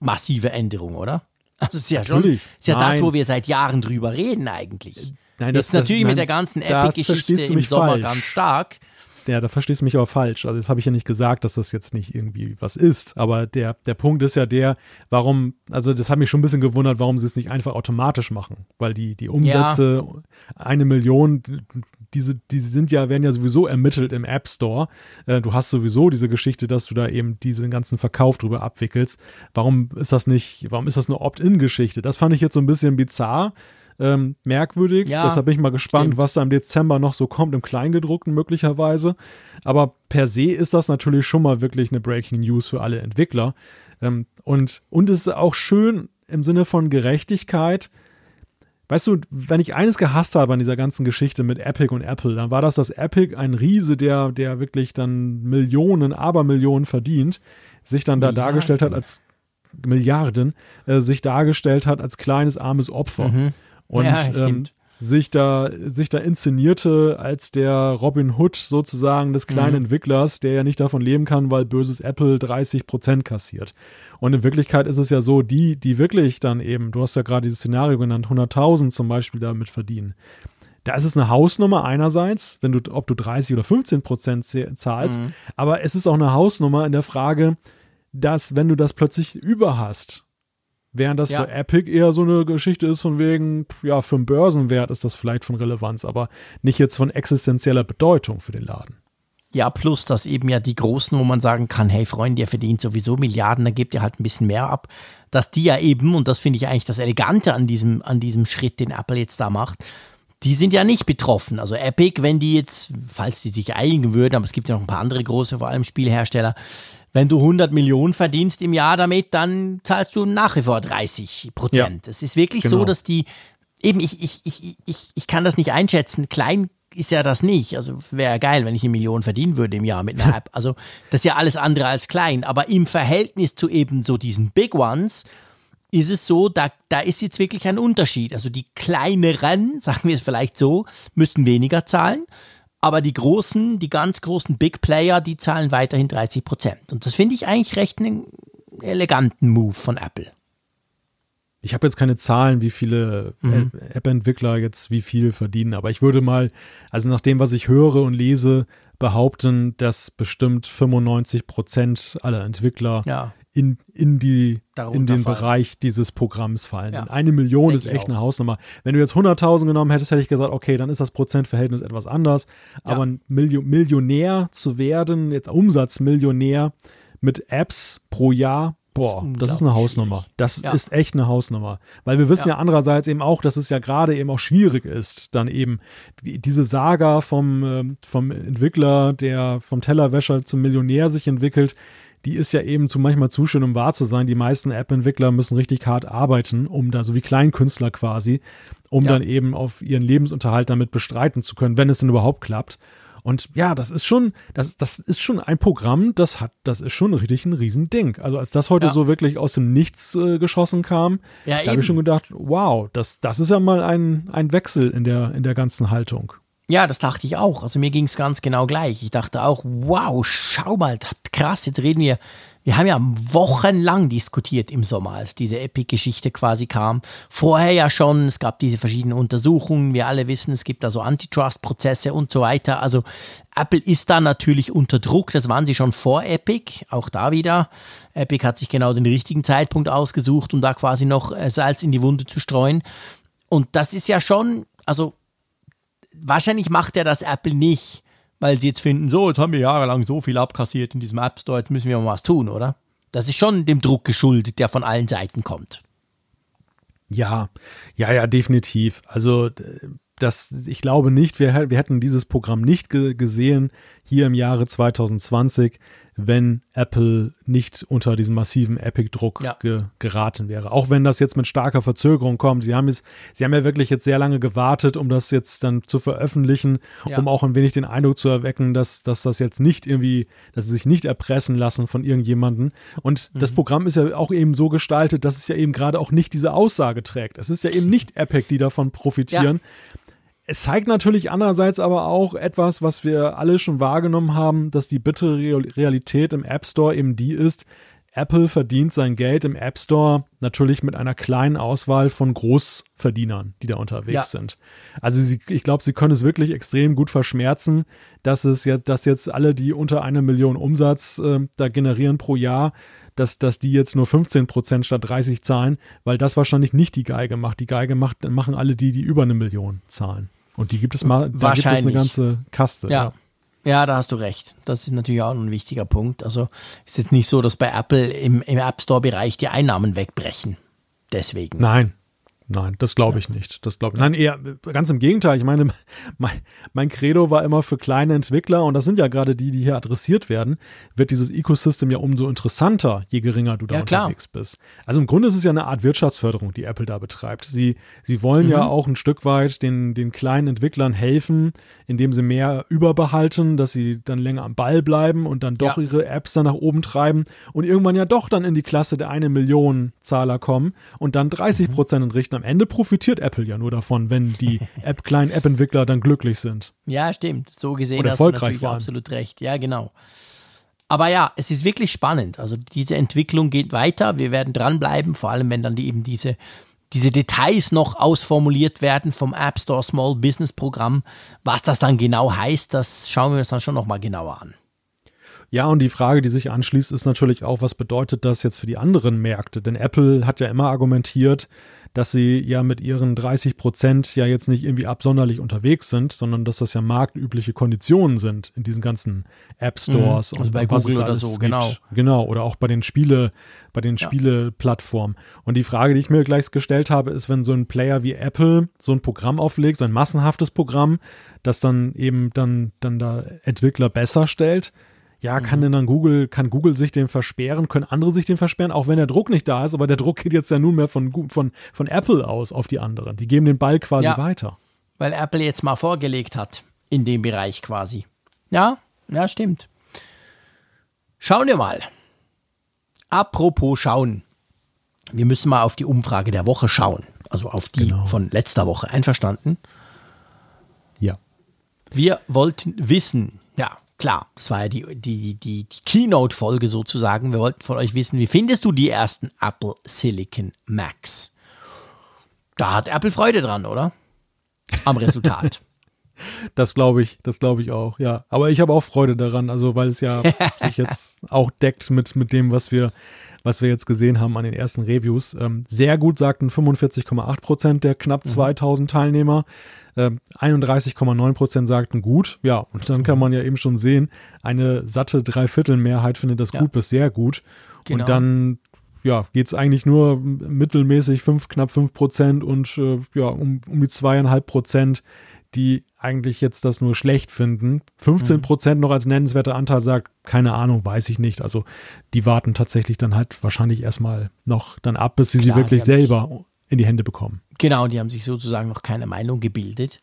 massive Änderung, oder? Also ist ja natürlich. schon, ist ja Nein. das, wo wir seit Jahren drüber reden eigentlich. Nein, das, ist natürlich das, mit der ganzen Epic-Geschichte im Sommer falsch. ganz stark. Ja, da verstehst du mich aber falsch. Also das habe ich ja nicht gesagt, dass das jetzt nicht irgendwie was ist. Aber der, der Punkt ist ja der, warum, also das hat mich schon ein bisschen gewundert, warum sie es nicht einfach automatisch machen. Weil die, die Umsätze, ja. eine Million, diese, diese sind ja, werden ja sowieso ermittelt im App Store. Äh, du hast sowieso diese Geschichte, dass du da eben diesen ganzen Verkauf drüber abwickelst. Warum ist das nicht, warum ist das eine Opt-in-Geschichte? Das fand ich jetzt so ein bisschen bizarr ähm, merkwürdig. Ja, Deshalb bin ich mal gespannt, stimmt. was da im Dezember noch so kommt, im Kleingedruckten möglicherweise. Aber per se ist das natürlich schon mal wirklich eine Breaking News für alle Entwickler. Ähm, und, und es ist auch schön im Sinne von Gerechtigkeit. Weißt du, wenn ich eines gehasst habe an dieser ganzen Geschichte mit Epic und Apple, dann war das, dass Epic ein Riese, der, der wirklich dann Millionen, Abermillionen verdient, sich dann da Milliarden. dargestellt hat als Milliarden, äh, sich dargestellt hat als kleines armes Opfer. Mhm und ja, ähm, sich da sich da inszenierte als der Robin Hood sozusagen des kleinen mhm. Entwicklers, der ja nicht davon leben kann, weil böses Apple 30 Prozent kassiert. Und in Wirklichkeit ist es ja so, die, die wirklich dann eben, du hast ja gerade dieses Szenario genannt, 100.000 zum Beispiel damit verdienen. Da ist es eine Hausnummer einerseits, wenn du, ob du 30 oder 15 Prozent zahlst, mhm. aber es ist auch eine Hausnummer in der Frage, dass wenn du das plötzlich über hast, Während das ja. für Epic eher so eine Geschichte ist von wegen, ja, für einen Börsenwert ist das vielleicht von Relevanz, aber nicht jetzt von existenzieller Bedeutung für den Laden. Ja, plus, dass eben ja die Großen, wo man sagen kann, hey Freunde, ihr verdient sowieso Milliarden, dann gebt ihr halt ein bisschen mehr ab, dass die ja eben, und das finde ich eigentlich das Elegante an diesem, an diesem Schritt, den Apple jetzt da macht, die sind ja nicht betroffen. Also Epic, wenn die jetzt, falls die sich einigen würden, aber es gibt ja noch ein paar andere große, vor allem Spielhersteller, wenn du 100 Millionen verdienst im Jahr damit, dann zahlst du nach wie vor 30 Prozent. Ja, es ist wirklich genau. so, dass die, eben, ich, ich, ich, ich, ich kann das nicht einschätzen. Klein ist ja das nicht. Also wäre geil, wenn ich eine Million verdienen würde im Jahr mit einer App. Also das ist ja alles andere als klein. Aber im Verhältnis zu eben so diesen Big Ones ist es so, da, da ist jetzt wirklich ein Unterschied. Also die kleineren, sagen wir es vielleicht so, müssen weniger zahlen aber die großen, die ganz großen Big Player, die zahlen weiterhin 30 Prozent. Und das finde ich eigentlich recht einen eleganten Move von Apple. Ich habe jetzt keine Zahlen, wie viele mhm. App-Entwickler jetzt wie viel verdienen, aber ich würde mal, also nach dem, was ich höre und lese, behaupten, dass bestimmt 95 Prozent aller Entwickler ja in, in, die, in den fallen. Bereich dieses Programms fallen. Ja. Eine Million Denk ist echt eine Hausnummer. Wenn du jetzt 100.000 genommen hättest, hätte ich gesagt, okay, dann ist das Prozentverhältnis etwas anders. Ja. Aber ein Millionär zu werden, jetzt Umsatzmillionär mit Apps pro Jahr, boah, das ist eine Hausnummer. Das ja. ist echt eine Hausnummer. Weil wir wissen ja. ja andererseits eben auch, dass es ja gerade eben auch schwierig ist, dann eben diese Saga vom, ähm, vom Entwickler, der vom Tellerwäscher zum Millionär sich entwickelt, die ist ja eben zu manchmal zu schön, um wahr zu sein. Die meisten App-Entwickler müssen richtig hart arbeiten, um da, so wie Kleinkünstler quasi, um ja. dann eben auf ihren Lebensunterhalt damit bestreiten zu können, wenn es denn überhaupt klappt. Und ja, das ist schon, das, das ist schon ein Programm, das hat, das ist schon richtig ein Riesending. Also als das heute ja. so wirklich aus dem Nichts äh, geschossen kam, ja, da habe ich schon gedacht, wow, das, das ist ja mal ein, ein Wechsel in der, in der ganzen Haltung. Ja, das dachte ich auch. Also mir ging es ganz genau gleich. Ich dachte auch, wow, schau mal, krass, jetzt reden wir wir haben ja wochenlang diskutiert im Sommer, als diese Epic-Geschichte quasi kam. Vorher ja schon, es gab diese verschiedenen Untersuchungen, wir alle wissen, es gibt also Antitrust-Prozesse und so weiter. Also Apple ist da natürlich unter Druck, das waren sie schon vor Epic, auch da wieder. Epic hat sich genau den richtigen Zeitpunkt ausgesucht, um da quasi noch Salz in die Wunde zu streuen. Und das ist ja schon, also wahrscheinlich macht er das Apple nicht weil sie jetzt finden, so, jetzt haben wir jahrelang so viel abkassiert in diesem App Store, jetzt müssen wir mal was tun, oder? Das ist schon dem Druck geschuldet, der von allen Seiten kommt. Ja, ja, ja, definitiv. Also das, ich glaube nicht, wir, wir hätten dieses Programm nicht ge gesehen hier im Jahre 2020, wenn Apple nicht unter diesen massiven Epic-Druck ja. ge geraten wäre. Auch wenn das jetzt mit starker Verzögerung kommt. Sie haben, es, sie haben ja wirklich jetzt sehr lange gewartet, um das jetzt dann zu veröffentlichen, ja. um auch ein wenig den Eindruck zu erwecken, dass, dass das jetzt nicht irgendwie, dass sie sich nicht erpressen lassen von irgendjemandem. Und mhm. das Programm ist ja auch eben so gestaltet, dass es ja eben gerade auch nicht diese Aussage trägt. Es ist ja eben nicht Epic, die davon profitieren. Ja es zeigt natürlich andererseits aber auch etwas, was wir alle schon wahrgenommen haben, dass die bittere Realität im App Store eben die ist, Apple verdient sein Geld im App Store natürlich mit einer kleinen Auswahl von Großverdienern, die da unterwegs ja. sind. Also sie, ich glaube, sie können es wirklich extrem gut verschmerzen, dass es jetzt, dass jetzt alle, die unter einer Million Umsatz äh, da generieren pro Jahr, dass, dass die jetzt nur 15 Prozent statt 30 zahlen, weil das wahrscheinlich nicht die Geige macht. Die Geige macht, machen alle die, die über eine Million zahlen. Und die gibt es mal, da gibt es eine ganze Kaste. Ja. ja. ja. da hast du recht. Das ist natürlich auch ein wichtiger Punkt. Also ist jetzt nicht so, dass bei Apple im, im App Store-Bereich die Einnahmen wegbrechen. Deswegen. Nein, Nein, das glaube ich nicht. Das glaube Nein, eher ganz im Gegenteil. Ich meine, mein, mein, Credo war immer für kleine Entwickler und das sind ja gerade die, die hier adressiert werden, wird dieses Ecosystem ja umso interessanter, je geringer du da ja, unterwegs klar. bist. Also im Grunde ist es ja eine Art Wirtschaftsförderung, die Apple da betreibt. Sie, sie wollen mhm. ja auch ein Stück weit den, den kleinen Entwicklern helfen, indem sie mehr überbehalten, dass sie dann länger am Ball bleiben und dann doch ja. ihre Apps dann nach oben treiben und irgendwann ja doch dann in die Klasse der eine Million Zahler kommen und dann 30 mhm. Prozent mhm. entrichten am Ende profitiert Apple ja nur davon, wenn die App, kleinen App-Entwickler dann glücklich sind. Ja, stimmt. So gesehen Oder hast erfolgreich du natürlich waren. absolut recht. Ja, genau. Aber ja, es ist wirklich spannend. Also diese Entwicklung geht weiter. Wir werden dranbleiben, vor allem wenn dann die, eben diese, diese Details noch ausformuliert werden vom App Store Small Business Programm. Was das dann genau heißt, das schauen wir uns dann schon nochmal genauer an. Ja, und die Frage, die sich anschließt, ist natürlich auch, was bedeutet das jetzt für die anderen Märkte? Denn Apple hat ja immer argumentiert, dass sie ja mit ihren 30 Prozent ja jetzt nicht irgendwie absonderlich unterwegs sind, sondern dass das ja marktübliche Konditionen sind in diesen ganzen App Stores mhm, also und bei Google oder so, genau. Genau, oder auch bei den Spiele, bei den ja. Spieleplattformen. Und die Frage, die ich mir gleich gestellt habe, ist, wenn so ein Player wie Apple so ein Programm auflegt, so ein massenhaftes Programm, das dann eben dann, dann da Entwickler besser stellt, ja, kann mhm. denn dann Google, kann Google sich den versperren, können andere sich den versperren, auch wenn der Druck nicht da ist, aber der Druck geht jetzt ja nunmehr von, von, von Apple aus auf die anderen. Die geben den Ball quasi ja, weiter. Weil Apple jetzt mal vorgelegt hat, in dem Bereich quasi. Ja, ja, stimmt. Schauen wir mal. Apropos schauen. Wir müssen mal auf die Umfrage der Woche schauen. Also auf die genau. von letzter Woche. Einverstanden? Ja. Wir wollten wissen, klar, das war ja die, die, die, die Keynote-Folge sozusagen. Wir wollten von euch wissen, wie findest du die ersten Apple Silicon Macs? Da hat Apple Freude dran, oder? Am Resultat. Das glaube ich, das glaube ich auch, ja. Aber ich habe auch Freude daran, also weil es ja sich jetzt auch deckt mit, mit dem, was wir, was wir jetzt gesehen haben an den ersten Reviews. Ähm, sehr gut sagten 45,8 Prozent der knapp 2000 mhm. Teilnehmer. 31,9 ähm, Prozent sagten gut. Ja, und dann kann man ja eben schon sehen, eine satte Dreiviertelmehrheit findet das ja. gut bis sehr gut. Genau. Und dann ja, geht es eigentlich nur mittelmäßig fünf, knapp 5 Prozent und äh, ja, um, um die zweieinhalb Prozent, die eigentlich jetzt das nur schlecht finden. 15 Prozent mhm. noch als nennenswerter Anteil sagt, keine Ahnung, weiß ich nicht. Also die warten tatsächlich dann halt wahrscheinlich erstmal noch dann ab, bis sie Klar, sie wirklich selber in die Hände bekommen. Genau, die haben sich sozusagen noch keine Meinung gebildet.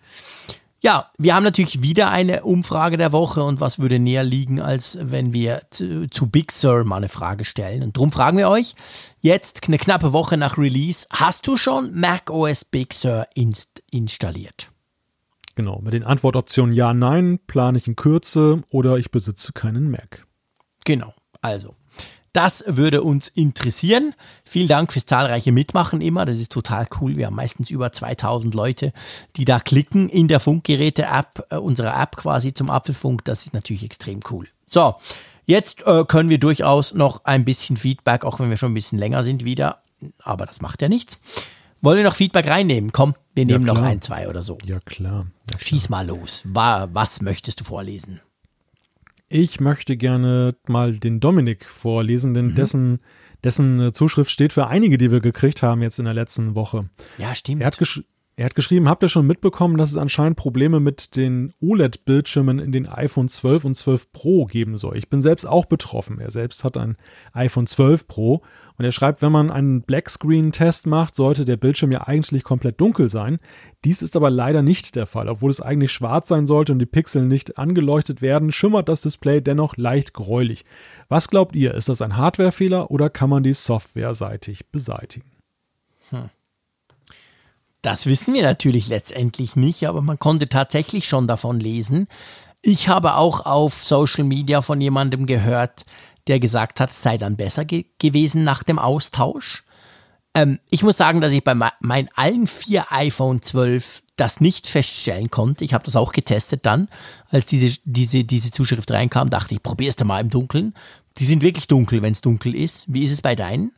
Ja, wir haben natürlich wieder eine Umfrage der Woche und was würde näher liegen, als wenn wir zu, zu Big Sur mal eine Frage stellen. Und darum fragen wir euch jetzt eine knappe Woche nach Release, hast du schon Mac OS Big Sur inst installiert? Genau, mit den Antwortoptionen Ja, Nein plane ich in Kürze oder ich besitze keinen Mac. Genau, also das würde uns interessieren. Vielen Dank fürs zahlreiche Mitmachen immer. Das ist total cool. Wir haben meistens über 2000 Leute, die da klicken in der Funkgeräte-App, äh, unserer App quasi zum Apfelfunk. Das ist natürlich extrem cool. So, jetzt äh, können wir durchaus noch ein bisschen Feedback, auch wenn wir schon ein bisschen länger sind wieder. Aber das macht ja nichts. Wollen wir noch Feedback reinnehmen? Komm, wir nehmen ja, noch ein, zwei oder so. Ja, klar. Ja, klar. Schieß mal los. Was möchtest du vorlesen? Ich möchte gerne mal den Dominik vorlesen, denn mhm. dessen, dessen äh, Zuschrift steht für einige, die wir gekriegt haben jetzt in der letzten Woche. Ja, stimmt. Er hat, gesch er hat geschrieben, habt ihr schon mitbekommen, dass es anscheinend Probleme mit den OLED-Bildschirmen in den iPhone 12 und 12 Pro geben soll? Ich bin selbst auch betroffen. Er selbst hat ein iPhone 12 Pro und er schreibt, wenn man einen Blackscreen-Test macht, sollte der Bildschirm ja eigentlich komplett dunkel sein. Dies ist aber leider nicht der Fall. Obwohl es eigentlich schwarz sein sollte und die Pixel nicht angeleuchtet werden, schimmert das Display dennoch leicht gräulich. Was glaubt ihr? Ist das ein Hardwarefehler oder kann man dies softwareseitig beseitigen? Hm. Das wissen wir natürlich letztendlich nicht, aber man konnte tatsächlich schon davon lesen. Ich habe auch auf Social Media von jemandem gehört, der gesagt hat, es sei dann besser ge gewesen nach dem Austausch. Ähm, ich muss sagen, dass ich bei meinen allen vier iPhone 12 das nicht feststellen konnte. Ich habe das auch getestet dann, als diese, diese, diese Zuschrift reinkam, dachte ich, probier's da mal im Dunkeln. Die sind wirklich dunkel, wenn es dunkel ist. Wie ist es bei deinen?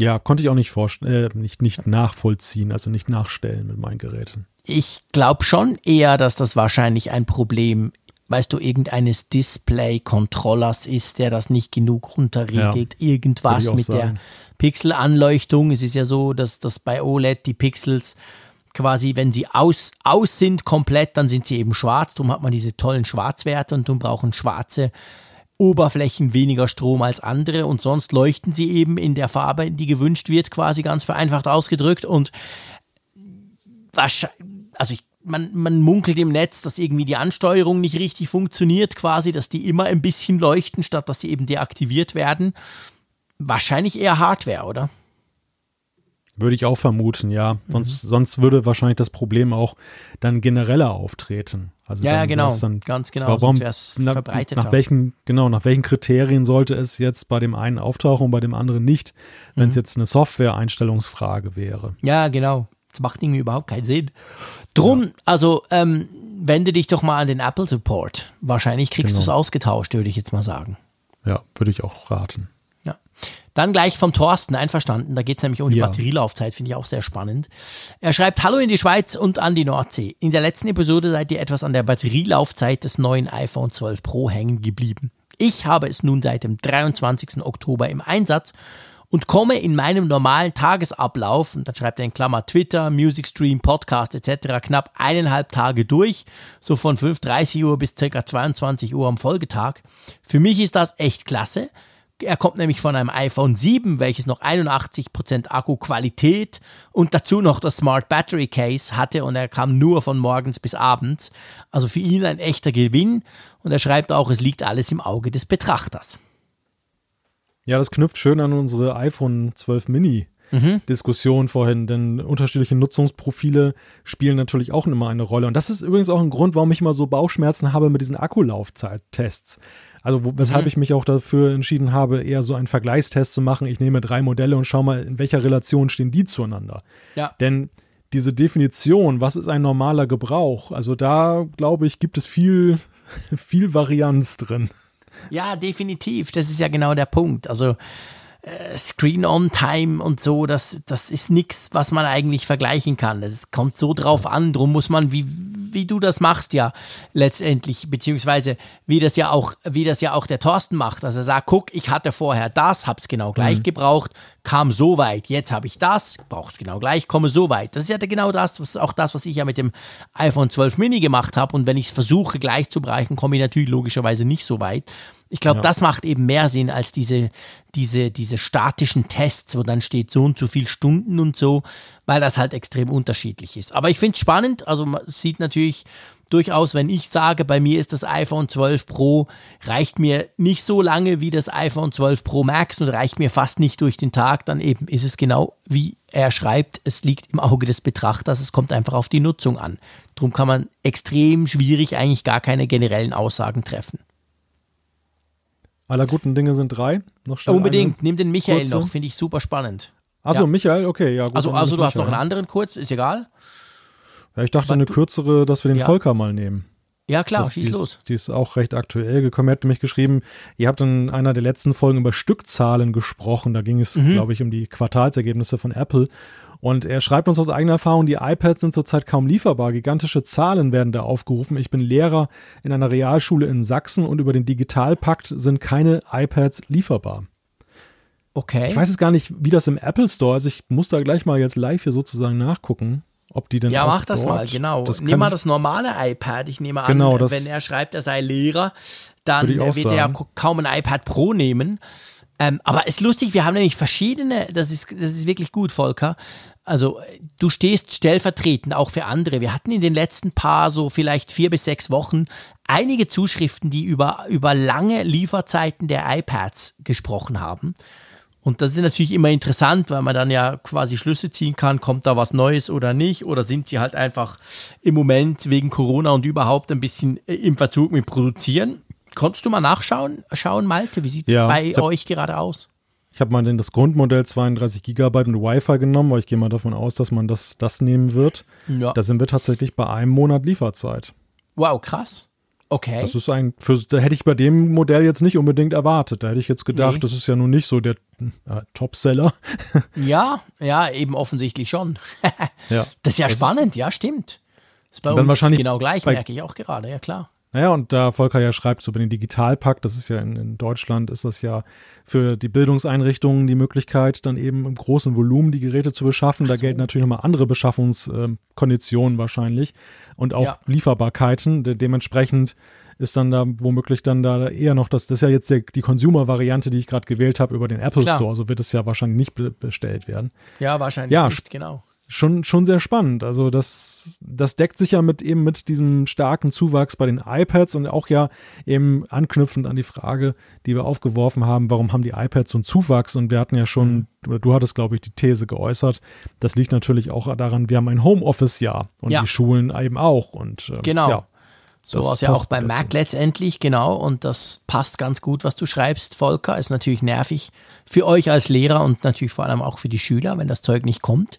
Ja, konnte ich auch nicht, äh, nicht, nicht nachvollziehen, also nicht nachstellen mit meinen Geräten. Ich glaube schon eher, dass das wahrscheinlich ein Problem, weißt du, irgendeines Display-Controllers ist, der das nicht genug runterregelt. Ja, Irgendwas mit sagen. der Pixelanleuchtung. Es ist ja so, dass, dass bei OLED die Pixels quasi, wenn sie aus, aus sind komplett, dann sind sie eben schwarz. Darum hat man diese tollen Schwarzwerte und darum brauchen schwarze Oberflächen weniger Strom als andere und sonst leuchten sie eben in der Farbe, die gewünscht wird, quasi ganz vereinfacht ausgedrückt. Und wahrscheinlich, also ich, man, man munkelt im Netz, dass irgendwie die Ansteuerung nicht richtig funktioniert, quasi, dass die immer ein bisschen leuchten, statt dass sie eben deaktiviert werden. Wahrscheinlich eher Hardware, oder? Würde ich auch vermuten, ja. Sonst, mhm. sonst würde wahrscheinlich das Problem auch dann genereller auftreten. Also ja, genau, dann, ganz genau. Warum, na, nach welchen, genau, nach welchen Kriterien sollte es jetzt bei dem einen auftauchen und bei dem anderen nicht, wenn es mhm. jetzt eine Software-Einstellungsfrage wäre? Ja, genau. Das macht irgendwie überhaupt keinen Sinn. Drum, ja. also ähm, wende dich doch mal an den Apple Support. Wahrscheinlich kriegst genau. du es ausgetauscht, würde ich jetzt mal sagen. Ja, würde ich auch raten. Ja. Dann gleich vom Thorsten, einverstanden. Da geht es nämlich um die ja. Batterielaufzeit, finde ich auch sehr spannend. Er schreibt: Hallo in die Schweiz und an die Nordsee. In der letzten Episode seid ihr etwas an der Batterielaufzeit des neuen iPhone 12 Pro hängen geblieben. Ich habe es nun seit dem 23. Oktober im Einsatz und komme in meinem normalen Tagesablauf, und dann schreibt er in Klammer Twitter, Musicstream, Podcast etc., knapp eineinhalb Tage durch, so von 5.30 Uhr bis ca. 22 Uhr am Folgetag. Für mich ist das echt klasse. Er kommt nämlich von einem iPhone 7, welches noch 81% Akkuqualität und dazu noch das Smart Battery Case hatte und er kam nur von morgens bis abends. Also für ihn ein echter Gewinn und er schreibt auch, es liegt alles im Auge des Betrachters. Ja, das knüpft schön an unsere iPhone 12 Mini Mhm. Diskussion vorhin, denn unterschiedliche Nutzungsprofile spielen natürlich auch immer eine Rolle. Und das ist übrigens auch ein Grund, warum ich immer so Bauchschmerzen habe mit diesen Akkulaufzeittests. Also wo, weshalb mhm. ich mich auch dafür entschieden habe, eher so einen Vergleichstest zu machen. Ich nehme drei Modelle und schaue mal, in welcher Relation stehen die zueinander. Ja. Denn diese Definition, was ist ein normaler Gebrauch, also da glaube ich, gibt es viel, viel Varianz drin. Ja, definitiv. Das ist ja genau der Punkt. Also äh, Screen-on-Time und so, das, das ist nichts, was man eigentlich vergleichen kann. Das kommt so drauf an, drum muss man, wie, wie du das machst, ja, letztendlich, beziehungsweise wie das ja auch, wie das ja auch der Thorsten macht. Also er sagt, guck, ich hatte vorher das, hab's genau gleich mhm. gebraucht, kam so weit, jetzt habe ich das, brauche es genau gleich, komme so weit. Das ist ja genau das, was auch das, was ich ja mit dem iPhone 12 Mini gemacht habe. Und wenn ich es versuche gleich zu bereichen, komme ich natürlich logischerweise nicht so weit. Ich glaube, ja. das macht eben mehr Sinn als diese, diese, diese statischen Tests, wo dann steht so und so viel Stunden und so, weil das halt extrem unterschiedlich ist. Aber ich finde es spannend. Also man sieht natürlich, durchaus, wenn ich sage, bei mir ist das iPhone 12 Pro, reicht mir nicht so lange wie das iPhone 12 Pro Max und reicht mir fast nicht durch den Tag, dann eben ist es genau wie er schreibt, es liegt im Auge des Betrachters, es kommt einfach auf die Nutzung an. Darum kann man extrem schwierig eigentlich gar keine generellen Aussagen treffen. Aller guten Dinge sind drei. Noch Unbedingt, nimm den Michael kurze. noch, finde ich super spannend. Achso, ja. Michael, okay, ja. Gut, also, also du Michael. hast noch einen anderen kurz, ist egal. Ja, ich dachte eine kürzere, dass wir den ja. Volker mal nehmen. Ja, klar, das, schieß die los. Ist, die ist auch recht aktuell gekommen. Er hat nämlich geschrieben, ihr habt in einer der letzten Folgen über Stückzahlen gesprochen. Da ging es, mhm. glaube ich, um die Quartalsergebnisse von Apple. Und er schreibt uns aus eigener Erfahrung, die iPads sind zurzeit kaum lieferbar. Gigantische Zahlen werden da aufgerufen. Ich bin Lehrer in einer Realschule in Sachsen und über den Digitalpakt sind keine iPads lieferbar. Okay. Ich weiß jetzt gar nicht, wie das im Apple Store ist. Ich muss da gleich mal jetzt live hier sozusagen nachgucken. Ob die denn ja, mach das mal, genau. Das Nimm mal das normale iPad. Ich nehme genau, an, wenn er schreibt, er sei Lehrer, dann wird sagen. er ja kaum ein iPad Pro nehmen. Ähm, aber es ist lustig, wir haben nämlich verschiedene, das ist, das ist wirklich gut, Volker. Also du stehst stellvertretend auch für andere. Wir hatten in den letzten paar, so vielleicht vier bis sechs Wochen, einige Zuschriften, die über, über lange Lieferzeiten der iPads gesprochen haben. Und das ist natürlich immer interessant, weil man dann ja quasi Schlüsse ziehen kann, kommt da was Neues oder nicht, oder sind sie halt einfach im Moment wegen Corona und überhaupt ein bisschen äh, im Verzug mit Produzieren. Konntest du mal nachschauen, schauen, Malte, wie sieht es ja, bei hab, euch gerade aus? Ich habe mal das Grundmodell 32 GB mit Wi-Fi genommen, weil ich gehe mal davon aus, dass man das, das nehmen wird. Ja. Da sind wir tatsächlich bei einem Monat Lieferzeit. Wow, krass. Okay. Das ist ein, für, da hätte ich bei dem Modell jetzt nicht unbedingt erwartet. Da hätte ich jetzt gedacht, nee. das ist ja nun nicht so der äh, Topseller. ja, ja, eben offensichtlich schon. ja. Das ist ja das spannend, ja, stimmt. Das ist bei uns wahrscheinlich genau gleich, merke ich auch gerade, ja klar. Naja, und da Volker ja schreibt, so bei den Digitalpakt, das ist ja in, in, Deutschland, ist das ja für die Bildungseinrichtungen die Möglichkeit, dann eben im großen Volumen die Geräte zu beschaffen. So. Da gelten natürlich nochmal andere Beschaffungskonditionen äh, wahrscheinlich und auch ja. Lieferbarkeiten. De dementsprechend ist dann da womöglich dann da eher noch das, das ist ja jetzt der, die Consumer-Variante, die ich gerade gewählt habe über den Apple Klar. Store. So wird es ja wahrscheinlich nicht be bestellt werden. Ja, wahrscheinlich ja, nicht, genau schon, schon sehr spannend. Also das, das deckt sich ja mit eben mit diesem starken Zuwachs bei den iPads und auch ja eben anknüpfend an die Frage, die wir aufgeworfen haben, warum haben die iPads so einen Zuwachs? Und wir hatten ja schon, oder du hattest, glaube ich, die These geäußert, das liegt natürlich auch daran, wir haben ein Homeoffice-Jahr und ja. die Schulen eben auch. Und ähm, genau. Ja, so war es ja auch beim Mac dazu. letztendlich, genau. Und das passt ganz gut, was du schreibst, Volker. Ist natürlich nervig für euch als Lehrer und natürlich vor allem auch für die Schüler, wenn das Zeug nicht kommt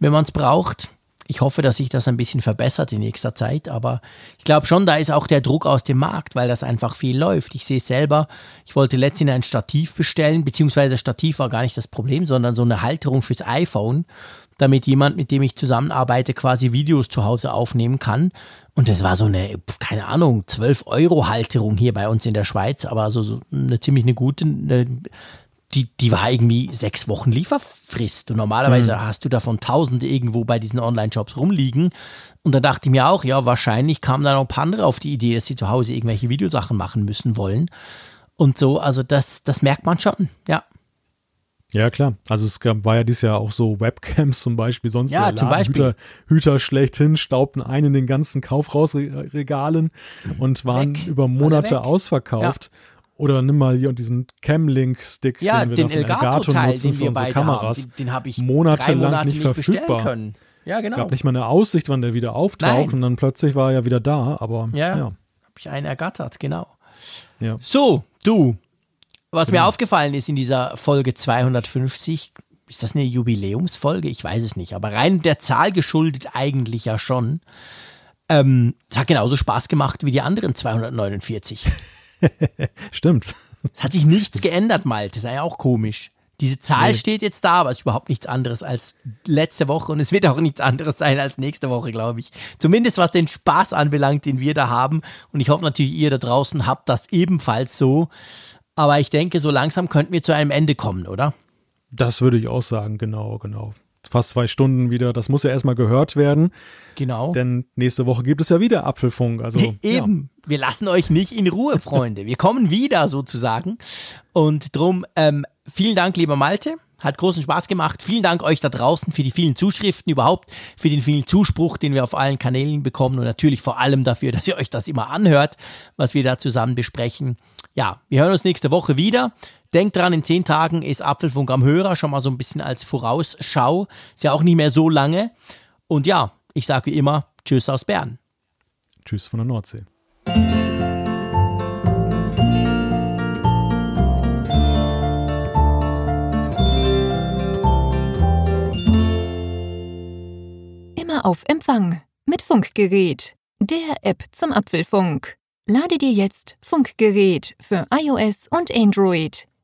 wenn man es braucht. Ich hoffe, dass sich das ein bisschen verbessert in nächster Zeit, aber ich glaube schon, da ist auch der Druck aus dem Markt, weil das einfach viel läuft. Ich sehe es selber, ich wollte letztens ein Stativ bestellen, beziehungsweise Stativ war gar nicht das Problem, sondern so eine Halterung fürs iPhone, damit jemand, mit dem ich zusammenarbeite, quasi Videos zu Hause aufnehmen kann. Und das war so eine, keine Ahnung, 12 Euro Halterung hier bei uns in der Schweiz, aber so, so eine ziemlich eine gute, eine die, die war irgendwie sechs Wochen Lieferfrist. Und normalerweise mhm. hast du davon Tausende irgendwo bei diesen Online-Shops rumliegen. Und da dachte ich mir auch, ja, wahrscheinlich kamen da noch ein paar andere auf die Idee, dass sie zu Hause irgendwelche Videosachen machen müssen wollen. Und so, also das, das merkt man schon, ja. Ja, klar. Also es gab, war ja dieses Jahr auch so Webcams zum Beispiel, sonst ja, zum Beispiel. Hüter, Hüter schlechthin, staubten ein in den ganzen Kaufhausregalen und waren Weg. über Monate ausverkauft. Ja. Oder nimm mal hier diesen Cam-Link-Stick, ja, den wir den Elgato-Teil, den wir beide Kameras. haben. Den, den habe ich monatelang Monate nicht, nicht verfügbar. können. Ja, genau. Gab nicht mal eine Aussicht, wann der wieder auftaucht Nein. und dann plötzlich war er ja wieder da, aber ja. ja. Habe ich einen ergattert, genau. Ja. So, du, was ja. mir genau. aufgefallen ist in dieser Folge 250, ist das eine Jubiläumsfolge? Ich weiß es nicht, aber rein der Zahl geschuldet eigentlich ja schon. Ähm, es hat genauso Spaß gemacht wie die anderen 249. Stimmt. Es hat sich nichts das geändert, Malte. Das ist ja auch komisch. Diese Zahl nee. steht jetzt da, aber es ist überhaupt nichts anderes als letzte Woche und es wird auch nichts anderes sein als nächste Woche, glaube ich. Zumindest was den Spaß anbelangt, den wir da haben. Und ich hoffe natürlich, ihr da draußen habt das ebenfalls so. Aber ich denke, so langsam könnten wir zu einem Ende kommen, oder? Das würde ich auch sagen, genau, genau. Fast zwei Stunden wieder. Das muss ja erstmal gehört werden. Genau. Denn nächste Woche gibt es ja wieder Apfelfunk. Also, Eben. Ja. Wir lassen euch nicht in Ruhe, Freunde. Wir kommen wieder sozusagen. Und drum, ähm, vielen Dank, lieber Malte. Hat großen Spaß gemacht. Vielen Dank euch da draußen für die vielen Zuschriften überhaupt, für den vielen Zuspruch, den wir auf allen Kanälen bekommen und natürlich vor allem dafür, dass ihr euch das immer anhört, was wir da zusammen besprechen. Ja, wir hören uns nächste Woche wieder. Denkt dran, in zehn Tagen ist Apfelfunk am Hörer, schon mal so ein bisschen als Vorausschau. Ist ja auch nicht mehr so lange. Und ja, ich sage wie immer, Tschüss aus Bern. Tschüss von der Nordsee. Immer auf Empfang mit Funkgerät, der App zum Apfelfunk. Lade dir jetzt Funkgerät für iOS und Android